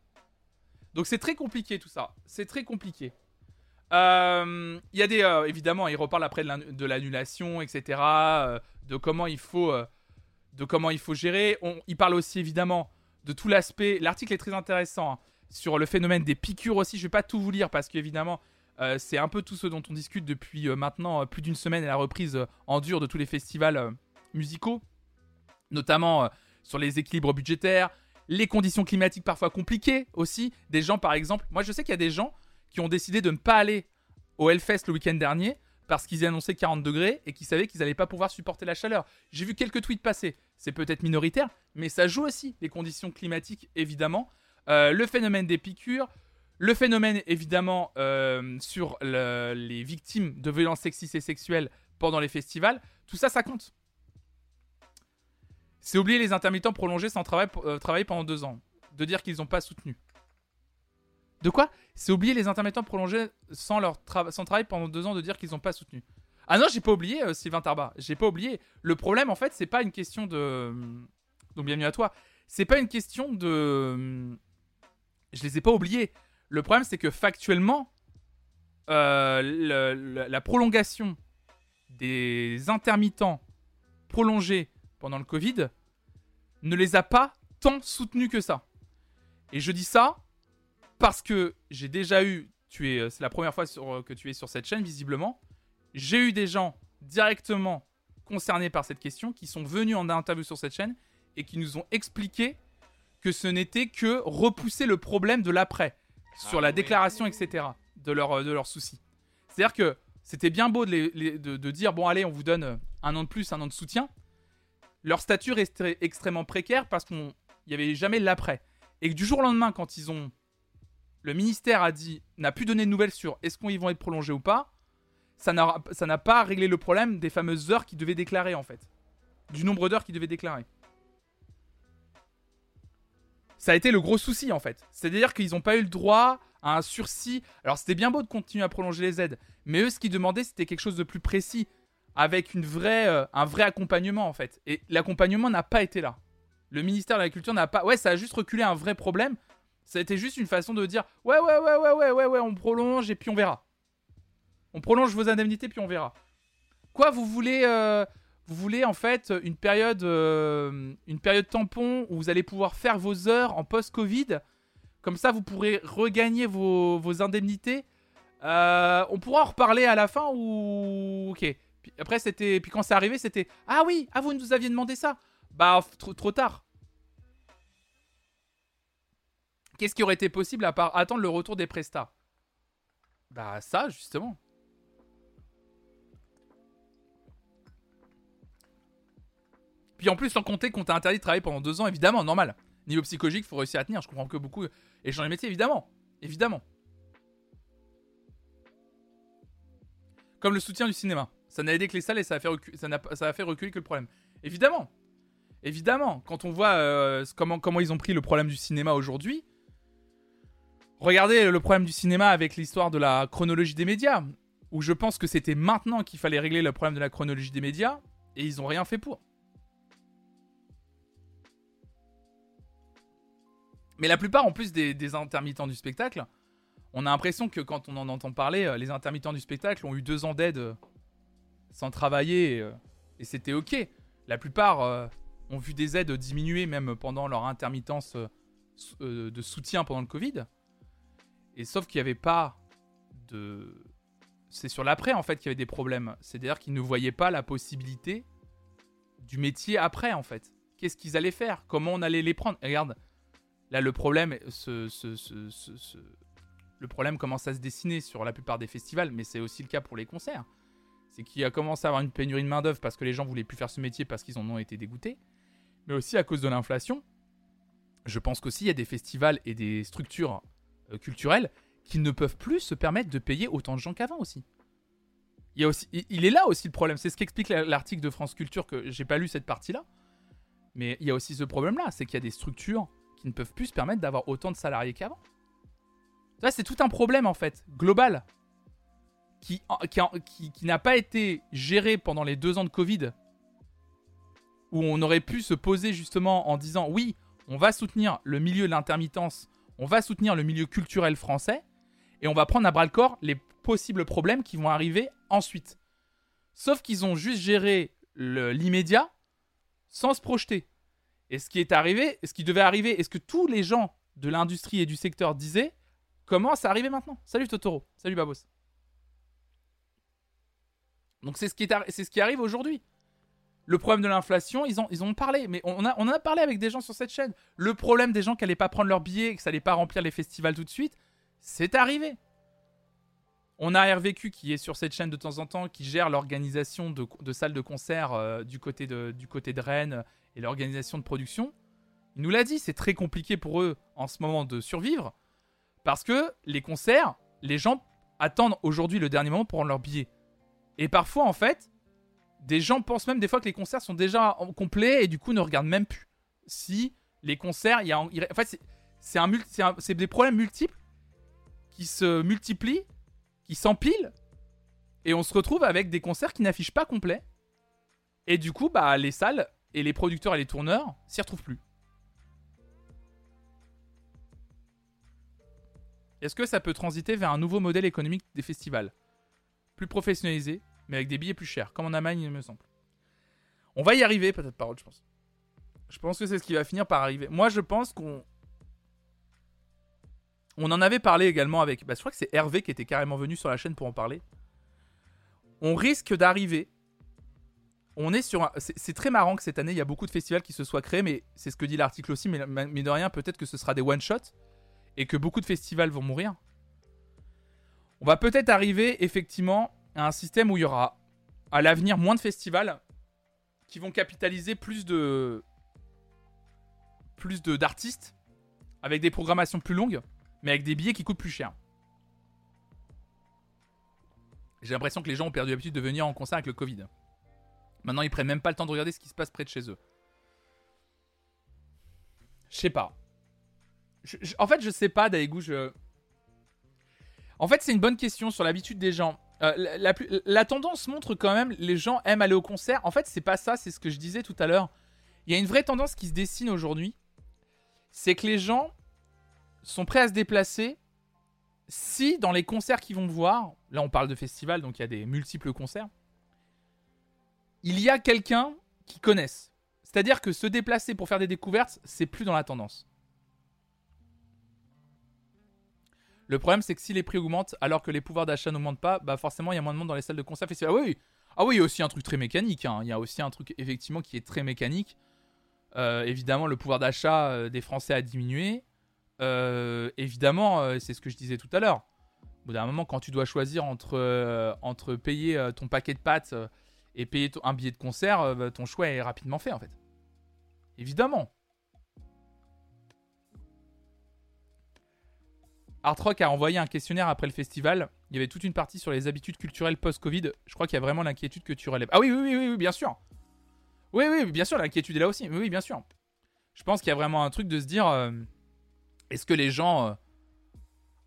Donc c'est très compliqué tout ça. C'est très compliqué. Euh, Il y a des. évidemment, il reparle après de l'an- de l'annulation, etc. de comment il faut. de comment il faut gérer. Il parle aussi évidemment de tout l'aspect. L'article est très intéressant. Sur le phénomène des piqûres aussi. Je vais pas tout vous lire parce qu'évidemment, euh, c'est un peu tout ce dont on discute depuis euh, maintenant euh, plus d'une semaine et la reprise en dur de tous les festivals musicaux, notamment sur les équilibres budgétaires, les conditions climatiques parfois compliquées aussi. Des gens, par exemple, moi je sais qu'il y a des gens qui ont décidé de ne pas aller au Hellfest le week-end dernier parce qu'ils annonçaient 40 degrés et qu'ils savaient qu'ils n'allaient pas pouvoir supporter la chaleur. J'ai vu quelques tweets passer. C'est peut-être minoritaire, mais ça joue aussi les conditions climatiques, évidemment. Euh, le phénomène des piqûres, le phénomène, évidemment, euh, sur le- les victimes de violences sexistes et sexuelles pendant les festivals. Tout ça, ça compte. C'est oublier les intermittents prolongés sans euh, travailler pendant deux ans. De dire qu'ils n'ont pas soutenu. De quoi? C'est oublier les intermittents prolongés sans, leur pendant deux ans de dire qu'ils n'ont pas soutenu. Ah non, j'ai pas oublié, Sylvain Tarba. J'ai pas oublié. Le problème, en fait, c'est pas une question de. Donc, bienvenue à toi. C'est pas une question de. Je les ai pas oubliés. Le problème, c'est que factuellement, euh, la prolongation des intermittents prolongés pendant le Covid ne les a pas tant soutenus que ça. Et je dis ça parce que j'ai déjà eu, c'est la première fois que tu es sur cette chaîne visiblement, j'ai eu des gens directement concernés par cette question qui sont venus en interview sur cette chaîne et qui nous ont expliqué que ce n'était que repousser le problème de l'après sur Ah la oui. déclaration, etc. de leurs de leurs soucis. C'est-à-dire que c'était bien beau de, les- les- de- de dire bon allez on vous donne euh, un an de plus, un an de soutien. Leur statut restait extrêmement précaire parce qu'il n'y avait jamais l'après. Et que du jour au lendemain, quand ils ont le ministère a dit n'a plus donné de nouvelles sur est-ce qu'ils vont être prolongés ou pas, ça n'a pas réglé le problème des fameuses heures qu'ils devaient déclarer en fait, du nombre d'heures qu'ils devaient déclarer. Ça a été le gros souci en fait. C'est-à-dire qu'ils n'ont pas eu le droit à un sursis. Alors c'était bien beau de continuer à prolonger les aides, mais eux ce qu'ils demandaient c'était quelque chose de plus précis, avec une euh, un vrai accompagnement en fait. Et l'accompagnement n'a pas été là. Le ministère de la Culture n'a pas. Ouais, ça a juste reculé un vrai problème. Ça a été juste une façon de dire ouais, ouais, ouais, ouais, ouais, ouais, ouais, on prolonge et puis on verra. On prolonge vos indemnités puis on verra. Quoi, vous voulez, euh, vous voulez en fait une période, euh, une période tampon où vous allez pouvoir faire vos heures en post-Covid. Comme ça, vous pourrez regagner vos, indemnités. Euh, on pourra en reparler à la fin ou ok. Après, c'était, puis quand c'est arrivé, c'était ah oui, ah vous nous aviez demandé ça. Bah trop, trop tard. Qu'est-ce qui aurait été possible à part attendre le retour des prestats? Bah ça justement. Puis en plus, sans compter qu'on t'a interdit de travailler pendant deux ans, évidemment, normal. Niveau psychologique, faut réussir à tenir. Je comprends que beaucoup échangent les métiers, évidemment. Évidemment. Comme le soutien du cinéma. Ça n'a aidé que les salles et ça a fait, recu- ça a fait reculer que le problème. Évidemment. Évidemment. Quand on voit euh, comment, comment ils ont pris le problème du cinéma aujourd'hui. Regardez le problème du cinéma avec l'histoire de la chronologie des médias. Où je pense que c'était maintenant qu'il fallait régler le problème de la chronologie des médias. Et ils ont rien fait pour. Mais la plupart, en plus des, intermittents du spectacle, on a l'impression que quand on en entend parler, euh, les intermittents du spectacle ont eu deux ans d'aide euh, sans travailler et, euh, et c'était ok. La plupart ont vu des aides diminuer même pendant leur intermittence de soutien pendant le Covid. Et sauf qu'il n'y avait pas de. C'est sur l'après en fait qu'il y avait des problèmes. C'est-à-dire qu'ils ne voyaient pas la possibilité du métier après en fait. Qu'est-ce qu'ils allaient faire? Comment on allait les prendre? Regarde, là le problème, le problème commence à se dessiner sur la plupart des festivals, mais c'est aussi le cas pour les concerts. C'est qu'il a commencé à avoir une pénurie de main-d'œuvre parce que les gens voulaient plus faire ce métier parce qu'ils en ont été dégoûtés, mais aussi à cause de l'inflation. Je pense qu'aussi il y a des festivals et des structures euh, culturelles qui ne peuvent plus se permettre de payer autant de gens qu'avant aussi. Il, aussi. il- est là aussi le problème. C'est ce qu'explique la- l'article de France Culture que j'ai pas lu cette partie-là. Mais il y a aussi ce problème-là, c'est qu'il y a des structures qui ne peuvent plus se permettre d'avoir autant de salariés qu'avant. C'est tout un problème en fait, global, qui, qui, qui- qui n'a pas été géré pendant les deux ans de Covid, où on aurait pu se poser justement en disant oui, on va soutenir le milieu de l'intermittence, on va soutenir le milieu culturel français, et on va prendre à bras le corps les possibles problèmes qui vont arriver ensuite. Sauf qu'ils ont juste géré l'immédiat sans se projeter. Et ce qui est arrivé, ce qui devait arriver, est-ce que tous les gens de l'industrie et du secteur disaient commence à arriver maintenant? Salut Totoro, salut Babos. Donc c'est ce, qui ce arrive aujourd'hui. Le problème de l'inflation, ils, ont, ont parlé, mais on, a, on en a parlé avec des gens sur cette chaîne. Le problème des gens qui n'allaient pas prendre leur billet et que ça n'allait pas remplir les festivals tout de suite, c'est arrivé. On a RVQ qui est sur cette chaîne de temps en temps, qui gère l'organisation de, salles de concert euh, du, côté de, du côté de Rennes et l'organisation de production. Il nous l'a dit, c'est très compliqué pour eux en ce moment de survivre parce que les concerts, les gens attendent aujourd'hui le dernier moment pour rendre leur billet. Et parfois, en fait, des gens pensent même des fois que les concerts sont déjà complets et du coup ne regardent même plus. Si les concerts, il y a, en fait, c'est des problèmes multiples qui se multiplient, qui s'empilent, et on se retrouve avec des concerts qui n'affichent pas complet. Et du coup, bah, les salles et les producteurs et les tourneurs s'y retrouvent plus. Est-ce que ça peut transiter vers un nouveau modèle économique des festivals? Plus professionnalisé, mais avec des billets plus chers, comme en Allemagne, il me semble. On va y arriver, peut-être parole, je pense. Je pense que c'est ce qui va finir par arriver. Moi, je pense qu'on. On en avait parlé également avec. Bah, je crois que c'est Hervé qui était carrément venu sur la chaîne pour en parler. On risque d'arriver. On est sur c'est très marrant que cette année, il y a beaucoup de festivals qui se soient créés, mais c'est ce que dit l'article aussi. Mais, mais de rien, peut-être que ce sera des one-shots et que beaucoup de festivals vont mourir. On va peut-être arriver effectivement à un système où il y aura à l'avenir moins de festivals qui vont capitaliser plus de plus de d'artistes avec des programmations plus longues mais avec des billets qui coûtent plus cher. J'ai l'impression que les gens ont perdu l'habitude de venir en concert avec le Covid. Maintenant, ils prennent même pas le temps de regarder ce qui se passe près de chez eux. Je sais pas. En fait, je sais pas, Daegu. En fait, c'est une bonne question sur l'habitude des gens. Euh, la tendance montre quand même les gens aiment aller au concert. En fait, c'est pas ça, c'est ce que je disais tout à l'heure. Il y a une vraie tendance qui se dessine aujourd'hui. C'est que les gens sont prêts à se déplacer si dans les concerts qu'ils vont voir, là on parle de festival, donc il y a des multiples concerts, il y a quelqu'un qu'ils connaissent. C'est-à-dire que se déplacer pour faire des découvertes, c'est plus dans la tendance. Le problème, c'est que si les prix augmentent alors que les pouvoirs d'achat n'augmentent pas, bah forcément, il y a moins de monde dans les salles de concert. Ah oui, oui. Ah oui, il y a aussi un truc très mécanique. hein. Il y a aussi un truc, effectivement, qui est très mécanique. Euh, évidemment, le pouvoir d'achat euh, des Français a diminué. Euh, évidemment, euh, c'est ce que je disais tout à l'heure. Au bout d'un moment, quand tu dois choisir entre, euh, payer ton paquet de pâtes et payer un billet de concert, bah, ton choix est rapidement fait, en fait. Évidemment. Art Rock a envoyé un questionnaire après le festival. Il y avait toute une partie sur les habitudes culturelles post-Covid. Je crois qu'il y a vraiment l'inquiétude que tu relèves. Ah oui, oui, oui, oui, bien sûr. Oui, oui, bien sûr, l'inquiétude est là aussi. Oui, bien sûr. Je pense qu'il y a vraiment un truc de se dire est-ce que les gens, euh,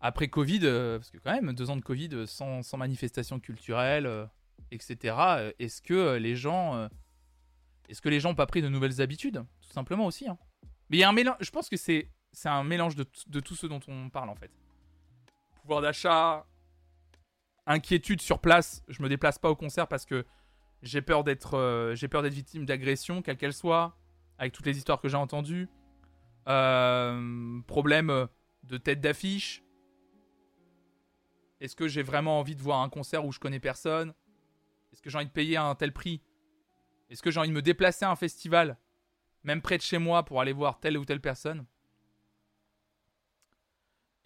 après Covid, euh, parce que quand même, deux ans de Covid euh, sans, sans manifestation culturelle, etc., est-ce que les gens. est-ce que les gens n'ont pas pris de nouvelles habitudes Tout simplement aussi. hein? Mais il y a un mélange. Je pense que c'est un mélange de, de tout ce dont on parle en fait. Pouvoir d'achat, inquiétude sur place. Je me déplace pas au concert parce que j'ai peur d'être j'ai peur d'être victime d'agression, quelle qu'elle soit, avec toutes les histoires que j'ai entendues. Euh, problème euh, de tête d'affiche. Est-ce que j'ai vraiment envie de voir un concert où je connais personne? Est-ce que j'ai envie de payer un tel prix? Est-ce que j'ai envie de me déplacer à un festival, même près de chez moi, pour aller voir telle ou telle personne?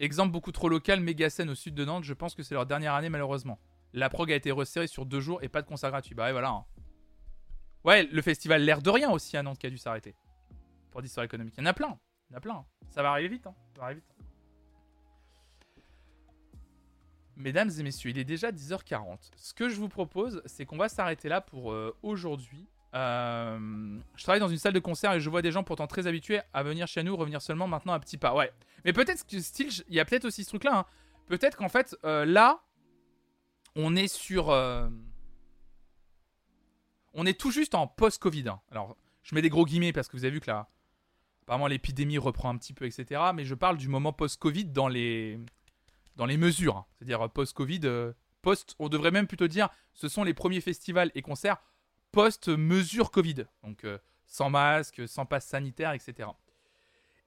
Exemple beaucoup trop local, méga scène au sud de Nantes, je pense que c'est leur dernière année malheureusement. La prog a été resserrée sur deux jours et pas de concert gratuit. Bah ouais, voilà. hein. Ouais, le festival L'air de rien aussi à Nantes qui a dû s'arrêter. Pour d'histoire économique. Il y en a plein. Il y en a plein. hein. Ça va arriver vite. hein. Va arriver vite. Mesdames et messieurs, il est déjà 10h40. Ce que je vous propose, c'est qu'on va s'arrêter là pour euh, aujourd'hui. Euh, je travaille dans une salle de concert et je vois des gens pourtant très habitués à venir chez nous, revenir seulement maintenant à petits pas. Ouais. Mais peut-être que style, il y a peut-être aussi ce truc-là. hein. Peut-être qu'en fait, euh, là, on est sur. on est tout juste en post-Covid. hein. Alors, je mets des gros guillemets parce que vous avez vu que là, apparemment, l'épidémie reprend un petit peu, etc. Mais je parle du moment post-Covid dans les, dans les mesures. hein. C'est-à-dire euh, post-Covid, euh, post. On devrait même plutôt dire, ce sont les premiers festivals et concerts post-mesure Covid. Donc, euh, sans masque, sans passe sanitaire, etc.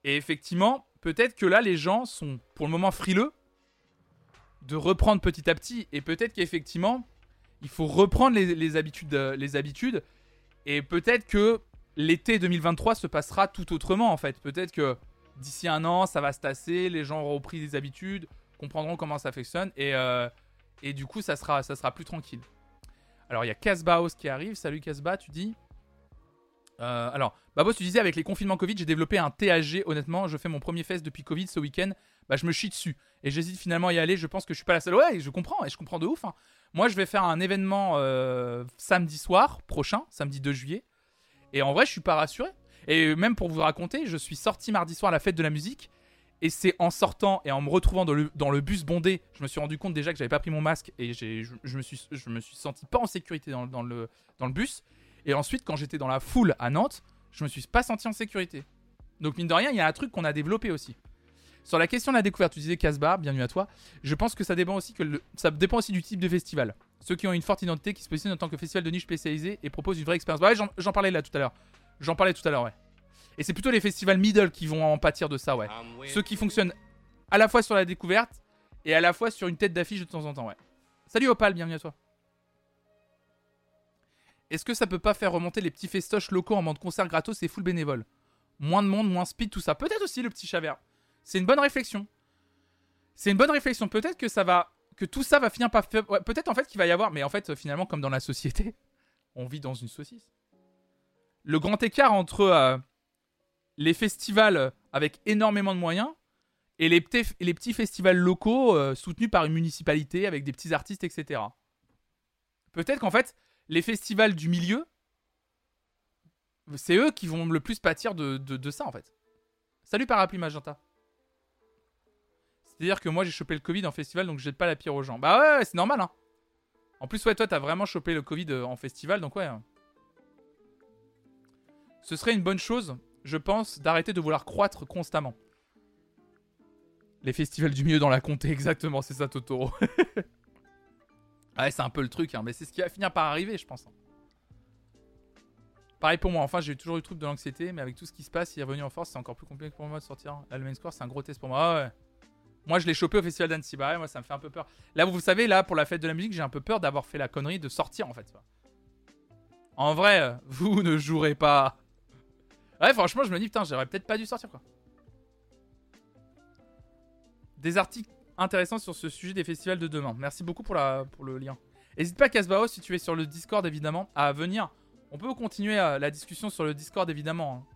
Et effectivement, peut-être que là, les gens sont pour le moment frileux de reprendre petit à petit. Et peut-être qu'effectivement, il faut reprendre les, habitudes. Et peut-être que l'été 2023 se passera tout autrement en fait. Peut-être que d'ici un an, ça va se tasser, les gens auront repris des habitudes, comprendront comment ça fonctionne et, euh, et du coup, ça sera, ça sera plus tranquille. Alors, il y a Casbaos qui arrive. Salut Casba, tu dis? Euh, alors, Babos, tu disais avec les confinements Covid, j'ai développé un THG. Honnêtement, je fais mon premier fest depuis Covid ce week-end. Bah, je me chie dessus. Et j'hésite finalement à y aller. Je pense que je suis pas la seule. Ouais, je comprends. Et je comprends de ouf. hein. Moi, je vais faire un événement euh, samedi soir prochain, samedi 2 juillet. Et en vrai, je suis pas rassuré. Et même pour vous raconter, je suis sorti mardi soir à la fête de la musique. Et c'est en sortant et en me retrouvant dans le, bus bondé, je me suis rendu compte déjà que j'avais pas pris mon masque et je, je me suis, je senti pas en sécurité dans, le, bus. Et ensuite, quand j'étais dans la foule à Nantes, je me suis pas senti en sécurité. Donc, mine de rien, il y a un truc qu'on a développé aussi. Sur la question de la découverte, tu disais Casbah, bienvenue à toi. Je pense que ça dépend aussi que ça dépend aussi du type de festival. Ceux qui ont une forte identité, qui se positionnent en tant que festival de niche spécialisé et proposent une vraie expérience. Ouais, j'en parlais là tout à l'heure. J'en parlais tout à l'heure, ouais. Et c'est plutôt les festivals middle qui vont en pâtir de ça, ouais. Ceux qui fonctionnent à la fois sur la découverte et à la fois sur une tête d'affiche de temps en temps, ouais. Salut Opal, bienvenue à toi. Est-ce que ça peut pas faire remonter les petits festoches locaux en mode concert gratos et full bénévole? Moins de monde, moins speed, tout ça. Peut-être aussi le petit chavert. C'est une bonne réflexion. C'est une bonne réflexion. Peut-être que ça va, que tout ça va finir par ouais, Peut-être en fait qu'il va y avoir, mais en fait euh, finalement comme dans la société, on vit dans une saucisse. Le grand écart entre euh, les festivals avec énormément de moyens et les, petits- festivals locaux euh, soutenus par une municipalité avec des petits artistes, etc. Peut-être qu'en fait, les festivals du milieu, c'est eux qui vont le plus pâtir de, de- de ça, en fait. Salut Parapluie Magenta. C'est-à-dire que moi, j'ai chopé le Covid en festival, donc je jette pas la pierre aux gens. Bah ouais, ouais, c'est normal, hein. En plus, ouais, toi, t'as vraiment chopé le Covid euh, en festival, donc ouais. Ce serait une bonne chose, je pense, d'arrêter de vouloir croître constamment. Les festivals du milieu dans la comté, exactement, c'est ça, Totoro. ouais, c'est un peu le truc, hein, mais c'est ce qui va finir par arriver, je pense. hein. Pareil pour moi, enfin, j'ai toujours eu le truc de l'anxiété, mais avec tout ce qui se passe, il est revenu en force, c'est encore plus compliqué pour moi de sortir. Là, le main score, c'est un gros test pour moi. Ah ouais. Moi, je l'ai chopé au festival d'Annecy. Ouais, moi, ça me fait un peu peur. Là, vous, savez, là, pour la fête de la musique, j'ai un peu peur d'avoir fait la connerie de sortir, en fait. En vrai, vous ne jouerez pas. Ouais, franchement, je me dis, putain, j'aurais peut-être pas dû sortir, quoi. Des articles intéressants sur ce sujet des festivals de demain. Merci beaucoup pour, la, pour le lien. N'hésite pas, Casbao, si tu es sur le Discord, évidemment, à venir. On peut continuer euh, la discussion sur le Discord, évidemment. hein.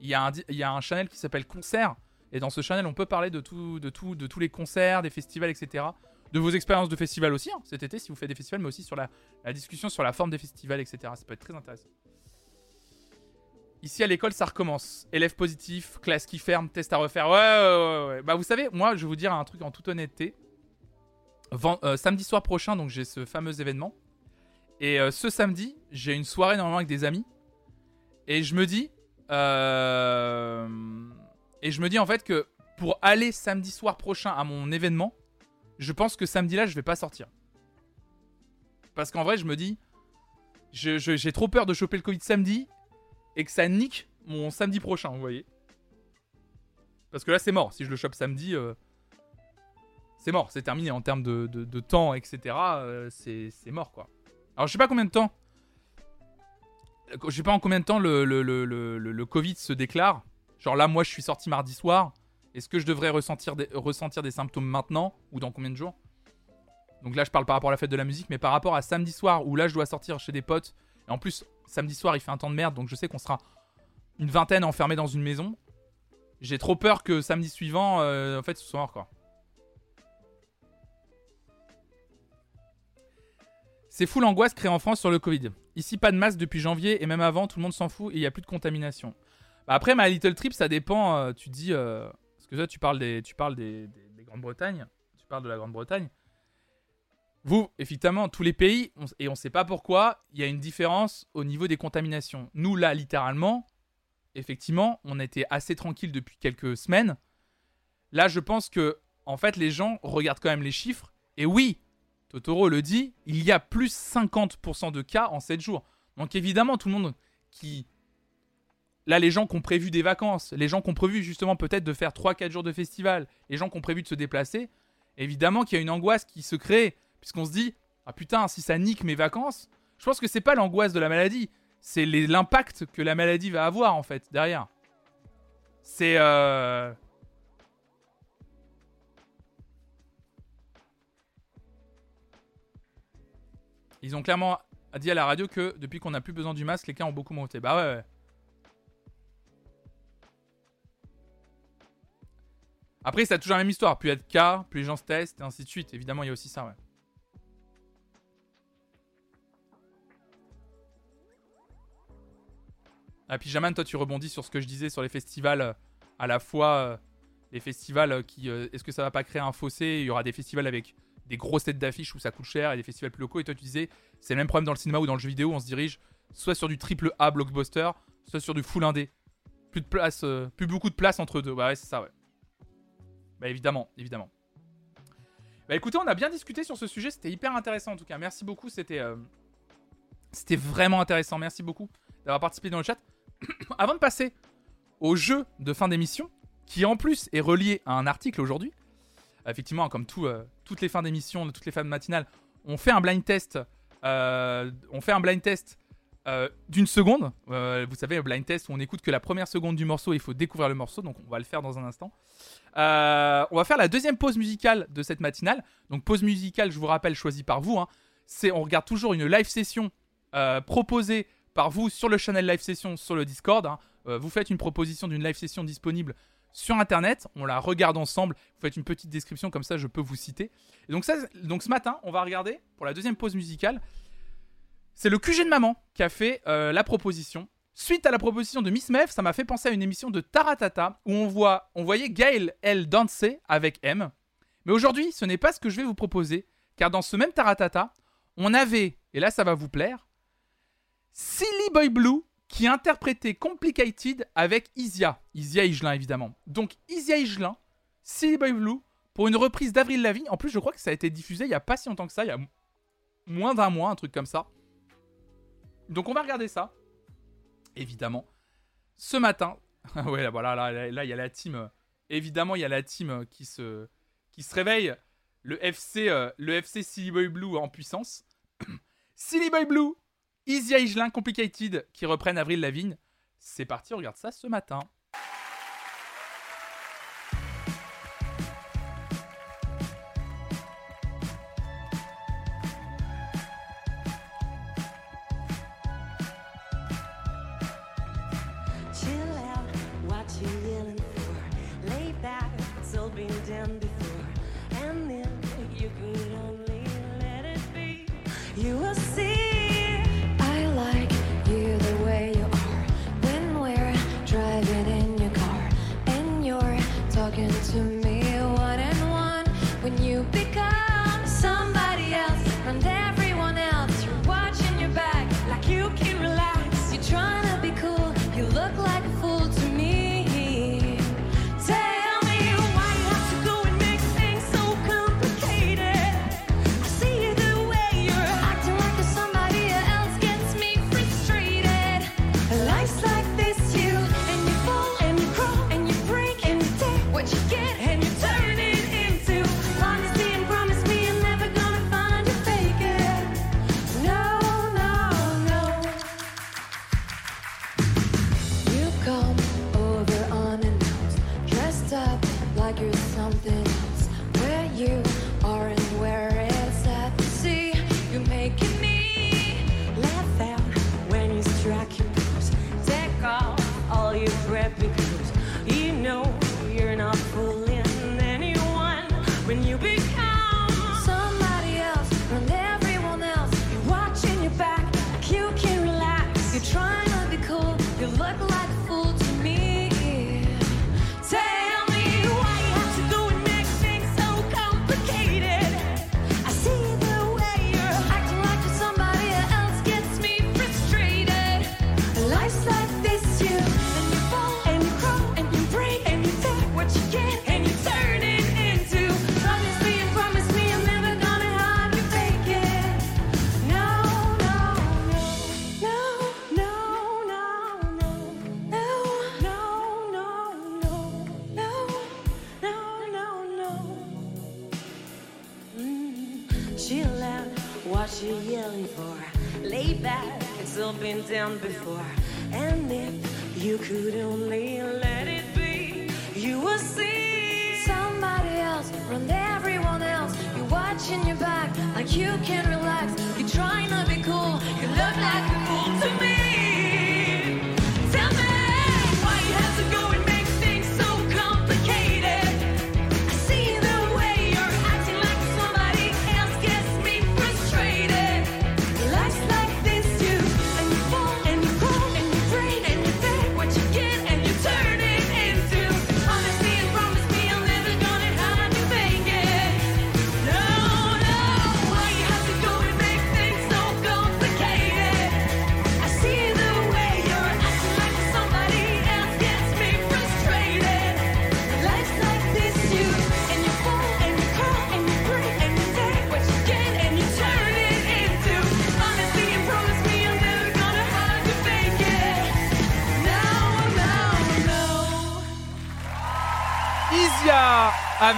Il y, a un, il y a un channel qui s'appelle Concert. Et dans ce channel, on peut parler de, tout, de, tout, de tous les concerts, des festivals, etc. De vos expériences de festival aussi, hein, cet été, si vous faites des festivals, mais aussi sur la, discussion sur la forme des festivals, etc. Ça peut être très intéressant. Ici à l'école, ça recommence. Élèves positifs, classe qui ferme, test à refaire. Ouais, ouais, ouais. Bah, vous savez, moi, je vais vous dire un truc en toute honnêteté. Euh, samedi soir prochain, donc j'ai ce fameux événement. Et euh, ce samedi, j'ai une soirée normalement avec des amis. Et je me dis. euh, Et je me dis en fait que pour aller samedi soir prochain à mon événement, je pense que samedi là, je vais pas sortir. Parce qu'en vrai, je me dis. J'ai trop peur de choper le Covid samedi et que ça nique mon samedi prochain, vous voyez. Parce que là, c'est mort. Si je le chope samedi, euh, c'est mort. C'est terminé en termes de, temps, etc. euh, c'est mort, quoi. Alors, je sais pas combien de temps. Je sais pas en combien de temps le, le, le- le Covid se déclare. Genre là, moi, je suis sorti mardi soir. Est-ce que je devrais ressentir des, symptômes maintenant ou dans combien de jours? Donc là, je parle par rapport à la fête de la musique, mais par rapport à samedi soir où là, je dois sortir chez des potes. Et en plus, samedi soir, il fait un temps de merde, donc je sais qu'on sera une vingtaine enfermés dans une maison. J'ai trop peur que samedi suivant, euh, en fait, ce soit mort, quoi. C'est fou l'angoisse créée en France sur le Covid. Ici, pas de masque depuis janvier et même avant, tout le monde s'en fout et il n'y a plus de contamination. Bah après, ma Little Trip, ça dépend. euh, tu dis. euh, parce que toi, tu parles des, tu parles des, des, Grande-Bretagne. Tu parles de la Grande-Bretagne. Vous, effectivement, tous les pays, et on ne sait pas pourquoi, il y a une différence au niveau des contaminations. Nous, là, littéralement, effectivement, on était assez tranquille depuis quelques semaines. Là, je pense que, en fait, les gens regardent quand même les chiffres. Et oui, Totoro le dit, il y a plus 50% de cas en 7 jours. Donc évidemment, tout le monde qui Là, les gens qui ont prévu des vacances, les gens qui ont prévu justement peut-être de faire 3-4 jours de festival, les gens qui ont prévu de se déplacer, évidemment qu'il y a une angoisse qui se crée, puisqu'on se dit Ah putain, si ça nique mes vacances, je pense que c'est pas l'angoisse de la maladie, c'est l'impact que la maladie va avoir en fait derrière. C'est. Euh... Ils ont clairement dit à la radio que depuis qu'on n'a plus besoin du masque, les cas ont beaucoup monté. Bah ouais, ouais. Après, c'est toujours la même histoire. Plus il y a de cas, plus les gens se testent, et ainsi de suite. Évidemment, il y a aussi ça, ouais. Ah, puis toi, tu rebondis sur ce que je disais sur les festivals, euh, à la fois euh, les festivals euh, qui. Est-ce que ça va pas créer un fossé? Il y aura des festivals avec des grosses têtes d'affiches où ça coûte cher et des festivals plus locaux. Et toi, tu disais, c'est le même problème dans le cinéma ou dans le jeu vidéo. On se dirige soit sur du triple A blockbuster, soit sur du full indé. Plus de place, plus beaucoup de place entre deux. Ouais, c'est ça, ouais. Bah évidemment, évidemment. Bah écoutez, on a bien discuté sur ce sujet, c'était hyper intéressant en tout cas. Merci beaucoup, c'était euh, c'était vraiment intéressant. Merci beaucoup d'avoir participé dans le chat. Avant de passer au jeu de fin d'émission, qui en plus est relié à un article aujourd'hui. Effectivement, comme euh, toutes les fins d'émission, toutes les fins matinales, on fait un blind test. euh, on fait un blind test euh, d'une seconde. Euh, vous savez, blind test où on écoute que la première seconde du morceau, il faut découvrir le morceau, donc on va le faire dans un instant. Euh, on va faire la deuxième pause musicale de cette matinale. Donc pause musicale, je vous rappelle, choisie par vous. hein. C'est, on regarde toujours une live session proposée par vous sur le channel live session sur le Discord. hein. Vous faites une proposition d'une live session disponible sur Internet. On la regarde ensemble. Vous faites une petite description comme ça, je peux vous citer. Et donc ça, donc ce matin, on va regarder pour la deuxième pause musicale. C'est le QG de maman qui a fait euh, la proposition. Suite à la proposition de Miss Mev, ça m'a fait penser à une émission de Taratata où on, voyait Gaël, elle, danser avec M. Mais aujourd'hui, ce n'est pas ce que je vais vous proposer, car dans ce même Taratata, on avait, et là ça va vous plaire, Silly Boy Blue qui interprétait Complicated avec Isia. Isia Higelin évidemment. Donc Isia Higelin, Silly Boy Blue, pour une reprise d'Avril Lavigne. En plus, je crois que ça a été diffusé il n'y a pas si longtemps que ça, il y a moins d'un mois, un truc comme ça. Donc on va regarder ça évidemment. Ce matin, ouais, là, voilà, là, là, là, il y a la team. euh, évidemment, il y a la team euh, qui se, qui se réveille. Le FC, euh, le FC Silly Boy Blue en puissance. Silly Boy Blue, Easy Higelin, Complicated, qui reprennent Avril Lavigne. C'est parti, on regarde ça ce matin.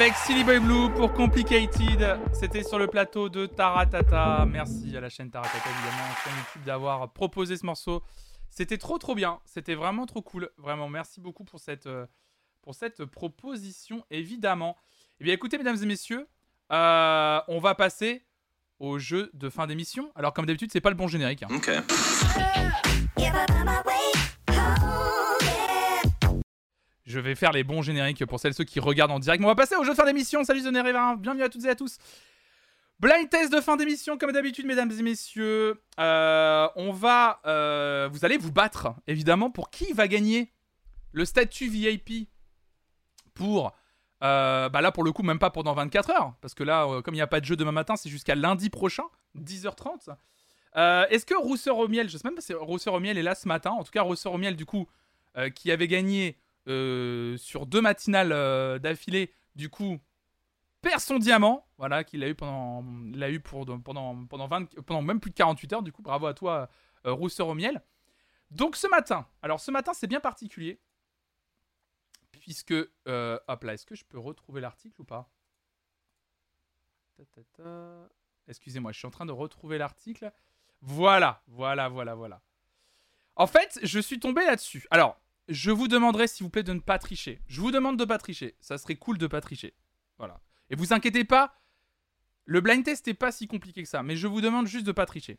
Avec Silly Boy Blue pour Complicated. C'était sur le plateau de Taratata. Merci à la chaîne Taratata évidemment, chaîne YouTube d'avoir proposé ce morceau. C'était trop trop bien. C'était vraiment trop cool. Vraiment, merci beaucoup pour cette, euh, pour cette proposition évidemment. Eh bien écoutez mesdames et messieurs, euh, on va passer au jeu de fin d'émission. Alors comme d'habitude, c'est pas le bon générique. hein. Okay. Je vais faire les bons génériques pour celles ceux qui regardent en direct. On va passer au jeu de fin d'émission. Salut Nereva, bienvenue à toutes et à tous. Blind test de fin d'émission, comme d'habitude, mesdames et messieurs. Euh, on va. euh, vous allez vous battre, évidemment, pour qui va gagner le statut VIP pour. euh, bah là, pour le coup, même pas pendant 24 heures. Parce que là, comme il n'y a pas de jeu demain matin, c'est jusqu'à lundi prochain, 10h30. Euh, Est-ce que Rousseur au miel, je sais même pas si Rousseur au miel est là ce matin. En tout cas, Rousseur au miel, du coup, qui avait gagné sur deux matinales euh, d'affilée, du coup, perd son diamant. Voilà, qu'il a eu pendant, l'a eu pour, pendant, pendant, 20 pendant même plus de 48 heures. Du coup, bravo à toi, euh, Rousseur au miel. Donc ce matin, alors ce matin, c'est bien particulier. Puisque, euh, hop là, est-ce que je peux retrouver l'article ou pas? Excusez-moi, je suis en train de retrouver l'article. Voilà, voilà, voilà, voilà. En fait, je suis tombé là-dessus. Alors, je vous demanderai s'il vous plaît de ne pas tricher. Je vous demande de pas tricher. Ça serait cool de pas tricher. Voilà. Et vous inquiétez pas, le blind test n'est pas si compliqué que ça, mais je vous demande juste de pas tricher.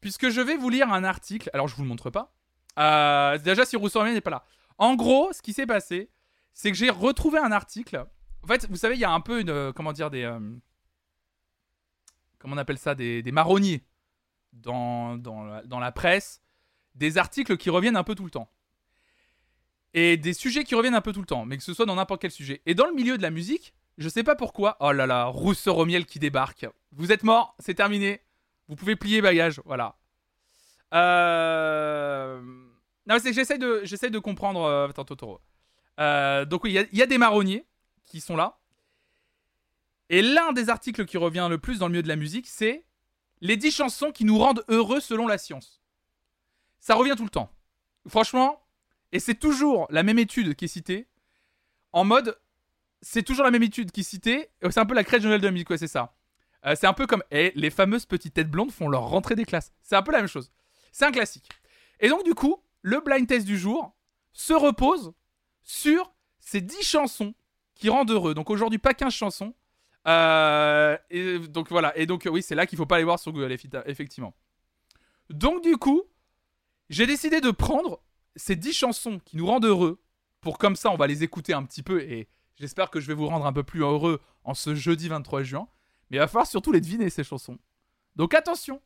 Puisque je vais vous lire un article. Alors, je vous le montre pas. Euh, déjà, si Rousseau n'est pas là. En gros, ce qui s'est passé, c'est que j'ai retrouvé un article. En fait, vous savez, il y a un peu une. euh, comment dire Des. euh, comment on appelle ça Des, marronniers dans la presse. Des articles qui reviennent un peu tout le temps. Et des sujets qui reviennent un peu tout le temps, mais que ce soit dans n'importe quel sujet. Et dans le milieu de la musique, je sais pas pourquoi. Oh là là, Rousseur au miel qui débarque. Vous êtes mort, c'est terminé. Vous pouvez plier bagage, voilà. Euh... Non, c'est que j'essaie de, j'essaie de comprendre. Euh... Attends, Totoro. Euh, donc oui, il y y, a des marronniers qui sont là. Et l'un des articles qui revient le plus dans le milieu de la musique, c'est les 10 chansons qui nous rendent heureux selon la science. Ça revient tout le temps. Franchement, et c'est toujours la même étude qui est citée. En mode, c'est toujours la même étude qui est citée. C'est un peu la crèche de Noël de la musique, ouais, c'est ça. Euh, c'est un peu comme eh, les fameuses petites têtes blondes font leur rentrée des classes. C'est un peu la même chose. C'est un classique. Et donc, du coup, le blind test du jour se repose sur ces 10 chansons qui rendent heureux. Donc, aujourd'hui, pas 15 chansons. Euh, et donc, voilà. Et donc, oui, c'est là qu'il faut pas aller voir sur Google, effectivement. Donc, du coup, j'ai décidé de prendre ces 10 chansons qui nous rendent heureux. Pour comme ça, on va les écouter un petit peu. Et j'espère que je vais vous rendre un peu plus heureux en ce jeudi 23 juin. Mais il va falloir surtout les deviner, ces chansons. Donc attention.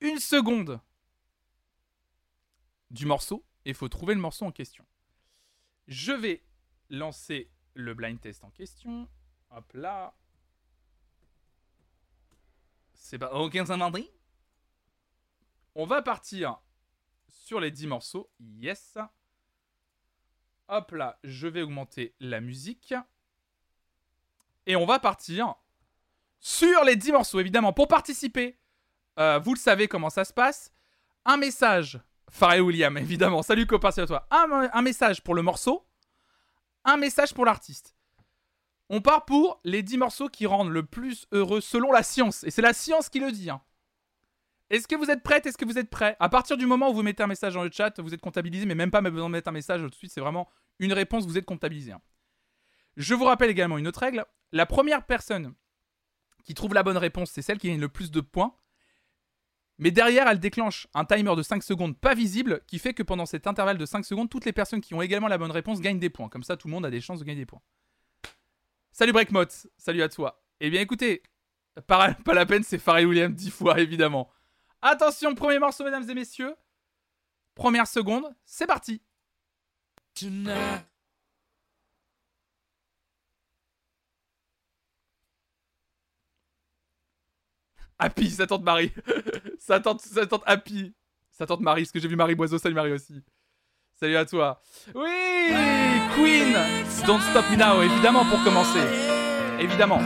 Une seconde du morceau. Et il faut trouver le morceau en question. Je vais lancer le blind test en question. Hop là. C'est pas aucun samedi. On va partir sur les 10 morceaux. Yes. Hop là, je vais augmenter la musique. Et on va partir sur les 10 morceaux, évidemment. Pour participer, euh, vous le savez comment ça se passe. Un message, Pharrell William, évidemment. Salut copain, c'est à toi. Un, message pour le morceau, un message pour l'artiste. On part pour les 10 morceaux qui rendent le plus heureux selon la science. Et c'est la science qui le dit. hein. Est-ce que vous êtes prête? Est-ce que vous êtes prêts? À partir du moment où vous mettez un message dans le chat, vous êtes comptabilisé, mais même pas besoin de mettre un message tout de suite. C'est vraiment une réponse, vous êtes comptabilisé. hein. Je vous rappelle également une autre règle. La première personne qui trouve la bonne réponse, c'est celle qui gagne le plus de points. Mais derrière, elle déclenche un timer de 5 secondes pas visible qui fait que pendant cet intervalle de 5 secondes, toutes les personnes qui ont également la bonne réponse gagnent des points. Comme ça, tout le monde a des chances de gagner des points. Salut Breakmot, salut à toi. Eh bien écoutez, pas, pas la peine, c'est Pharrell Williams 10 fois évidemment. Attention, premier morceau, mesdames et messieurs. Première seconde, c'est parti. Happy, ça tente Marie. ça tente, ça tente Happy. Ça tente Marie, parce que j'ai vu Marie Boiseau, salut Marie aussi. Salut à toi. Oui Queen Don't Stop Me Now, évidemment pour commencer. Évidemment.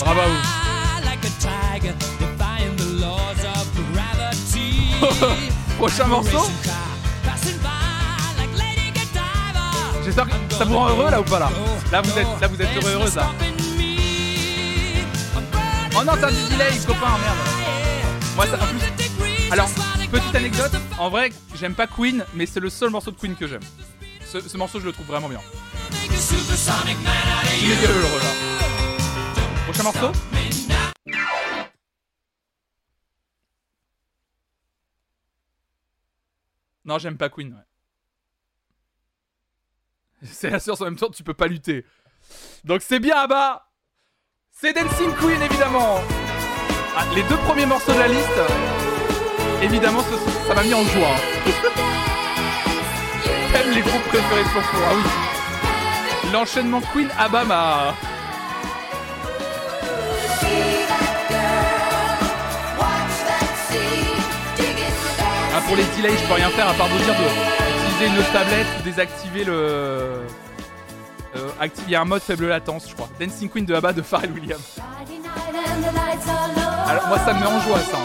Bravo à vous. Prochain morceau. J'espère que ça vous rend heureux là ou pas là Là vous êtes, là vous êtes heureux heureuse là. Oh non, t'as du delay, copain, merde. Moi, ça, plus. Alors, petite anecdote, en vrai, j'aime pas Queen, mais c'est le seul morceau de Queen que j'aime. Ce, ce morceau, je le trouve vraiment bien. Il est bien heureux là. Prochain morceau Non, j'aime pas Queen, ouais. C'est la source en même temps, tu peux pas lutter. Donc c'est bien, Abba C'est Dancing Queen, évidemment Ah, Les deux premiers morceaux de la liste, évidemment, ça m'a mis en joie. T'aimes les groupes préférés de Flonflon, ah oui. L'enchaînement Queen, Abba m'a... Ah, pour les delays, je peux rien faire à part vous dire de utiliser une autre tablette ou désactiver le. Euh, active- Il y a un mode faible latence, je crois. Dancing Queen de Abba de Pharrell Williams. Alors, moi, ça me met en joie, ça.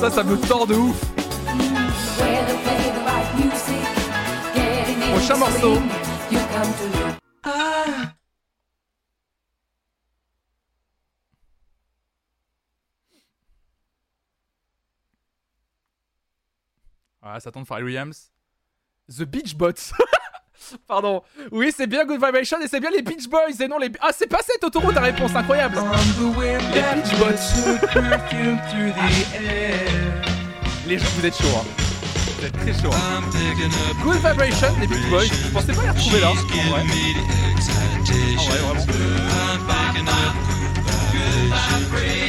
Ça, ça me tord de ouf. Prochain morceau. Ah, ça tente Pharrell Williams. The Beach Bots. Pardon. Oui, c'est bien Good Vibration et c'est bien les Beach Boys et non les. Ah, c'est pas cette autoroute ta réponse, incroyable. Les Beach Bots. les gens, vous êtes chauds, hein. Vous êtes très chauds. hein. Good Vibration, les Beach Boys. Je pensais pas les retrouver là. En vrai. En vrai, vraiment.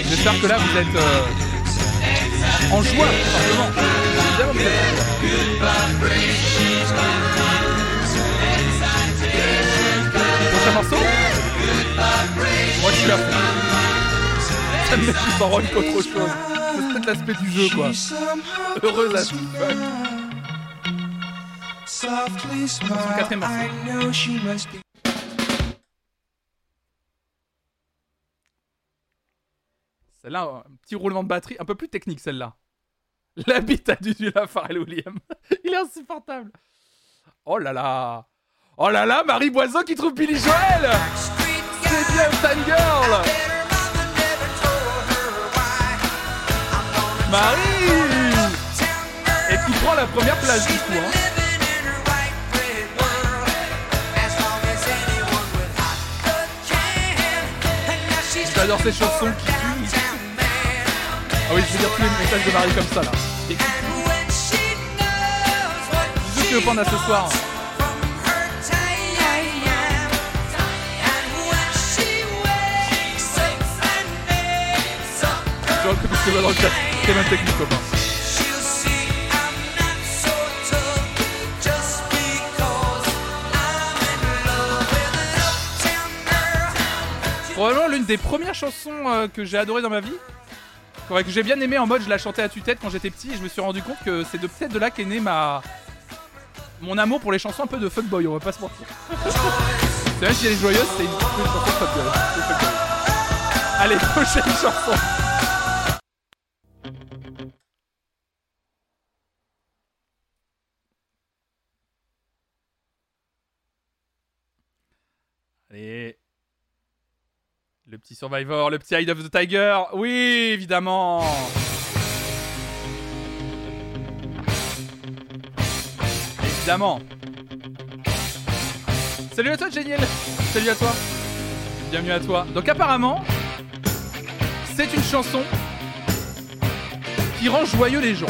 J'espère que là vous êtes euh, en joie, simplement. Évidemment, vous. Prochain morceau? Moi je suis à fond. Ça me met plus rock qu'autre chose. C'est peut-être l'aspect du jeu quoi. Heureuse à tout smile. quatrième morceau. Celle-là, un petit roulement de batterie, un peu plus technique celle-là. La bite a du la Pharrell Williams. Il est insupportable. Oh là là. Oh là là, Marie Boiseau qui trouve Billy Joel. C'est bien Fangirl. Marie Et qui prend la première place du coup. Hein. J'adore ces chansons qui. Ah oui, je vais dire tous les messages de Marie comme ça là. Et. Bisous le panda ce soir. Je vois que tu vas dans le chat. Technique. Probablement l'une des premières chansons euh, que j'ai adoré dans ma vie. Que j'ai bien aimé en mode je la chantais à tue-tête quand j'étais petit et je me suis rendu compte que c'est de peut-être de là qu'est née ma mon amour pour les chansons un peu de fuckboy, on va pas se mentir. c'est même si elle est joyeuse, c'est une, une chanson de fuckboy. Allez, prochaine chanson. Allez. Le petit Survivor, le petit Eye of the Tiger. Oui, évidemment. Évidemment. Salut à toi, Génial. Salut à toi. Bienvenue à toi. Donc apparemment, c'est une chanson qui rend joyeux les gens.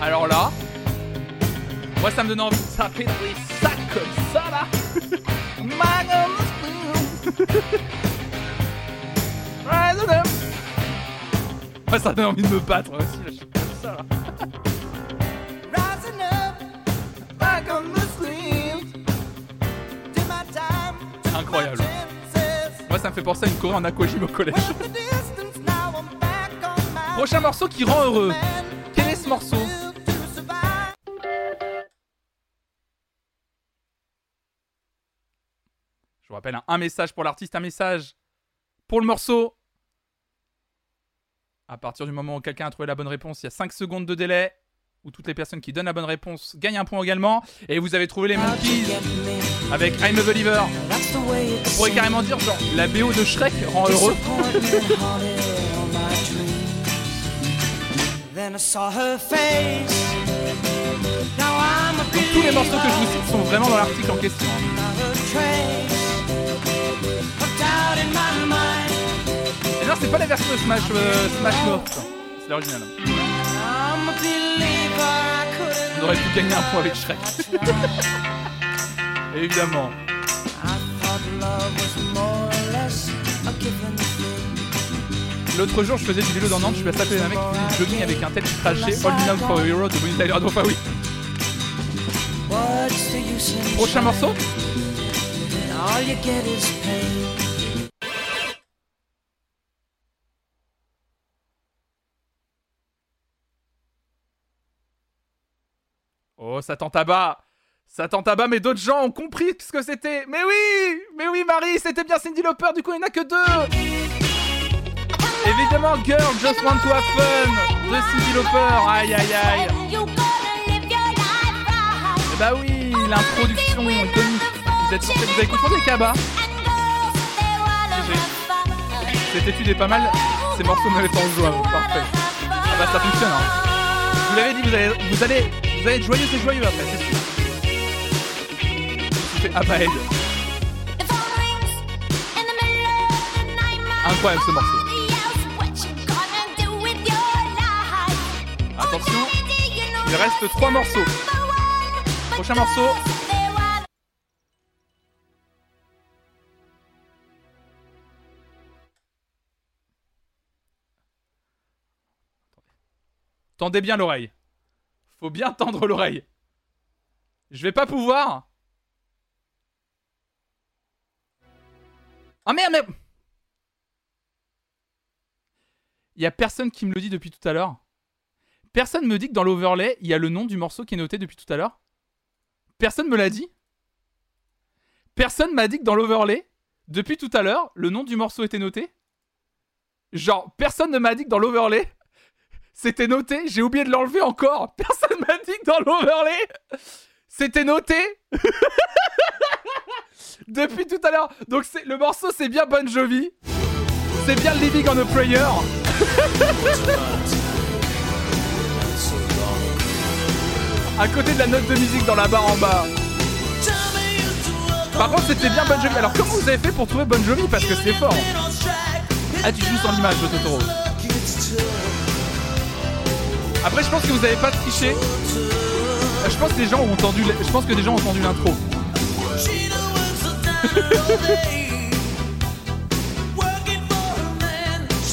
Alors là, moi ça me donne envie de taper dans les sacs comme ça là. Moi ça me donne envie de me battre aussi là, je suis comme ça là. Incroyable. Moi ça me fait penser à une choré en aquagym au collège. Prochain morceau qui rend heureux. Quel est ce morceau. Je vous rappelle, un message pour l'artiste, un message pour le morceau. À partir du moment où quelqu'un a trouvé la bonne réponse, il y a 5 secondes de délai. Où toutes les personnes qui donnent la bonne réponse gagnent un point également. Et vous avez trouvé les Monkeys avec I'm a Believer. On pourrait carrément dire, genre, la BO de Shrek rend heureux. tous les morceaux que je vous cite sont vraiment dans l'article en question. Et non, c'est pas la version de Smash, euh, Smash. C'est l'original. On aurait pu gagner un point avec Shrek. Évidemment. I thought love was more or less a given thing. L'autre jour, je faisais du vélo dans Nantes, je suis passé à côté d'un mec qui jogging avec un tel crachait All Me Now for a Hero de Bonnie Tyler. Donc, ah oui. Prochain morceau. Oh, ça tente à bas Ça tente à bas, mais d'autres gens ont compris ce que c'était Mais oui Mais oui, Marie, c'était bien Cindy Lauper, du coup, il n'y en a que deux Évidemment, Girl Just Want to Have Fun de Cindy Lauper Aïe, aïe, aïe Eh Bah oui, l'introduction iconique Vous vous avez confondu Kaba Cette étude est pas mal, ces morceaux mettent en joie, parfait. Ah bah ça fonctionne hein. Je vous l'avais dit, vous allez, vous allez, vous allez être joyeux et joyeux après, c'est sûr. Je fais Abahed. Incroyable ce morceau. Il reste trois morceaux. Prochain morceau. Tendez bien l'oreille. Faut bien tendre l'oreille. Je vais pas pouvoir. Ah merde, Il y a personne qui me le dit depuis tout à l'heure. Personne me dit que dans l'overlay, il y a le nom du morceau qui est noté depuis tout à l'heure. Personne me l'a dit. Personne m'a dit que dans l'overlay, depuis tout à l'heure, le nom du morceau était noté. Genre, personne ne m'a dit que dans l'overlay, c'était noté. J'ai oublié de l'enlever encore. Personne m'a dit que dans l'overlay, c'était noté. depuis tout à l'heure. Donc le morceau, c'est bien Bon Jovi. C'est bien Living on a Prayer. à côté de la note de musique dans la barre en bas. Par contre, c'était bien Bon Jovi. Alors, comment vous avez fait pour trouver Bon Jovi? Parce que c'est fort. Ah, tu joues sans l'image de Totoro. Après, je pense que vous avez pas triché. Euh, Je pense que gens ont entendu. des gens ont entendu l'intro.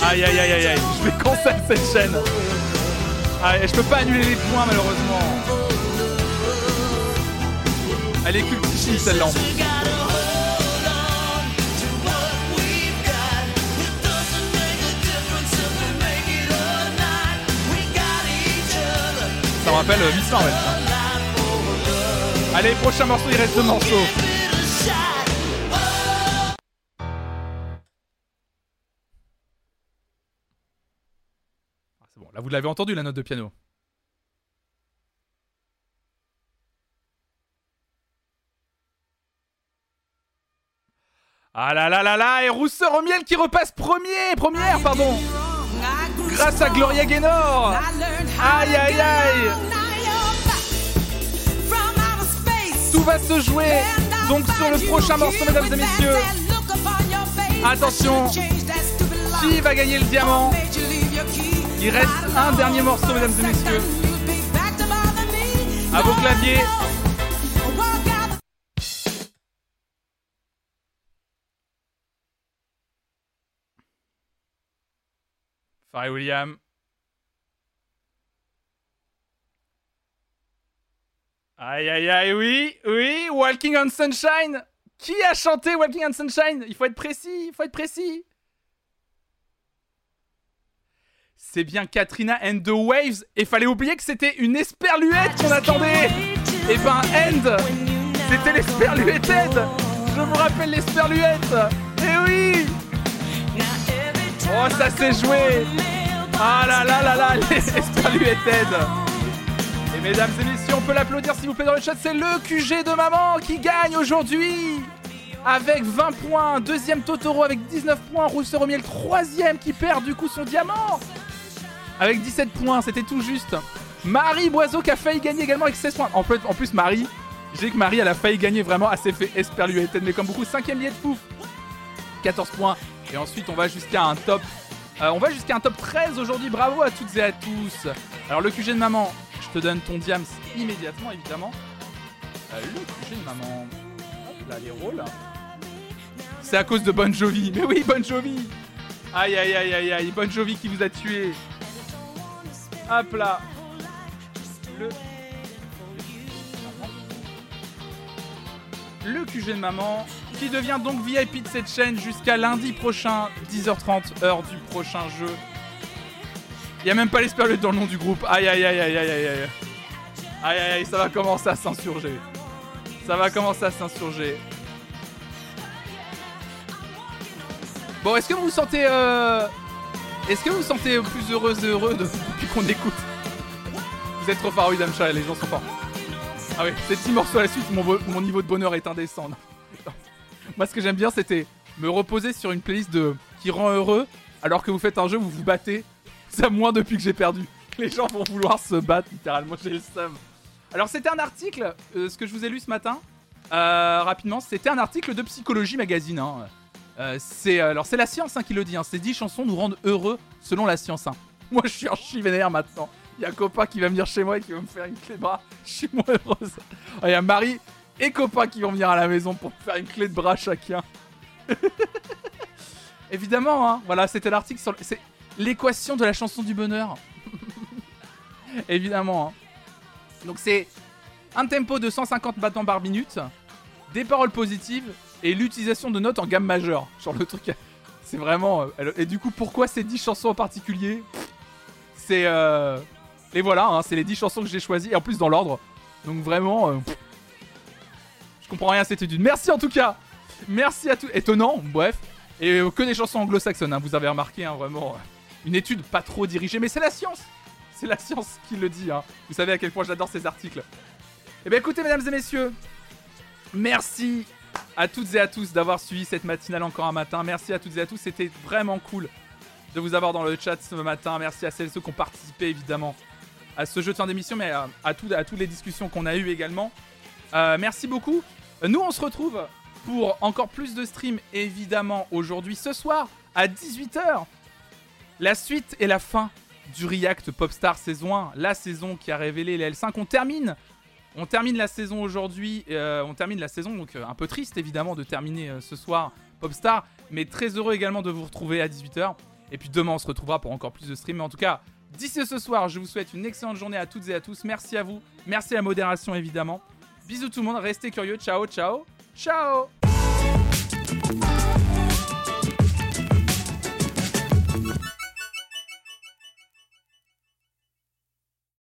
Aïe aïe aïe aïe aïe. Je vais cancel cette chaîne. Ah, et je peux pas annuler les points malheureusement. Elle est cultichine celle-là. Ça me rappelle euh, Miss Marvel. Allez, prochain morceau, il reste deux morceaux. Ah, c'est bon, là vous l'avez entendu la note de piano. Ah là là là là, et Rousseur au miel qui repasse premier, première, pardon, grâce à Gloria Gaynor. Aïe aïe aïe, tout va se jouer donc sur le prochain morceau, mesdames et messieurs. Attention, qui va gagner le diamant? Il reste un dernier morceau, mesdames et messieurs. À vos claviers. Pharrell William. Aïe aïe aïe, oui, oui, Walking on Sunshine. Qui a chanté Walking on Sunshine? Il faut être précis, il faut être précis. C'est bien Katrina and the Waves. Et fallait oublier que c'était une esperluette qu'on attendait. Et ben, End, c'était l'esperluette. Je vous rappelle l'esperluette. Eh oui Oh, ça s'est joué Ah là là là là, l'esperluette End. Et mesdames et messieurs, on peut l'applaudir s'il vous plaît dans le chat. C'est le QG de maman qui gagne aujourd'hui avec 20 points. Deuxième Totoro avec 19 points. Rousseur au miel, troisième qui perd du coup son diamant avec 17 points. C'était tout juste. Marie Boiseau qui a failli gagner également avec 16 points. En plus, Marie, j'ai que Marie, elle a failli gagner vraiment assez fait esperluette. Mais comme beaucoup, cinquième billet de pouf. 14 points. Et ensuite, on va jusqu'à un top. euh, on va jusqu'à un top 13 aujourd'hui. Bravo à toutes et à tous. Alors, le QG de maman, je te donne ton diams immédiatement, évidemment. Euh, le QG de maman. Hop là, les rôles. C'est à cause de Bon Jovi. Mais oui, Bon Jovi. Aïe, aïe, aïe, aïe, aïe. Bon Jovi qui vous a tué. Hop là. Le QG de maman, qui devient donc VIP de cette chaîne jusqu'à lundi prochain, 10h30, heure du prochain jeu. Il a même pas l'esperluette dans le nom du groupe. Aïe aïe aïe aïe aïe aïe aïe. Aïe aïe aïe, ça va commencer à s'insurger. Ça va commencer à s'insurger. Bon, est-ce que vous vous sentez euh... Est-ce que vous vous sentez plus heureuse et heureux de- depuis qu'on écoute? Vous êtes trop fort, oui, Damcha, les gens sont forts. Ah oui, ces 10 morceaux à la suite, mon, mon niveau de bonheur est indécent. Moi, ce que j'aime bien, c'était me reposer sur une playlist de qui rend heureux, alors que vous faites un jeu vous vous battez. Ça moins depuis que j'ai perdu. Les gens vont vouloir se battre, littéralement, j'ai le seum. Alors, c'était un article, euh, ce que je vous ai lu ce matin, euh, rapidement, c'était un article de Psychologie Magazine. hein. Euh, c'est alors c'est la science hein, qui le dit. Hein. Ces 10 chansons nous rendent heureux selon la science. hein. Moi, je suis archi vénère maintenant. Il y a Copain qui va venir chez moi et qui va me faire une clé de bras. Je suis moins heureuse. Ah, Il y a Marie et Copain qui vont venir à la maison pour me faire une clé de bras chacun. Évidemment, hein. Voilà, c'était l'article sur. C'est l'équation de la chanson du bonheur. Évidemment. hein. Donc c'est un tempo de 150 battements par minute, des paroles positives et l'utilisation de notes en gamme majeure. Genre le truc. C'est vraiment. euh, Et du coup, pourquoi ces 10 chansons en particulier? C'est. Euh... Et voilà, hein, c'est les 10 chansons que j'ai choisies, en plus dans l'ordre. Donc vraiment. euh, Je comprends rien à cette étude. Merci en tout cas Merci à tous. Étonnant, bref. Et euh, que des chansons anglo-saxonnes, hein, vous avez remarqué, hein, vraiment. euh, Une étude pas trop dirigée, mais c'est la science C'est la science qui le dit. Vous savez à quel point j'adore ces articles. Eh bien écoutez, mesdames et messieurs, merci à toutes et à tous d'avoir suivi cette matinale encore un matin. Merci à toutes et à tous, c'était vraiment cool de vous avoir dans le chat ce matin. Merci à celles et ceux qui ont participé évidemment à ce jeu de fin d'émission, mais à, tout- à toutes les discussions qu'on a eues également. Euh, merci beaucoup. Nous, on se retrouve pour encore plus de streams, évidemment, aujourd'hui, ce soir, à 18h. La suite et la fin du React Popstar saison 1, la saison qui a révélé les L5. On termine on termine la saison aujourd'hui, euh, on termine la saison, donc euh, un peu triste évidemment de terminer ce soir Popstar, mais très heureux également de vous retrouver à 18h. Et puis demain on se retrouvera pour encore plus de streams. Mais en tout cas, d'ici ce soir, je vous souhaite une excellente journée à toutes et à tous. Merci à vous, merci à la modération évidemment. Bisous tout le monde, restez curieux, ciao ciao, ciao